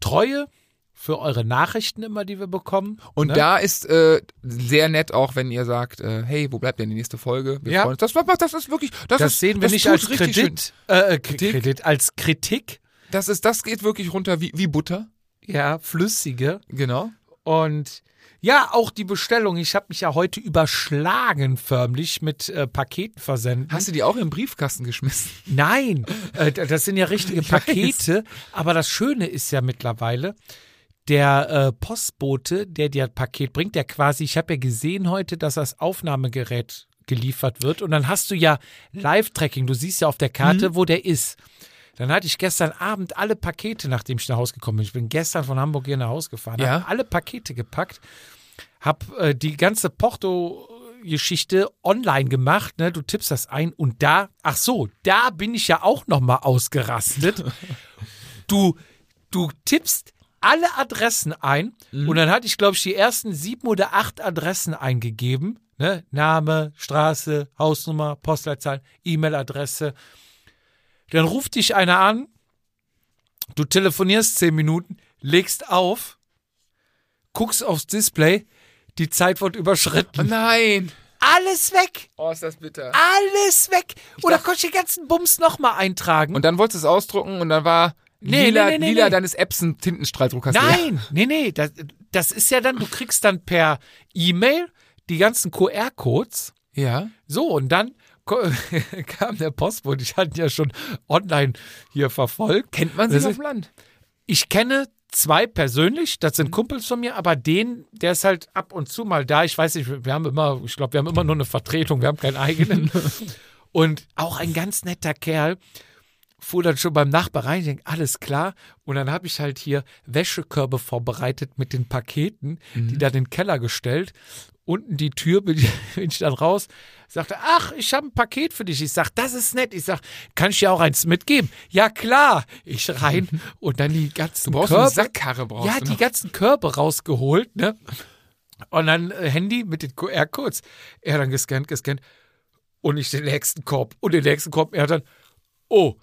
Treue, für eure Nachrichten immer, die wir bekommen. Und ne? da ist äh, sehr nett auch, wenn ihr sagt, äh, hey, wo bleibt denn die nächste Folge? Wir Ja. freuen uns. Das, das, das ist wirklich, das, das ist, sehen wir das nicht als richtig Kredit, äh, äh, Kritik? Kredit, als Kritik. Das ist, das geht wirklich runter wie, wie Butter. Ja, flüssige. Genau. Und ja, auch die Bestellung. Ich habe mich ja heute überschlagen förmlich mit äh, Paketen versenden. Hast du die auch im Briefkasten geschmissen? Nein, äh, das sind ja richtige. Pakete. Aber das Schöne ist ja mittlerweile, der äh, Postbote, der dir das Paket bringt, der quasi, ich habe ja gesehen heute, dass das Aufnahmegerät geliefert wird. Und dann hast du ja Live-Tracking. Du siehst ja auf der Karte, Mhm. wo der ist. Dann hatte ich gestern Abend alle Pakete, nachdem ich nach Hause gekommen bin. Ich bin gestern von Hamburg hier nach Hause gefahren, Ja. habe alle Pakete gepackt, habe äh, die ganze Porto-Geschichte online gemacht. Ne? Du tippst das ein und da, ach so, da bin ich ja auch noch mal ausgerastet. du, du tippst alle Adressen ein und dann hatte ich, glaube ich, die ersten sieben oder acht Adressen eingegeben. Ne? Name, Straße, Hausnummer, Postleitzahl, E-Mail-Adresse. Dann ruft dich einer an, du telefonierst zehn Minuten, legst auf, guckst aufs Display, die Zeit wird Oh überschritten. nein. Alles weg! Oh, ist das bitter. Alles weg! Oder dachte- konnte ich den ganzen Bums nochmal eintragen? Und dann wolltest du es ausdrucken und dann war Nee, lila, nee, nee, lila deines Epson Tintenstrahldruck hast du. Nein, nee, nee, das, das ist ja dann, du kriegst dann per E-Mail die ganzen QR-Codes. Ja. So, und dann kam der Postbote. Ich hatte ihn ja schon online hier verfolgt. Kennt man sich auf dem Land? Ich kenne zwei persönlich, das sind Kumpels von mir, aber den, der ist halt ab und zu mal da. Ich weiß nicht, wir haben immer, ich glaube, wir haben immer nur eine Vertretung, wir haben keinen eigenen. und auch ein ganz netter Kerl fuhr dann schon beim Nachbar rein, ich denk, alles klar. Und dann habe ich halt hier Wäschekörbe vorbereitet mit den Paketen, die dann in den Keller gestellt. Unten die Tür bin ich, bin ich dann raus, sagte, ach, ich habe ein Paket für dich. Ich sag, das ist nett. Ich sag, kann ich dir auch eins mitgeben? Ja, klar. Ich rein und dann die ganzen Du brauchst Körbe. eine Sackkarre, brauchst Ja, die ganzen Körbe rausgeholt, ne? Und dann äh, Handy mit den QR-Codes. Er dann gescannt, gescannt. Und ich den nächsten Korb. Und den nächsten Korb. Er dann, oh,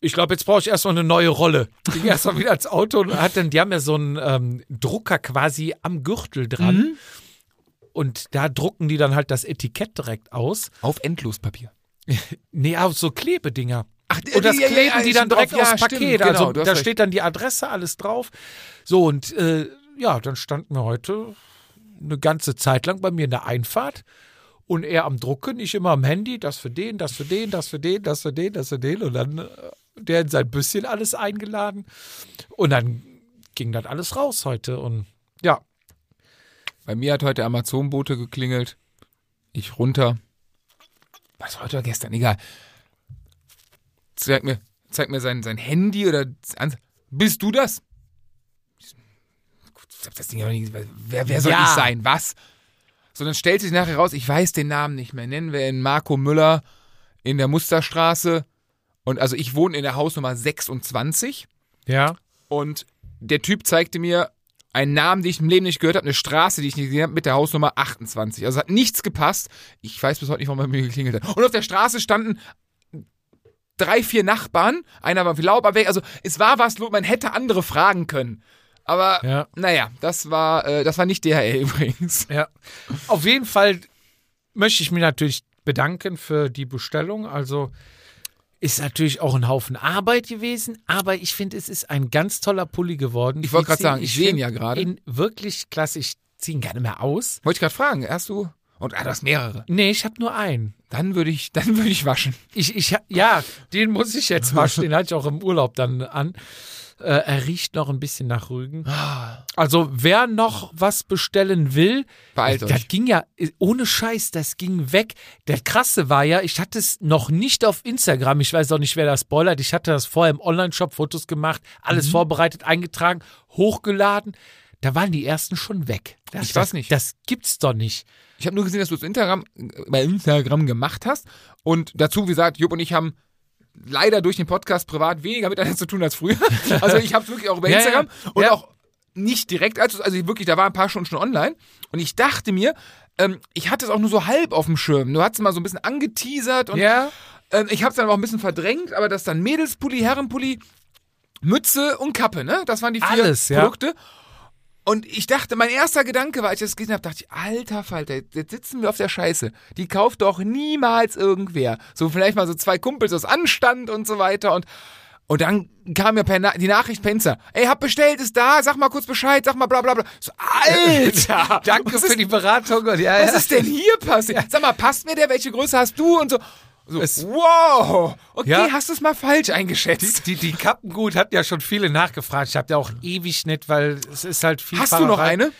ich glaube, jetzt brauche ich erstmal eine neue Rolle. Ging erstmal wieder ins Auto und hat dann, die haben ja so einen ähm, Drucker quasi am Gürtel dran. Mhm. Und da drucken die dann halt das Etikett direkt aus. Auf Endlospapier. Nee, auf so Klebedinger. Ach, Und das kleben die dann direkt aufs Paket. Genau, also da recht. steht dann die Adresse, alles drauf. So, und äh, ja, dann standen wir heute eine ganze Zeit lang bei mir in der Einfahrt und er am Drucken, ich immer am Handy, das für den, das für den, das für den, das für den, das für den und dann äh, der in sein Büsschen alles eingeladen und dann ging das alles raus heute und ja, Bei mir hat heute Amazon-Bote geklingelt. Ich runter. Was heute oder gestern? Egal. Zeig mir, zeig mir sein, sein Handy oder. Bist du das? Gut, ich hab das Ding aber nicht. Wer, wer soll Ja. ich sein? Was? So, dann stellt sich nachher raus, ich weiß den Namen nicht mehr. Nennen wir ihn Marco Müller in der Musterstraße. Und also ich wohne in der Hausnummer 26. ja, Und der Typ zeigte mir einen Namen, den ich im Leben nicht gehört habe, eine Straße, die ich nicht gesehen habe, mit der Hausnummer 28. Also hat nichts gepasst. Ich weiß bis heute nicht, warum er mir geklingelt hat. Und auf der Straße standen drei, vier Nachbarn. Einer war Lauber weg. Also es war was, los, man hätte andere fragen können. Aber ja. naja, das war, äh, das war nicht DHL übrigens. Ja. Auf jeden Fall möchte ich mich natürlich bedanken für die Bestellung. Also ist natürlich auch ein Haufen Arbeit gewesen, aber ich finde, es ist ein ganz toller Pulli geworden. Ich wollte gerade sagen, ich sehe ihn ja gerade. ihn wirklich klasse. Ich ziehe ihn gerne mehr aus. Wollte ich gerade fragen, hast du. Und ah, du hast mehrere. Nee, ich habe nur einen. Dann würde ich, dann würde ich waschen. Ich, ich, ja, den muss ich jetzt waschen. Den hatte ich auch im Urlaub dann an. Äh, er riecht noch ein bisschen nach Rügen. Ah. Also wer noch was bestellen will, Beeilt das, das ging ja ohne Scheiß, das ging weg. Der krasse war ja, ich hatte es noch nicht auf Instagram, ich weiß auch nicht, wer das spoilert. Ich hatte das vorher im Online-Shop Fotos gemacht, alles vorbereitet, eingetragen, hochgeladen. Da waren die ersten schon weg. Das, Ich weiß das, nicht. Das gibt's doch nicht. Ich habe nur gesehen, dass du es Instagram, bei Instagram gemacht hast. Und dazu, wie gesagt, Jupp und ich haben leider durch den Podcast privat weniger miteinander zu tun als früher. Also ich habe es wirklich auch über Ja, Instagram ja. und Ja. auch nicht direkt, also, also wirklich, da war ein paar Stunden schon online. Und ich dachte mir, ähm, ich hatte es auch nur so halb auf dem Schirm. Du hast es mal so ein bisschen angeteasert und Ja. ähm, ich habe es dann auch ein bisschen verdrängt, aber das dann Mädelspulli, Herrenpulli, Mütze und Kappe, ne? Das waren die vier Alles, ja. Und ich dachte, mein erster Gedanke war, als ich das gesehen habe, dachte ich, alter Falter, jetzt sitzen wir auf der Scheiße. Die kauft doch niemals irgendwer. So vielleicht mal so zwei Kumpels aus Anstand und so weiter. Und, und dann kam mir Na die Nachricht Insta, ey, hab bestellt, ist da, sag mal kurz Bescheid, sag mal bla bla bla. So, Alter! Danke was für ist, die Beratung. Und ja, Was ja. ist denn hier passiert? Sag mal, passt mir der? Welche Größe hast du? Und so. So Es- wow! Okay, Ja. hast du es mal falsch eingeschätzt. Die, die Kappengut hat ja schon viele nachgefragt. Ich habe ja auch ewig nicht, weil es ist halt viel Hast du noch Fahrerei. eine?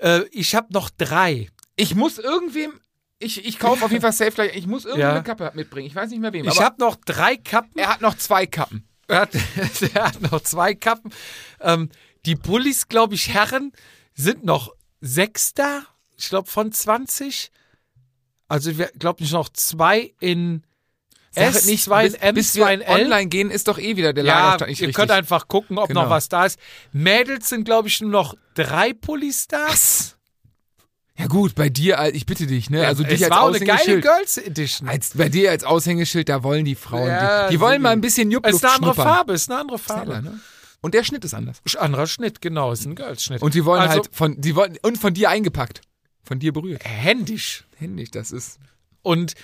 Äh, ich habe noch drei. Ich muss irgendwem, ich, ich kaufe auf jeden Fall safe gleich, ich muss irgendeine Ja. Kappe mitbringen. Ich weiß nicht mehr wem. Ich habe noch drei Kappen. er hat noch zwei Kappen. Er hat, er hat noch zwei Kappen. Ähm, die Bullis, glaube ich, Herren, sind noch sechs da. Ich glaube von 20. Also ich glaube nicht noch zwei in Sag S, nicht, zwei in bis, M, bis zwei in L. online gehen, ist doch eh wieder der Ja, Lagerstand nicht ihr richtig. könnt einfach gucken, ob Genau. noch was da ist. Mädels sind, glaube ich, nur noch drei Pullis da. was? Ja gut, bei dir, ich bitte dich, ne? Also es dich als war auch eine geile Aushängeschild. Girls Edition. Als, bei dir als Aushängeschild, da wollen die Frauen, Ja, die, die wollen mal ein bisschen es Juppluft ist eine andere schnuppern. Farbe, es ist eine andere Farbe. Schneller, ne? Und der Schnitt ist anders. Anderer Schnitt, genau, ist ein Girls-Schnitt. Und die wollen also, halt von, die wollen, und von dir eingepackt. Von dir berührt. händisch. Händig, das ist. Und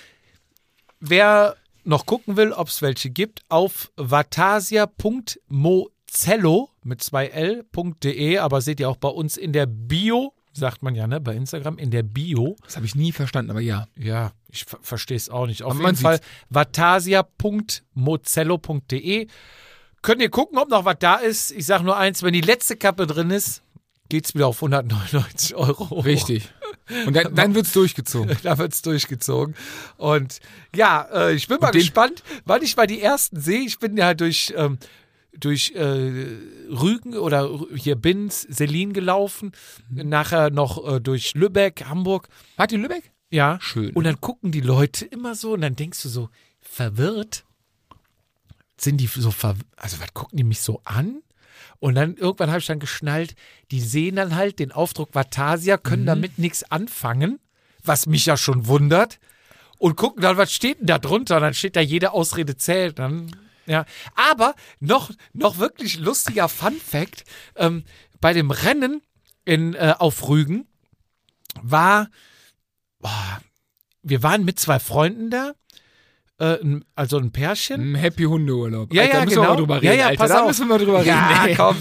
wer noch gucken will, ob es welche gibt, auf vatasia.mozello mit zwei L.de, aber seht ihr auch bei uns in der Bio, sagt man ja, ne, bei Instagram, in der Bio. Das habe ich nie verstanden, aber ja. Ja, ich ver verstehe es auch nicht. Auf Aber jeden Fall vatasia.mozello.de. Könnt ihr gucken, ob noch was da ist. Ich sage nur eins, wenn die letzte Kappe drin ist, geht's wieder auf 199 Euro. Richtig. Und dann, dann wird's durchgezogen. Da wird's durchgezogen. Und ja, äh, ich bin mal den- gespannt, wann ich mal die ersten sehe. Ich bin ja durch, ähm, durch äh, Rügen oder hier Binz, Selin gelaufen. Nachher noch äh, durch Lübeck, Hamburg. Martin Lübeck? Ja. Schön. Und dann gucken die Leute immer so und dann denkst du so, verwirrt? Sind die so verwirrt? Also, was gucken die mich so an? Und dann irgendwann habe ich dann geschnallt, die sehen dann halt den Aufdruck Vatasia, können damit nichts anfangen, was mich ja schon wundert. Und gucken dann, was steht denn da drunter? Und dann steht da jede Ausrede zählt. Dann, ja. Aber noch, noch wirklich lustiger Fun Fact: ähm, Bei dem Rennen in, äh, auf Rügen war, boah, wir waren mit zwei Freunden da, äh, also ein Pärchen. Ein Happy Hundeurlaub. Ja, Alter, ja, müssen genau. wir drüber reden. Ja, ja, Alter. pass da auf. müssen wir mal drüber Ja, reden. ey. komm.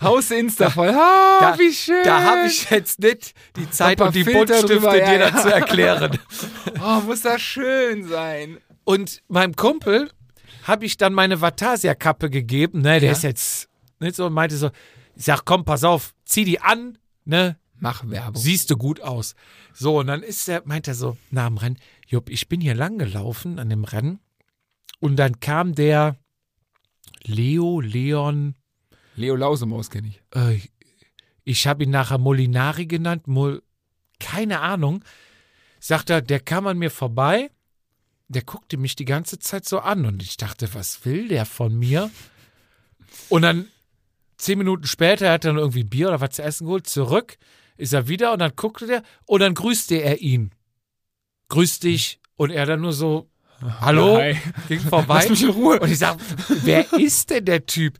Haus Insta voll. Ah, Da- wie schön. Da habe ich jetzt nicht die Zeit und die Filter Buntstifte, drüber, ja, dir ja. das zu erklären. Oh, muss das schön sein. Und meinem Kumpel habe ich dann meine Vatasia-Kappe gegeben. Ne, der Ja. ist jetzt nicht so und meinte so, ich sag, komm, pass auf, zieh die an, ne, Mach Werbung. siehst du gut aus. So, und dann ist er, meint er so, nach dem Rennen, Jupp, ich bin hier lang gelaufen an dem Rennen und dann kam der Leo, Leon, Leo Lausemaus kenne ich. äh, ich habe ihn nachher Molinari genannt, Mol, keine Ahnung, sagt er, der kam an mir vorbei, der guckte mich die ganze Zeit so an und ich dachte, was will der von mir? Und dann zehn Minuten später hat er dann irgendwie Bier oder was zu essen geholt, zurück, ist er wieder und dann guckte der und dann grüßte er ihn. Grüß dich. Und er dann nur so, hallo, Hi. ging vorbei. Lass mich in Ruhe. Und ich sag, wer ist denn der Typ?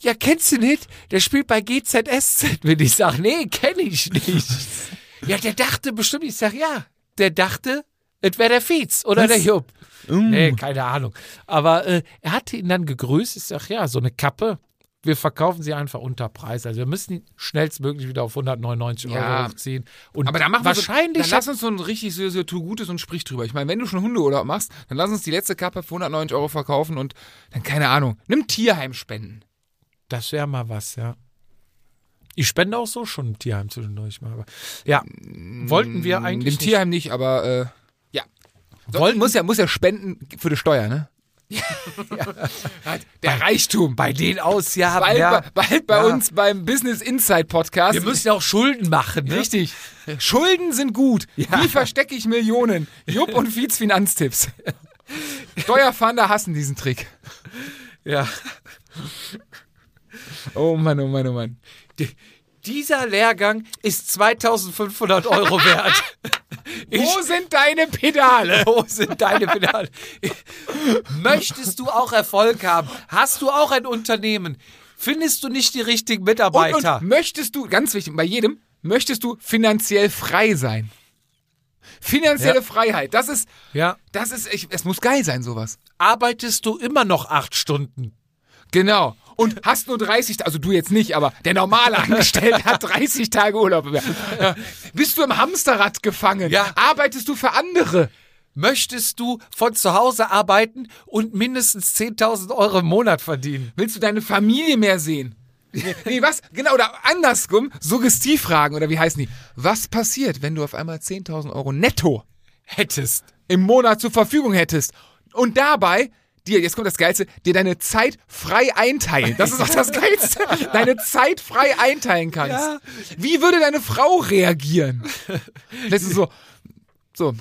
Ja, kennst du nicht? Der spielt bei GZSZ. Wenn ich sag, nee, kenn ich nicht. Ja, der dachte bestimmt, ich sag, ja, der dachte, es wäre der Fietz oder Was? der Jupp. Mm. Nee, keine Ahnung. Aber äh, er hatte ihn dann gegrüßt. Ich sag, ja, so eine Kappe. Wir verkaufen sie einfach unter Preis. Also wir müssen schnellstmöglich wieder auf 199 Ja. Euro ziehen. Und Aber da machen wahrscheinlich wir so, dann lass uns so ein richtig so, so tu Gutes und sprich drüber. Ich meine, wenn du schon Hundeurlaub machst, dann lass uns die letzte Kappe für 190 Euro verkaufen und dann, keine Ahnung, nimm Tierheim spenden. Das wäre mal was, ja. Ich spende auch so schon im Tierheim zwischendurch mal. Aber ja, wollten wir eigentlich. Dem Tierheim nicht, aber äh, ja. So, Wollten- muss ja muss ja spenden für die Steuer, ne? Der Reichtum. bei denen ausjagen. Bald, ja. bei, bald bei Ja. uns beim Business Insight Podcast. Wir müssen ja auch Schulden machen, ne? Richtig. Schulden sind gut. Ja. Wie verstecke ich Millionen? Jupp und Fietz Finanztipps. Steuerfahnder hassen diesen Trick. Ja. Oh Mann, oh Mann, oh Mann. Die, dieser Lehrgang ist 2500 Euro wert. Wo sind deine Pedale? Wo sind deine Pedale? Möchtest du auch Erfolg haben? Hast du auch ein Unternehmen? Findest du nicht die richtigen Und, Mitarbeiter? und möchtest du, ganz wichtig, bei jedem, möchtest du finanziell frei sein? Finanzielle Ja. Freiheit, das ist, ja. das ist, ich, es muss geil sein, sowas. Arbeitest du immer noch acht Stunden? Genau. Und hast nur 30, also du jetzt nicht, aber der normale Angestellte hat 30 Tage Urlaub. Ja. Bist du im Hamsterrad gefangen? Ja. Arbeitest du für andere? Möchtest du von zu Hause arbeiten und mindestens 10.000 Euro im Monat verdienen? Willst du deine Familie mehr sehen? Nee, nee, was? Genau, oder andersrum, Suggestivfragen, oder wie heißen die? Was passiert, wenn du auf einmal 10.000 Euro netto Hättest. im Monat zur Verfügung hättest und dabei dir, jetzt kommt das Geilste, dir deine Zeit frei einteilen. Das ist auch das Geilste. Deine Zeit frei einteilen kannst. Ja. Wie würde deine Frau reagieren? Das ist so, so,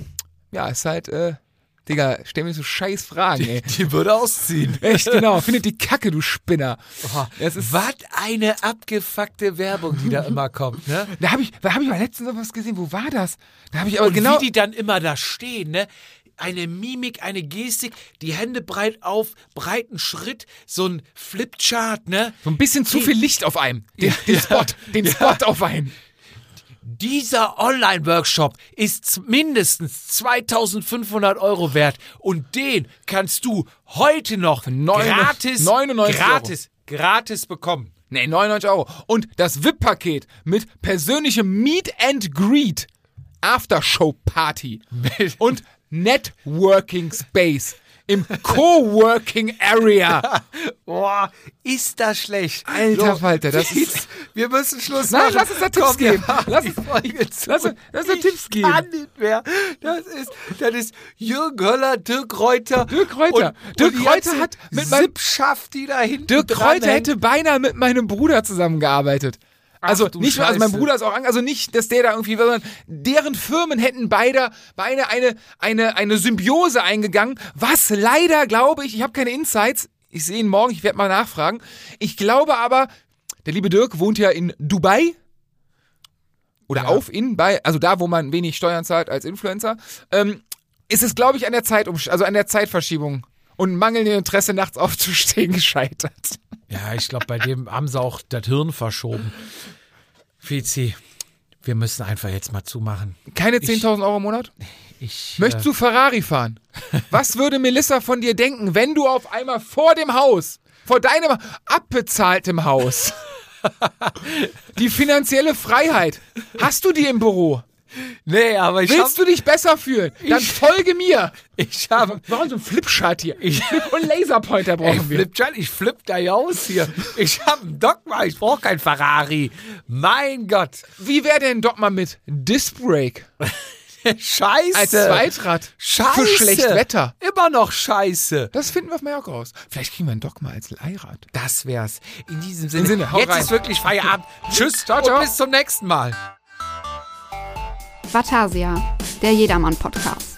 ja, ist halt, äh, Digga, stell mir so scheiß Fragen, ey. Die würde ausziehen. Echt, genau. Findet die Kacke, du Spinner. Was eine abgefuckte Werbung, die da immer kommt, ne? da habe ich, da habe ich mal letztens was gesehen. Wo war das? Da habe ich aber Und genau. wie die dann immer da stehen, ne? Eine Mimik, eine Gestik, die Hände breit auf, breiten Schritt, so ein Flipchart, ne? so ein bisschen zu viel Licht auf einem. Den, den Spot, den Spot auf einen. Dieser Online-Workshop ist mindestens 2500 Euro wert und den kannst du heute noch neun- gratis, 99 Euro. gratis, gratis bekommen. Nee, 99 Euro. Und das VIP-Paket mit persönlichem Meet and Greet, Aftershow-Party und Networking Space im Coworking Area. Boah, ist das schlecht. Alter Falter, das ist- Wir müssen Schluss Nein, machen. lass uns da Tipps Komm, geben. Lass uns- lass uns- lass uns Tipps geben. kann nicht mehr. Das ist, das ist Jürgen Höller, Dirk Reuter. Dirk Reuter. Und, Dirk und Reuter hat mit meinem- Sippschaft, die da hinten Dirk hängt. hätte beinahe mit meinem Bruder zusammengearbeitet. Also du nicht, nur- also mein Scheiße. Bruder ist auch, also nicht, dass der da irgendwie, sondern deren Firmen hätten beide, beide eine, eine, eine Symbiose eingegangen, was leider, glaube ich, ich habe keine Insights, ich sehe ihn morgen, ich werde mal nachfragen. Ich glaube aber, der liebe Dirk wohnt ja in Dubai. Oder Ja. auf in, bei, also da, wo man wenig Steuern zahlt als Influencer. Ähm, ist es, glaube ich, an der Zeit, also an der Zeitverschiebung und mangelndem Interesse, nachts aufzustehen, gescheitert. Ja, ich glaube, bei dem haben sie auch das Hirn verschoben. Fizi, wir müssen einfach jetzt mal zumachen. Keine 10.000 Euro im Monat? Ich, Möchtest du Ferrari fahren? Was würde Melissa von dir denken, wenn du auf einmal vor dem Haus, vor deinem abbezahltem Haus, die finanzielle Freiheit, hast du die im Büro? Nee, aber ich Willst du dich besser fühlen? Dann Ich- folge mir. Ich habe. Warum so ein Flipchart hier? Ich- Und Laserpointer Ey, brauchen wir. flip, ich flipp da ja aus hier. Ich habe einen Dogma, ich brauche kein Ferrari. Mein Gott. Wie wäre denn doch mal mit Disc Brake Scheiße. als Zweitrad Scheiße. für schlecht Wetter? Immer noch scheiße. Das finden wir auf Mallorca raus. Vielleicht kriegen wir einen Dogma als Leihrad. Das wär's. In diesem Sinne. Sinne, hau jetzt rein. ist wirklich Feierabend. Tschüss Ciao, ciao. und bis zum nächsten Mal. Vatasia, der Jedermann-Podcast.